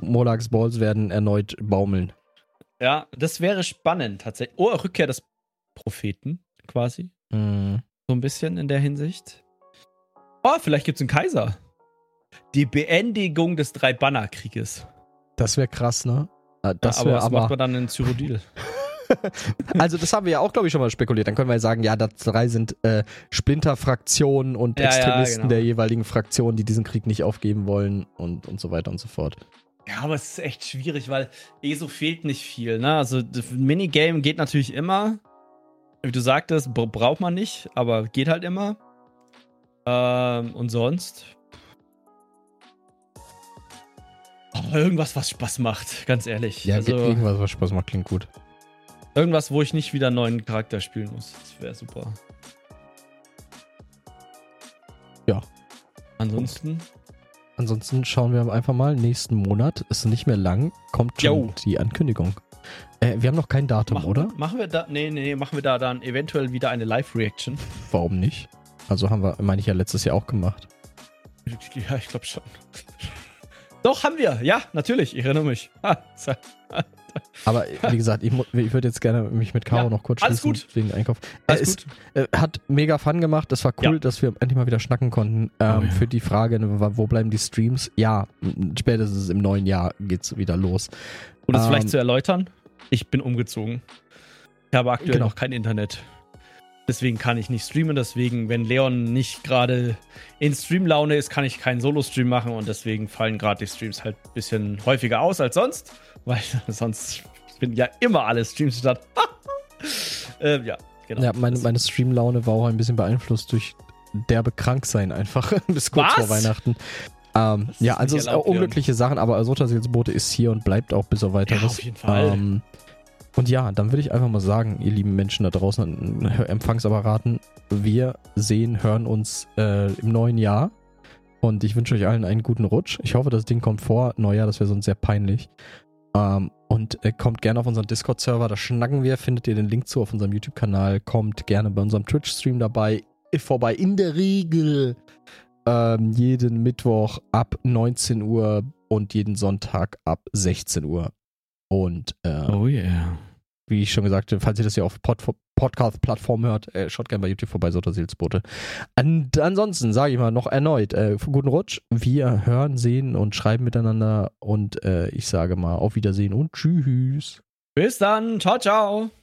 S2: Molags Balls werden erneut baumeln.
S1: ja, das wäre spannend tatsächlich. Oh, Rückkehr des Propheten quasi.
S2: Mhm.
S1: So ein bisschen in der Hinsicht. Oh, vielleicht gibt es einen Kaiser. Die Beendigung des Drei-Banner-Krieges.
S2: Das wäre krass, ne? Das
S1: ja, aber
S2: wäre
S1: was macht
S2: aber.
S1: man dann in Cyrodiil?
S2: Also, das haben wir ja auch, glaube ich, schon mal spekuliert. Dann können wir ja sagen, ja, das drei sind äh, Splinterfraktionen und
S1: Ja, ja,
S2: Extremisten
S1: genau.
S2: der jeweiligen Fraktionen, die diesen Krieg nicht aufgeben wollen und, und so weiter und so fort.
S1: Ja, aber es ist echt schwierig, weil ESO fehlt nicht viel. Ne? Also, das Minigame geht natürlich immer. Wie du sagtest, bra- braucht man nicht, aber geht halt immer. Ähm, und sonst. Oh, irgendwas, was Spaß macht, ganz ehrlich.
S2: Ja,
S1: also,
S2: irgendwas, was Spaß macht, klingt gut.
S1: irgendwas, wo ich nicht wieder einen neuen Charakter spielen muss. Das wäre super.
S2: Ja.
S1: Ansonsten.
S2: Ansonsten schauen wir einfach mal. Nächsten Monat ist nicht mehr lang. Kommt schon
S1: Jo.
S2: die Ankündigung. Äh, wir haben noch kein Datum,
S1: Machen,
S2: oder?
S1: Machen wir da. Nee, nee, nee, machen wir da dann eventuell wieder eine Live-Reaction.
S2: Warum nicht? Also haben wir, meine ich ja letztes Jahr auch gemacht.
S1: Ja, ich glaube schon. Doch, haben wir. Ja, natürlich. Ich erinnere mich.
S2: Aber wie gesagt, ich, ich würde jetzt gerne mich mit Caro
S1: Ja,
S2: noch kurz schließen wegen Einkauf.
S1: Alles
S2: es
S1: gut.
S2: äh, hat mega Fun gemacht. Es war cool,
S1: Ja.
S2: dass wir endlich mal wieder schnacken konnten. Ähm,
S1: Oh ja.
S2: Für die Frage, ne, wo bleiben die Streams? Ja, spätestens im neuen Jahr geht's wieder los.
S1: Um das
S2: ähm,
S1: vielleicht zu erläutern, ich bin umgezogen. Ich habe aktuell
S2: Genau.
S1: noch kein Internet. Deswegen kann ich nicht streamen. Deswegen, wenn Leon nicht gerade in Streamlaune ist, kann ich keinen Solo-Stream machen. Und deswegen fallen gerade die Streams halt ein bisschen häufiger aus als sonst. Weil sonst finden ja immer alle Streams statt. ähm, ja, genau.
S2: Ja, meine, meine Streamlaune war auch ein bisschen beeinflusst durch derbe Kranksein einfach bis kurz
S1: Was?
S2: vor Weihnachten. Ähm, ja, also es auch unglückliche Sachen, aber Asotaselsbote ist hier und bleibt auch bis auf weiteres.
S1: Ja, auf jeden Fall.
S2: Ähm, und ja, dann würde ich einfach mal sagen, ihr lieben Menschen da draußen an Empfangsapparaten, wir sehen, hören uns äh, im neuen Jahr. Und ich wünsche euch allen einen guten Rutsch. Ich hoffe, das Ding kommt vor Neujahr, das wäre sonst sehr peinlich. Ähm, und äh, kommt gerne auf unseren Discord-Server, da schnacken wir, findet ihr den Link zu auf unserem YouTube-Kanal. Kommt gerne bei unserem Twitch-Stream dabei, äh, vorbei. In der Regel ähm, jeden Mittwoch ab 19 Uhr und jeden Sonntag ab 16 Uhr. Und äh,
S1: Oh yeah.
S2: wie ich schon gesagt habe, falls ihr das hier auf Pod Podcast-Plattform hört, äh, schaut gerne bei YouTube vorbei, Sotter Seelsbote. Und ansonsten sage ich mal noch erneut, äh, guten Rutsch. Wir hören, sehen und schreiben miteinander und äh, ich sage mal auf Wiedersehen und tschüss.
S1: Bis dann. Ciao, ciao.